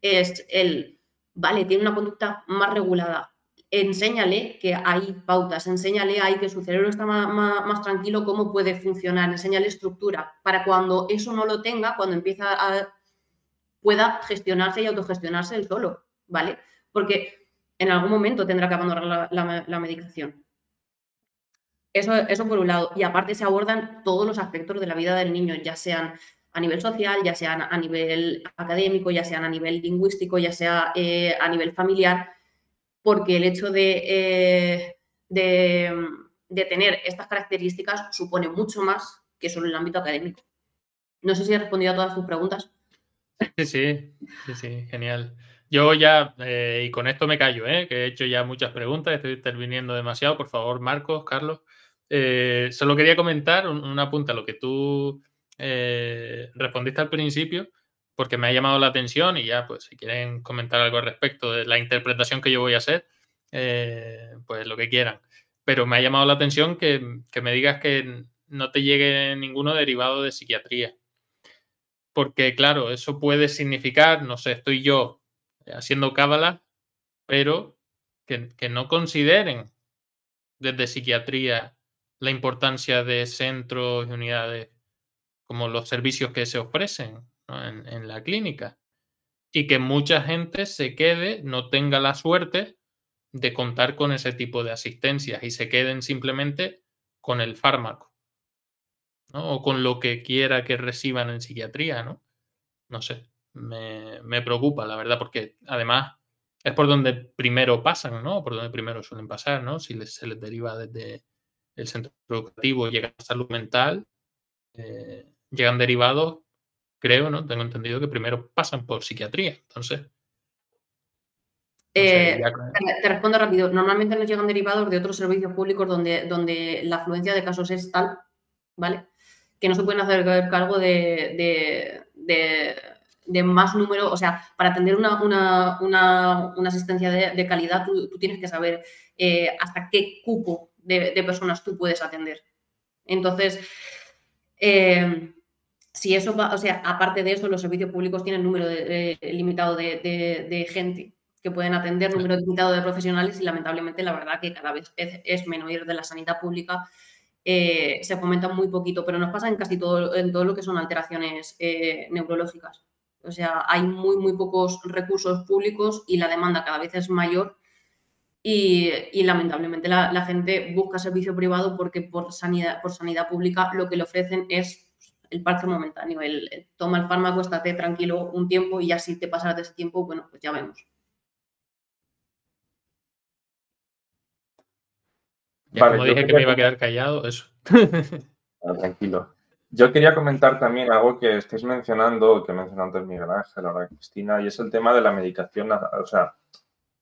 es el, vale, tiene una conducta más regulada, enséñale que hay pautas, enséñale ahí que su cerebro está más, tranquilo, cómo puede funcionar, enséñale estructura, para cuando eso no lo tenga, cuando empieza a pueda gestionarse y autogestionarse él solo, ¿vale? Porque en algún momento tendrá que abandonar la, medicación. Eso, eso por un lado. Y aparte se abordan todos los aspectos de la vida del niño, ya sean a nivel social, ya sean a nivel académico, ya sean a nivel lingüístico, ya sea eh, a nivel familiar, porque el hecho de, eh, de, de tener estas características supone mucho más que solo el ámbito académico. No sé si he respondido a todas tus preguntas. Sí, sí, sí, sí, genial. Yo ya, eh, y con esto me callo, ¿eh? que he hecho ya muchas preguntas, estoy interviniendo demasiado. Por favor, Marcos, Carlos. Eh, solo quería comentar un, un, apunte a lo que tú eh, respondiste al principio, porque me ha llamado la atención y ya, pues si quieren comentar algo al respecto de la interpretación que yo voy a hacer, pues lo que quieran. Pero me ha llamado la atención que, que me digas que no te llegue ninguno derivado de psiquiatría. Porque, claro, eso puede significar, no sé, estoy yo haciendo cábala, pero que, que, no consideren desde psiquiatría la importancia de centros y unidades como los servicios que se ofrecen en, la clínica. Y que mucha gente se quede, no tenga la suerte de contar con ese tipo de asistencias y se queden simplemente con el fármaco. O con lo que quiera que reciban en psiquiatría, ¿no? No sé, me, me, preocupa, la verdad, porque además es por donde primero pasan, ¿no? Por donde primero suelen pasar, ¿no? Si les, se les deriva desde el centro educativo, llega a salud mental, eh, llegan derivados, creo, ¿no? Tengo entendido que primero pasan por psiquiatría, entonces... Eh, te, te, respondo rápido. Normalmente nos llegan derivados de otros servicios públicos donde, donde la afluencia de casos es tal, ¿vale? que no se pueden hacer cargo de, de, de, de más número, o sea, para atender una, una, una, una asistencia de, calidad, tú, tú, tienes que saber eh, hasta qué cupo de, personas tú puedes atender. Entonces, eh, si eso va, o sea, aparte de eso, los servicios públicos tienen número limitado de, gente que pueden atender, número limitado de profesionales y lamentablemente la verdad que cada vez es, es menor de la sanidad pública eh, se fomenta muy poquito, pero nos pasa en casi todo, en todo lo que son alteraciones eh, neurológicas. O sea, hay muy, muy pocos recursos públicos y la demanda cada vez es mayor y, y lamentablemente la, la, gente busca servicio privado porque por sanidad, por sanidad pública lo que le ofrecen es el parche momentáneo, el, el toma el fármaco, estate tranquilo un tiempo y ya si te pasas de ese tiempo, bueno, pues ya vemos. Ya vale, como dije que me iba a quedar callado, eso. Ah, tranquilo. Yo quería comentar también algo que estáis mencionando, que mencionó antes Miguel Ángel, ahora Cristina, y es el tema de la medicación, o sea,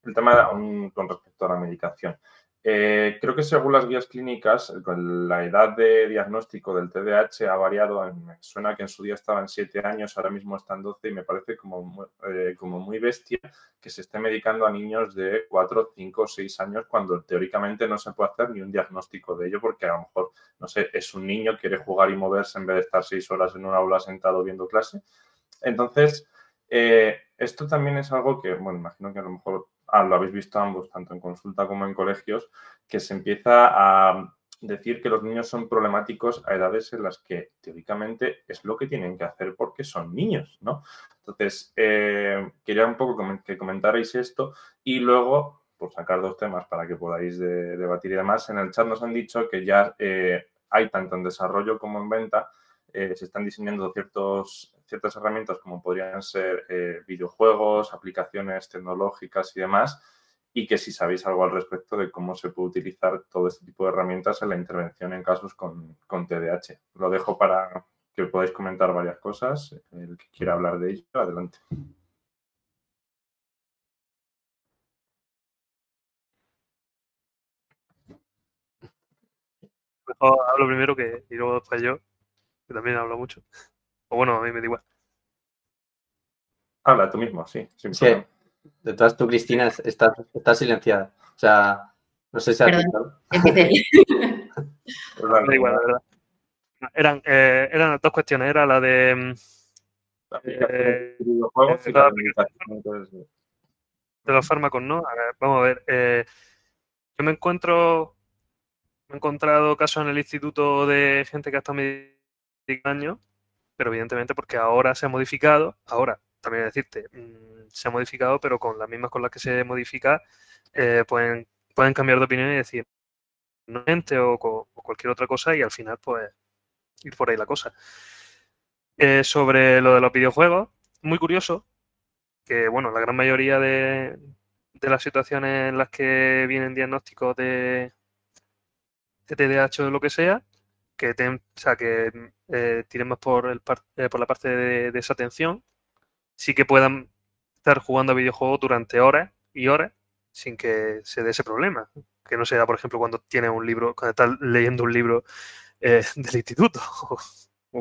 el tema un, con respecto a la medicación. Eh, creo que según las guías clínicas, la edad de diagnóstico del TDAH ha variado. Suena que en su día estaba en 7 años, ahora mismo está en 12 y me parece como, eh, como muy bestia que se esté medicando a niños de 4, 5, 6 años cuando teóricamente no se puede hacer ni un diagnóstico de ello porque a lo mejor, no sé, es un niño, quiere jugar y moverse en vez de estar 6 horas en una aula sentado viendo clase. Entonces, eh, esto también es algo que, bueno, imagino que a lo mejor lo habéis visto ambos, tanto en consulta como en colegios, que se empieza a decir que los niños son problemáticos a edades en las que teóricamente es lo que tienen que hacer porque son niños, ¿no? Entonces, eh, quería un poco que comentarais esto y luego, por sacar dos temas para que podáis de, debatir y demás, en el chat nos han dicho que ya eh, hay tanto en desarrollo como en venta, eh, se están diseñando ciertos ciertas herramientas como podrían ser eh, videojuegos, aplicaciones tecnológicas y demás, y que si sabéis algo al respecto de cómo se puede utilizar todo este tipo de herramientas en la intervención en casos con, con TDAH. Lo dejo para que podáis comentar varias cosas. El que quiera hablar de ello, adelante. Hablo primero que y luego después yo, que también hablo mucho. O bueno, a mí me da igual. Habla tú mismo, sí. sí detrás tú, Cristina, estás, está silenciada. O sea, no sé si has Perdón, (laughs) da igual, la verdad. Eran, eh, eran dos cuestiones. Era la de... Eh, de los fármacos, ¿no? A ver, vamos a ver. Eh, yo me encuentro... Me he encontrado casos en el instituto de gente que ha estado años pero evidentemente porque ahora se ha modificado, ahora, también decirte, mm, se ha modificado, pero con las mismas con las que se modifica, eh, pueden, pueden cambiar de opinión y decir no o, o cualquier otra cosa y al final, pues, ir por ahí la cosa. Eh, sobre lo de los videojuegos, muy curioso que, bueno, la gran mayoría de, de las situaciones en las que vienen diagnósticos de, de o lo que sea, que, o sea, que eh, tiremos por, el eh, por la parte de, desatención, sí que puedan estar jugando a videojuegos durante horas y horas sin que se dé ese problema. Que no sea, por ejemplo, cuando tienes un libro, cuando estás leyendo un libro eh, (laughs) del instituto o,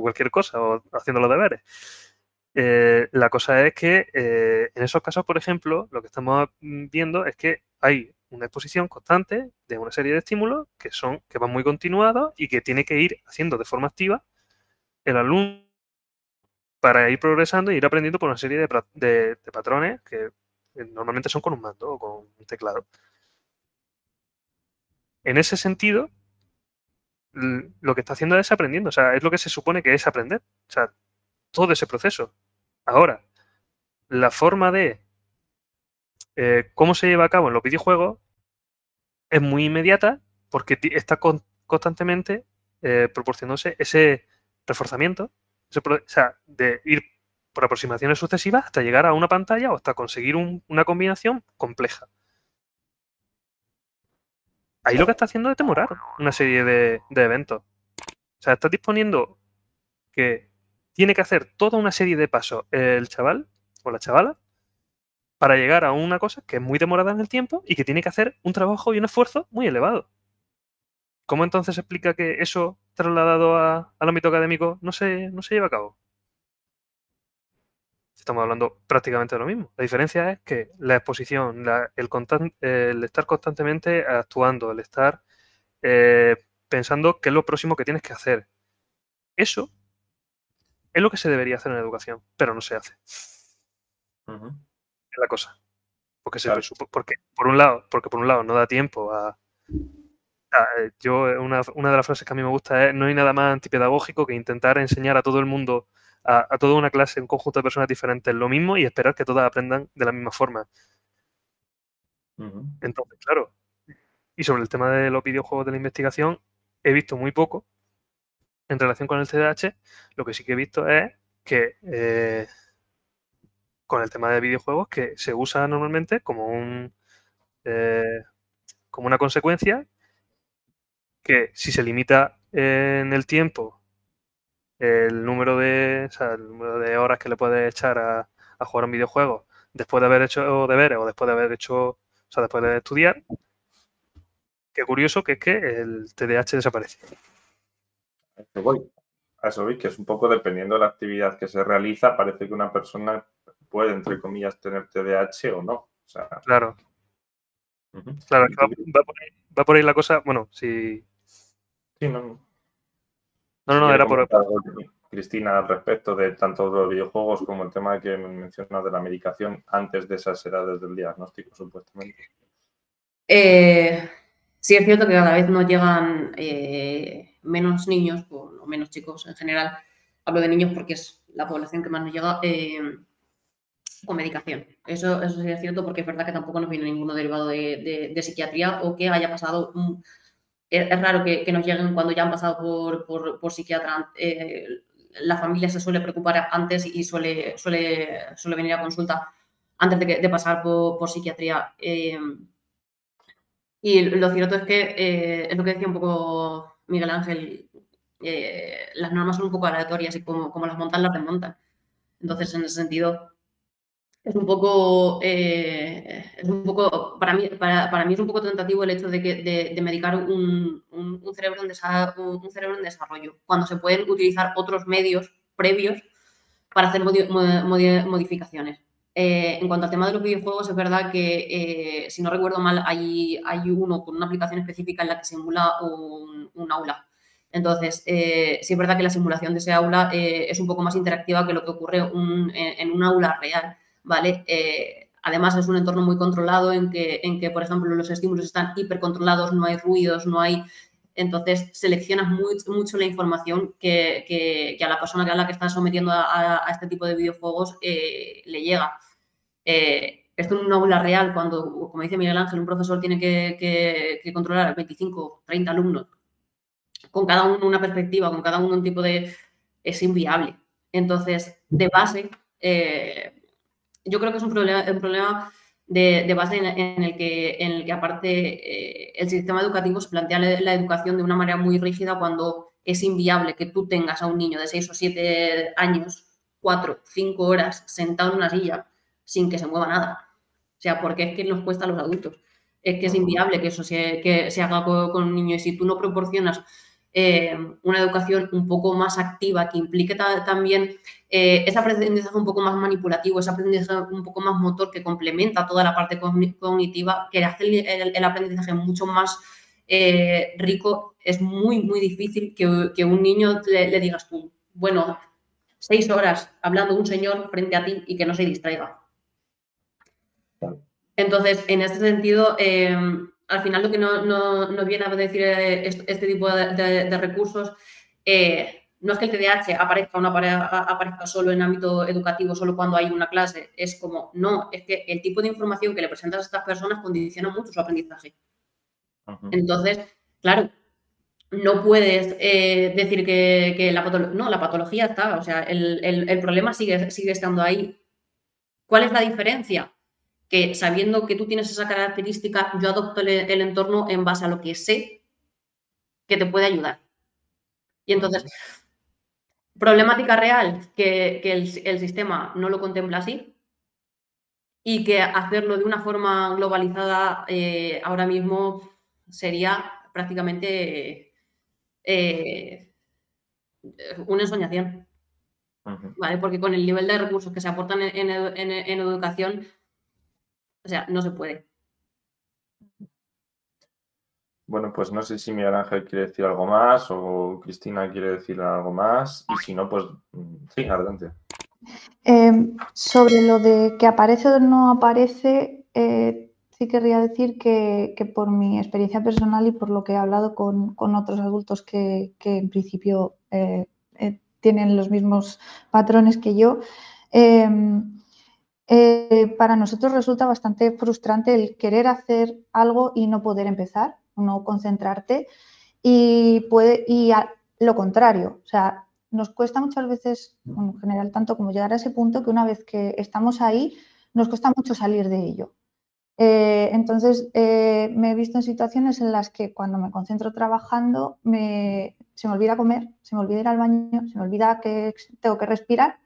cualquier cosa, o haciendo los deberes. la cosa es que en esos casos, por ejemplo, lo que estamos viendo es que hay una exposición constante de una serie de estímulos que son que van muy continuados y que tiene que ir haciendo de forma activa el alumno para ir progresando y ir aprendiendo por una serie de, patrones que normalmente son con un mando o con un teclado. En ese sentido, lo que está haciendo es aprendiendo, o sea, es lo que se supone que es aprender, o sea, todo ese proceso. Ahora, la forma de eh, cómo se lleva a cabo en los videojuegos es muy inmediata porque está constantemente eh, proporcionándose ese reforzamiento, o sea, de ir por aproximaciones sucesivas hasta llegar a una pantalla o hasta conseguir una combinación compleja. Ahí lo que está haciendo es demorar una serie de, de eventos. O sea, está disponiendo que tiene que hacer toda una serie de pasos el chaval o la chavala para llegar a una cosa que es muy demorada en el tiempo y que tiene que hacer un trabajo y un esfuerzo muy elevado. ¿Cómo entonces se explica que eso trasladado al ámbito académico no se, no se lleva a cabo? Estamos hablando prácticamente de lo mismo. La diferencia es que la exposición, el, estar constantemente actuando, el estar eh, pensando qué es lo próximo que tienes que hacer, eso es lo que se debería hacer en la educación, pero no se hace la cosa. Porque, se porque por un lado, porque por un lado no da tiempo a, eh, yo una, de las frases que a mí me gusta es no hay nada más antipedagógico que intentar enseñar a todo el mundo, a, toda una clase, un conjunto de personas diferentes lo mismo y esperar que todas aprendan de la misma forma. Entonces, claro, y sobre el tema de los videojuegos de la investigación, he visto muy poco en relación con el CDH. Lo que sí que he visto es que eh, con el tema de videojuegos que se usa normalmente como un eh, como una consecuencia que si se limita en el tiempo el número de, número de horas que le puedes echar a, jugar un videojuego después de haber hecho deberes o después de haber hecho, o sea, después de estudiar, qué curioso que es que el TDAH desaparece. A eso voy, a eso que es un poco dependiendo de la actividad que se realiza, parece que una persona puede, entre comillas, tener TDAH o no. claro. Claro, va, por ahí, la cosa. Bueno, si. Sí, no. No, no, era por. Cristina, al respecto de tanto los videojuegos como el tema que mencionas de la medicación antes de esas edades del diagnóstico, supuestamente. Eh, sí, es cierto que cada vez nos llegan eh, menos niños, o menos chicos en general. Hablo de niños porque es la población que más nos llega. Eh, con medicación. Eso, eso es cierto porque es verdad que tampoco nos viene ninguno derivado de, psiquiatría o que haya pasado... es, raro que, nos lleguen cuando ya han pasado por, por, psiquiatra. Eh, la familia se suele preocupar antes y suele, suele, suele venir a consulta antes de, pasar por, psiquiatría. Eh, y lo cierto es que eh, es lo que decía un poco Miguel Ángel, las normas son un poco aleatorias y como, como las montan, las desmontan. Entonces, en ese sentido, es un poco, eh, es un poco para, mí, para, mí es un poco tentativo el hecho de, que, de, medicar un, un, cerebro en un cerebro en desarrollo, cuando se pueden utilizar otros medios previos para hacer modificaciones. Eh, en cuanto al tema de los videojuegos, es verdad que, eh, si no recuerdo mal, hay, hay uno con una aplicación específica en la que simula un, aula. Entonces, sí es verdad que la simulación de ese aula es un poco más interactiva que lo que ocurre en un aula real ¿vale? Eh, además es un entorno muy controlado en que, en que, por ejemplo, los estímulos están hipercontrolados, no hay ruidos, no hay... Entonces seleccionas mucho la información que, a la persona a la que estás sometiendo a, este tipo de videojuegos eh, le llega. Eh, esto en una aula real, cuando, como dice Miguel Ángel, un profesor tiene que, controlar a 25, 30 alumnos, con cada uno una perspectiva, con cada uno un tipo de... es inviable. Entonces, de base, eh, yo creo que es un problema, un problema de, base en, el que, en el que aparte, eh, el sistema educativo se plantea la, educación de una manera muy rígida cuando es inviable que tú tengas a un niño de 6 o 7 años, 4, 5 horas sentado en una silla sin que se mueva nada. O sea, porque es que nos cuesta a los adultos. Es que es inviable que eso se, que se haga con, un niño. Y si tú no proporcionas eh, una educación un poco más activa que implique también eh, ese aprendizaje un poco más manipulativo, ese aprendizaje un poco más motor que complementa toda la parte cognitiva, que hace el, aprendizaje mucho más eh, rico, es muy, muy difícil que, un niño le, le, digas tú, bueno, seis horas hablando un señor frente a ti y que no se distraiga. Entonces, en este sentido, eh, al final lo que nos viene a decir eh, este, tipo de, recursos, eh, no es que el TDAH aparezca, una, aparezca solo en ámbito educativo, solo cuando hay una clase, es como, no, es que el tipo de información que le presentas a estas personas condiciona mucho su aprendizaje. Entonces, claro, no puedes decir que, la patología, no, la patología está, o sea, el, el problema sigue, sigue estando ahí. ¿Cuál es la diferencia? Que sabiendo que tú tienes esa característica, yo adopto el, entorno en base a lo que sé que te puede ayudar. Y entonces, problemática real, que, el, sistema no lo contempla así y que hacerlo de una forma globalizada eh, ahora mismo sería prácticamente eh, una ensoñación. ¿Vale? Porque con el nivel de recursos que se aportan en educación, o sea, no se puede. Bueno, pues no sé si Miguel Ángel quiere decir algo más o Cristina quiere decir algo más. Y si no, pues mm, sí, adelante. Em, sobre lo de que aparece o no aparece, eh, sí querría decir que, por mi experiencia personal y por lo que he hablado con, otros adultos que, en principio eh, eh, tienen los mismos patrones que yo, em, eh, para nosotros resulta bastante frustrante el querer hacer algo y no poder empezar, no concentrarte y, puede, y lo contrario, o sea, nos cuesta muchas veces, en general, tanto como llegar a ese punto que una vez que estamos ahí, nos cuesta mucho salir de ello. Eh, entonces, eh, me he visto en situaciones en las que cuando me concentro trabajando, se me olvida comer, se me olvida ir al baño, se me olvida que tengo que respirar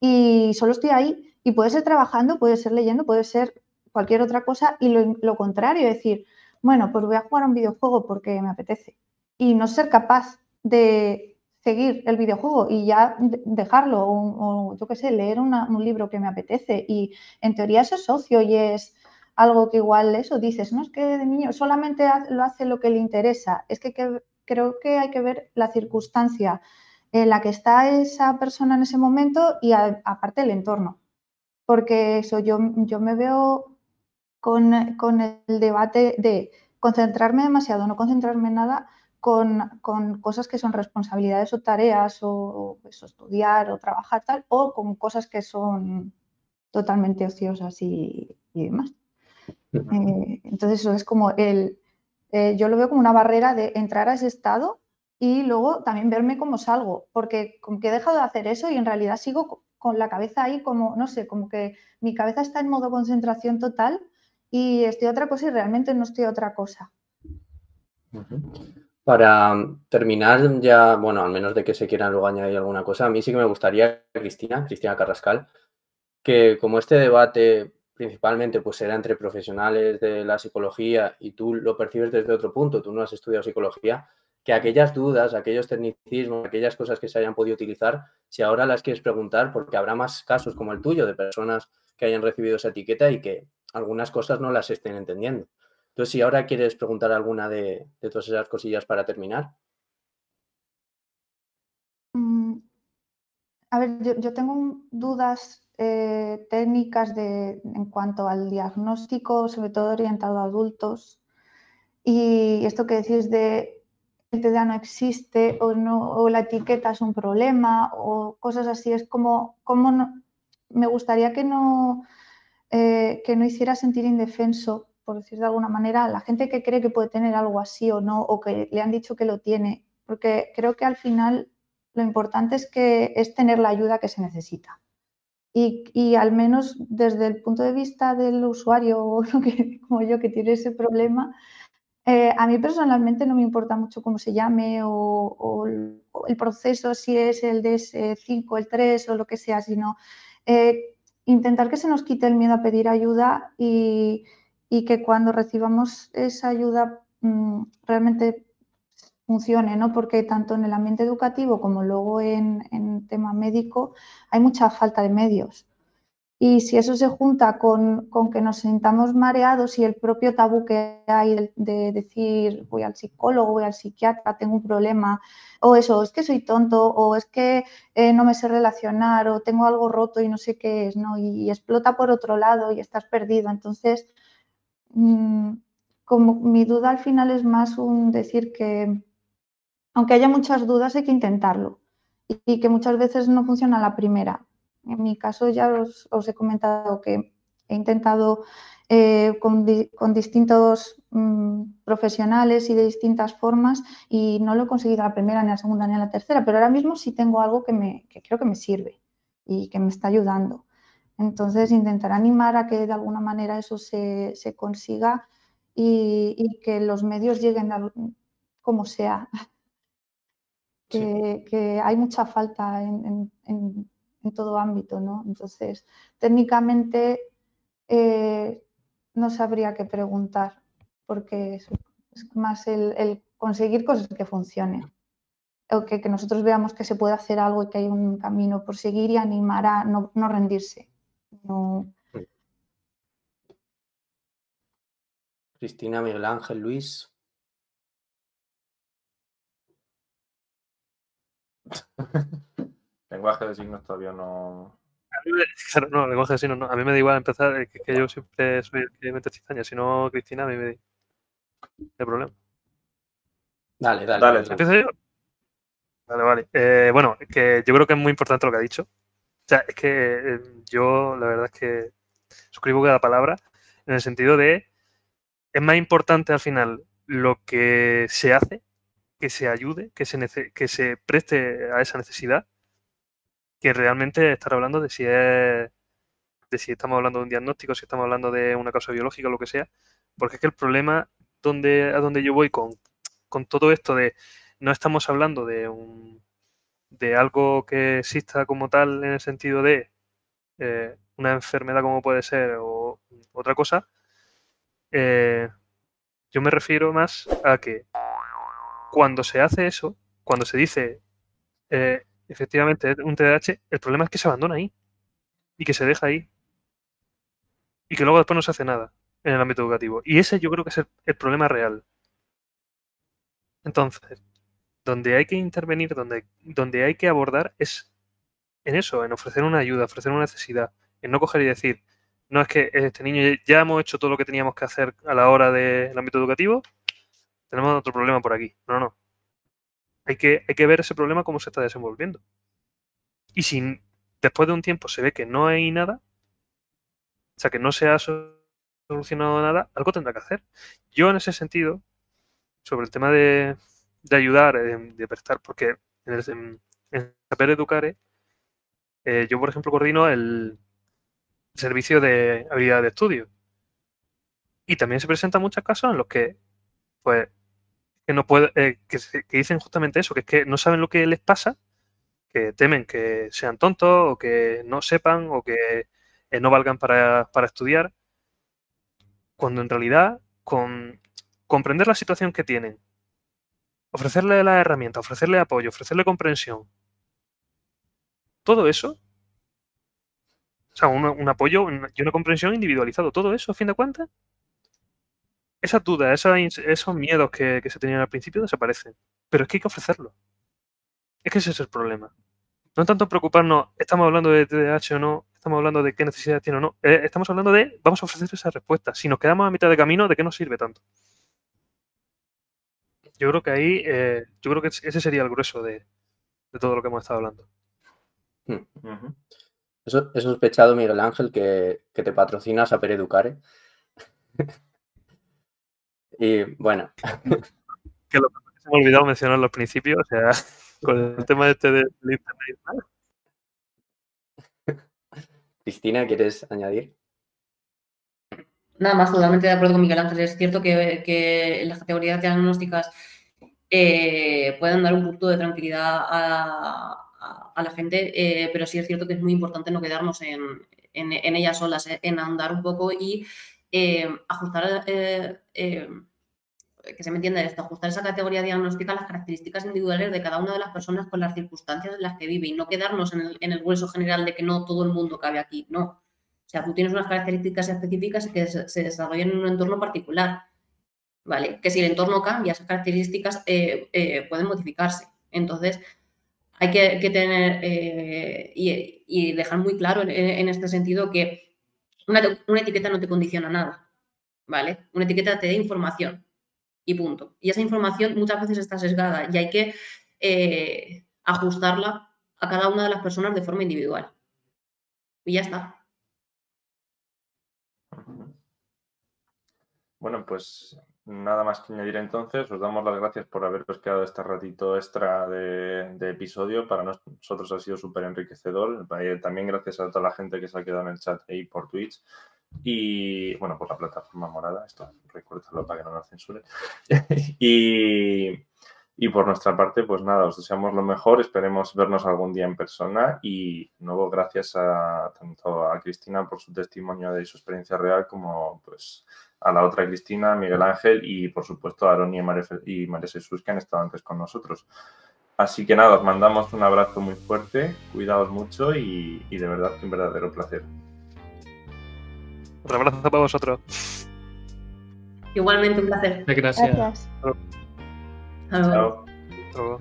y solo estoy ahí y puede ser trabajando, puede ser leyendo, puede ser cualquier otra cosa y lo, contrario, decir, bueno, pues voy a jugar a un videojuego porque me apetece. Y no ser capaz de seguir el videojuego y ya dejarlo o, yo qué sé, leer un libro que me apetece y en teoría eso es socio y es algo que igual eso dices, no es que de niño solamente lo hace lo que le interesa, es que, creo que hay que ver la circunstancia en la que está esa persona en ese momento y aparte el entorno porque eso, yo, yo me veo con, el debate de concentrarme demasiado, no concentrarme en nada con, cosas que son responsabilidades o tareas o, estudiar o trabajar tal, o con cosas que son totalmente ociosas y, demás. Eh, entonces eso es como el, eh, yo lo veo como una barrera de entrar a ese estado y luego también verme cómo salgo, porque como que he dejado de hacer eso y en realidad sigo con la cabeza ahí como, no sé, como que mi cabeza está en modo concentración total y estoy otra cosa y realmente no estoy otra cosa. Para terminar ya, bueno, al menos de que se quieran luego añadir alguna cosa, a mí sí que me gustaría, Cristina, Cristina Carrascal, que como este debate principalmente pues será entre profesionales de la psicología y tú lo percibes desde otro punto, tú no has estudiado psicología, que aquellas dudas, aquellos tecnicismos, aquellas cosas que se hayan podido utilizar, si ahora las quieres preguntar, porque habrá más casos como el tuyo de personas que hayan recibido esa etiqueta y que algunas cosas no las estén entendiendo. Entonces, si ahora quieres preguntar alguna de, todas esas cosillas para terminar. Mm, a ver, yo, tengo dudas eh, técnicas de, en cuanto al diagnóstico, sobre todo orientado a adultos. Y esto que decís de el TDA no existe o, no, o la etiqueta es un problema o cosas así. Es como, como no, me gustaría que no, eh, que no hiciera sentir indefenso, por decir de alguna manera, a la gente que cree que puede tener algo así o no, o que le han dicho que lo tiene, porque creo que al final lo importante es que es tener la ayuda que se necesita. Y, al menos desde el punto de vista del usuario (laughs) como yo que tiene ese problema, eh, a mí personalmente no me importa mucho cómo se llame o, el proceso, si es el DS5, el 3 o lo que sea, sino eh, intentar que se nos quite el miedo a pedir ayuda y, que cuando recibamos esa ayuda mm, realmente funcione, ¿no? Porque tanto en el ambiente educativo como luego en, en tema médico hay mucha falta de medios. Y si eso se junta con, que nos sintamos mareados y el propio tabú que hay de, decir voy al psicólogo, voy al psiquiatra, tengo un problema, o eso, es que soy tonto, o es que eh, no me sé relacionar, o tengo algo roto y no sé qué es, ¿no? Y, explota por otro lado y estás perdido. Entonces, mm, como mi duda al final es más un decir que aunque haya muchas dudas, hay que intentarlo y, que muchas veces no funciona la primera. En mi caso ya os, he comentado que he intentado eh, con, distintos mm, profesionales y de distintas formas y no lo he conseguido la primera, ni la segunda, ni la tercera, pero ahora mismo sí tengo algo que, me, creo que me sirve y que me está ayudando. Entonces intentar animar a que de alguna manera eso se, consiga y, que los medios lleguen como sea que, hay mucha falta en, todo ámbito, ¿no? Entonces, técnicamente eh, no sabría qué preguntar, porque es, más el, conseguir cosas que funcionen. O que, nosotros veamos que se puede hacer algo y que hay un camino por seguir y animar a no, rendirse. Cristina, Miguel Ángel, Luis. (laughs) lenguaje de signos todavía no. Claro, no, lenguaje de signos no. A mí me da igual empezar, que, que yo siempre soy el que mete cizaña. Si no, Cristina, a mí me da. el problema. Dale, dale. dale, ¿Empiezo yo? Vale, vale. Eh, bueno, que yo creo que es muy importante lo que ha dicho. O sea, es que eh, yo la verdad es que suscribo cada palabra en el sentido de es más importante al final lo que se hace que se ayude, que se, que se preste a esa necesidad, que realmente estar hablando de si es de si estamos hablando de un diagnóstico, si estamos hablando de una causa biológica lo que sea, porque es que el problema donde, a donde yo voy con, con todo esto de no estamos hablando de un de algo que exista como tal en el sentido de eh, una enfermedad como puede ser o otra cosa, eh, yo me refiero más a que cuando se hace eso, cuando se dice eh, efectivamente un TDAH, el problema es que se abandona ahí y que se deja ahí y que luego después no se hace nada en el ámbito educativo. Y ese yo creo que es el, problema real. Entonces, donde hay que intervenir, donde, donde hay que abordar es en eso, en ofrecer una ayuda, ofrecer una necesidad, en no coger y decir, no es que este niño ya hemos hecho todo lo que teníamos que hacer a la hora del ámbito educativo, tenemos otro problema por aquí. No, no. Hay que, hay que ver ese problema cómo se está desenvolviendo. Y si después de un tiempo se ve que no hay nada, o sea, que no se ha solucionado nada, algo tendrá que hacer. Yo en ese sentido, sobre el tema de, ayudar, eh, de, prestar, porque en, el, en, Saber Educare, eh, yo por ejemplo coordino el servicio de habilidad de estudio. Y también se presentan muchos casos en los que, pues, que no puede, eh, que, dicen justamente eso, que es que no saben lo que les pasa, que temen que sean tontos o que no sepan o que eh, no valgan para, estudiar, cuando en realidad con comprender la situación que tienen, ofrecerle la herramienta, ofrecerle apoyo, ofrecerle comprensión, todo eso, o sea, un, apoyo y una comprensión individualizado, todo eso, a fin de cuentas, esas dudas, esos, miedos que, se tenían al principio desaparecen. Pero es que hay que ofrecerlo. Es que ese es el problema. No tanto preocuparnos, estamos hablando de TDAH o no, estamos hablando de qué necesidad tiene o no, eh, estamos hablando de vamos a ofrecer esa respuesta. Si nos quedamos a mitad de camino, ¿de qué nos sirve tanto? Yo creo que ahí, eh, yo creo que ese sería el grueso de, todo lo que hemos estado hablando. Hmm. Eso, he sospechado, Miguel Ángel, que, te patrocinas a Pereducare. (laughs) Y bueno. (laughs) que lo que se me ha olvidado mencionarlo al principio, o sea. (laughs) con el tema este del internet. (laughs) Cristina, ¿quieres añadir? Nada más, totalmente de acuerdo con Miguel Ángel. Es cierto que, que las categorías diagnósticas eh, pueden dar un punto de tranquilidad a, a, la gente, eh, pero sí es cierto que es muy importante no quedarnos en, en, en ellas solas, eh, en andar un poco y eh, ajustar, que se me entienda esto, ajustar esa categoría diagnóstica a las características individuales de cada una de las personas con las circunstancias en las que vive y no quedarnos en el, en el hueso general de que no todo el mundo cabe aquí, no. O sea, tú tienes unas características específicas que se desarrollan en un entorno particular, ¿vale? Que si el entorno cambia, esas características pueden modificarse. Entonces, hay que, tener eh, y, dejar muy claro en, este sentido que una, etiqueta no te condiciona nada, ¿vale? Una etiqueta te da información y punto. Y esa información muchas veces está sesgada y hay que eh, ajustarla a cada una de las personas de forma individual. Y ya está. Bueno, pues Nada más que añadir entonces, os damos las gracias por haberos quedado este ratito extra de, episodio. Para nosotros ha sido súper enriquecedor. Eh, también gracias a toda la gente que se ha quedado en el chat ahí por Twitch. Y bueno, por la plataforma morada, esto recuérdalo para que no nos censuren. (laughs) y, y por nuestra parte, pues nada, os deseamos lo mejor, esperemos vernos algún día en persona y nuevo gracias a tanto a Cristina por su testimonio de su experiencia real como pues a la otra Cristina, Miguel Ángel y por supuesto a Aaron y María, y Jesús que han estado antes con nosotros. Así que nada, os mandamos un abrazo muy fuerte, cuidaos mucho y, de verdad que un verdadero placer. Un abrazo para vosotros. Igualmente un placer. Gracias. Chao. Chao.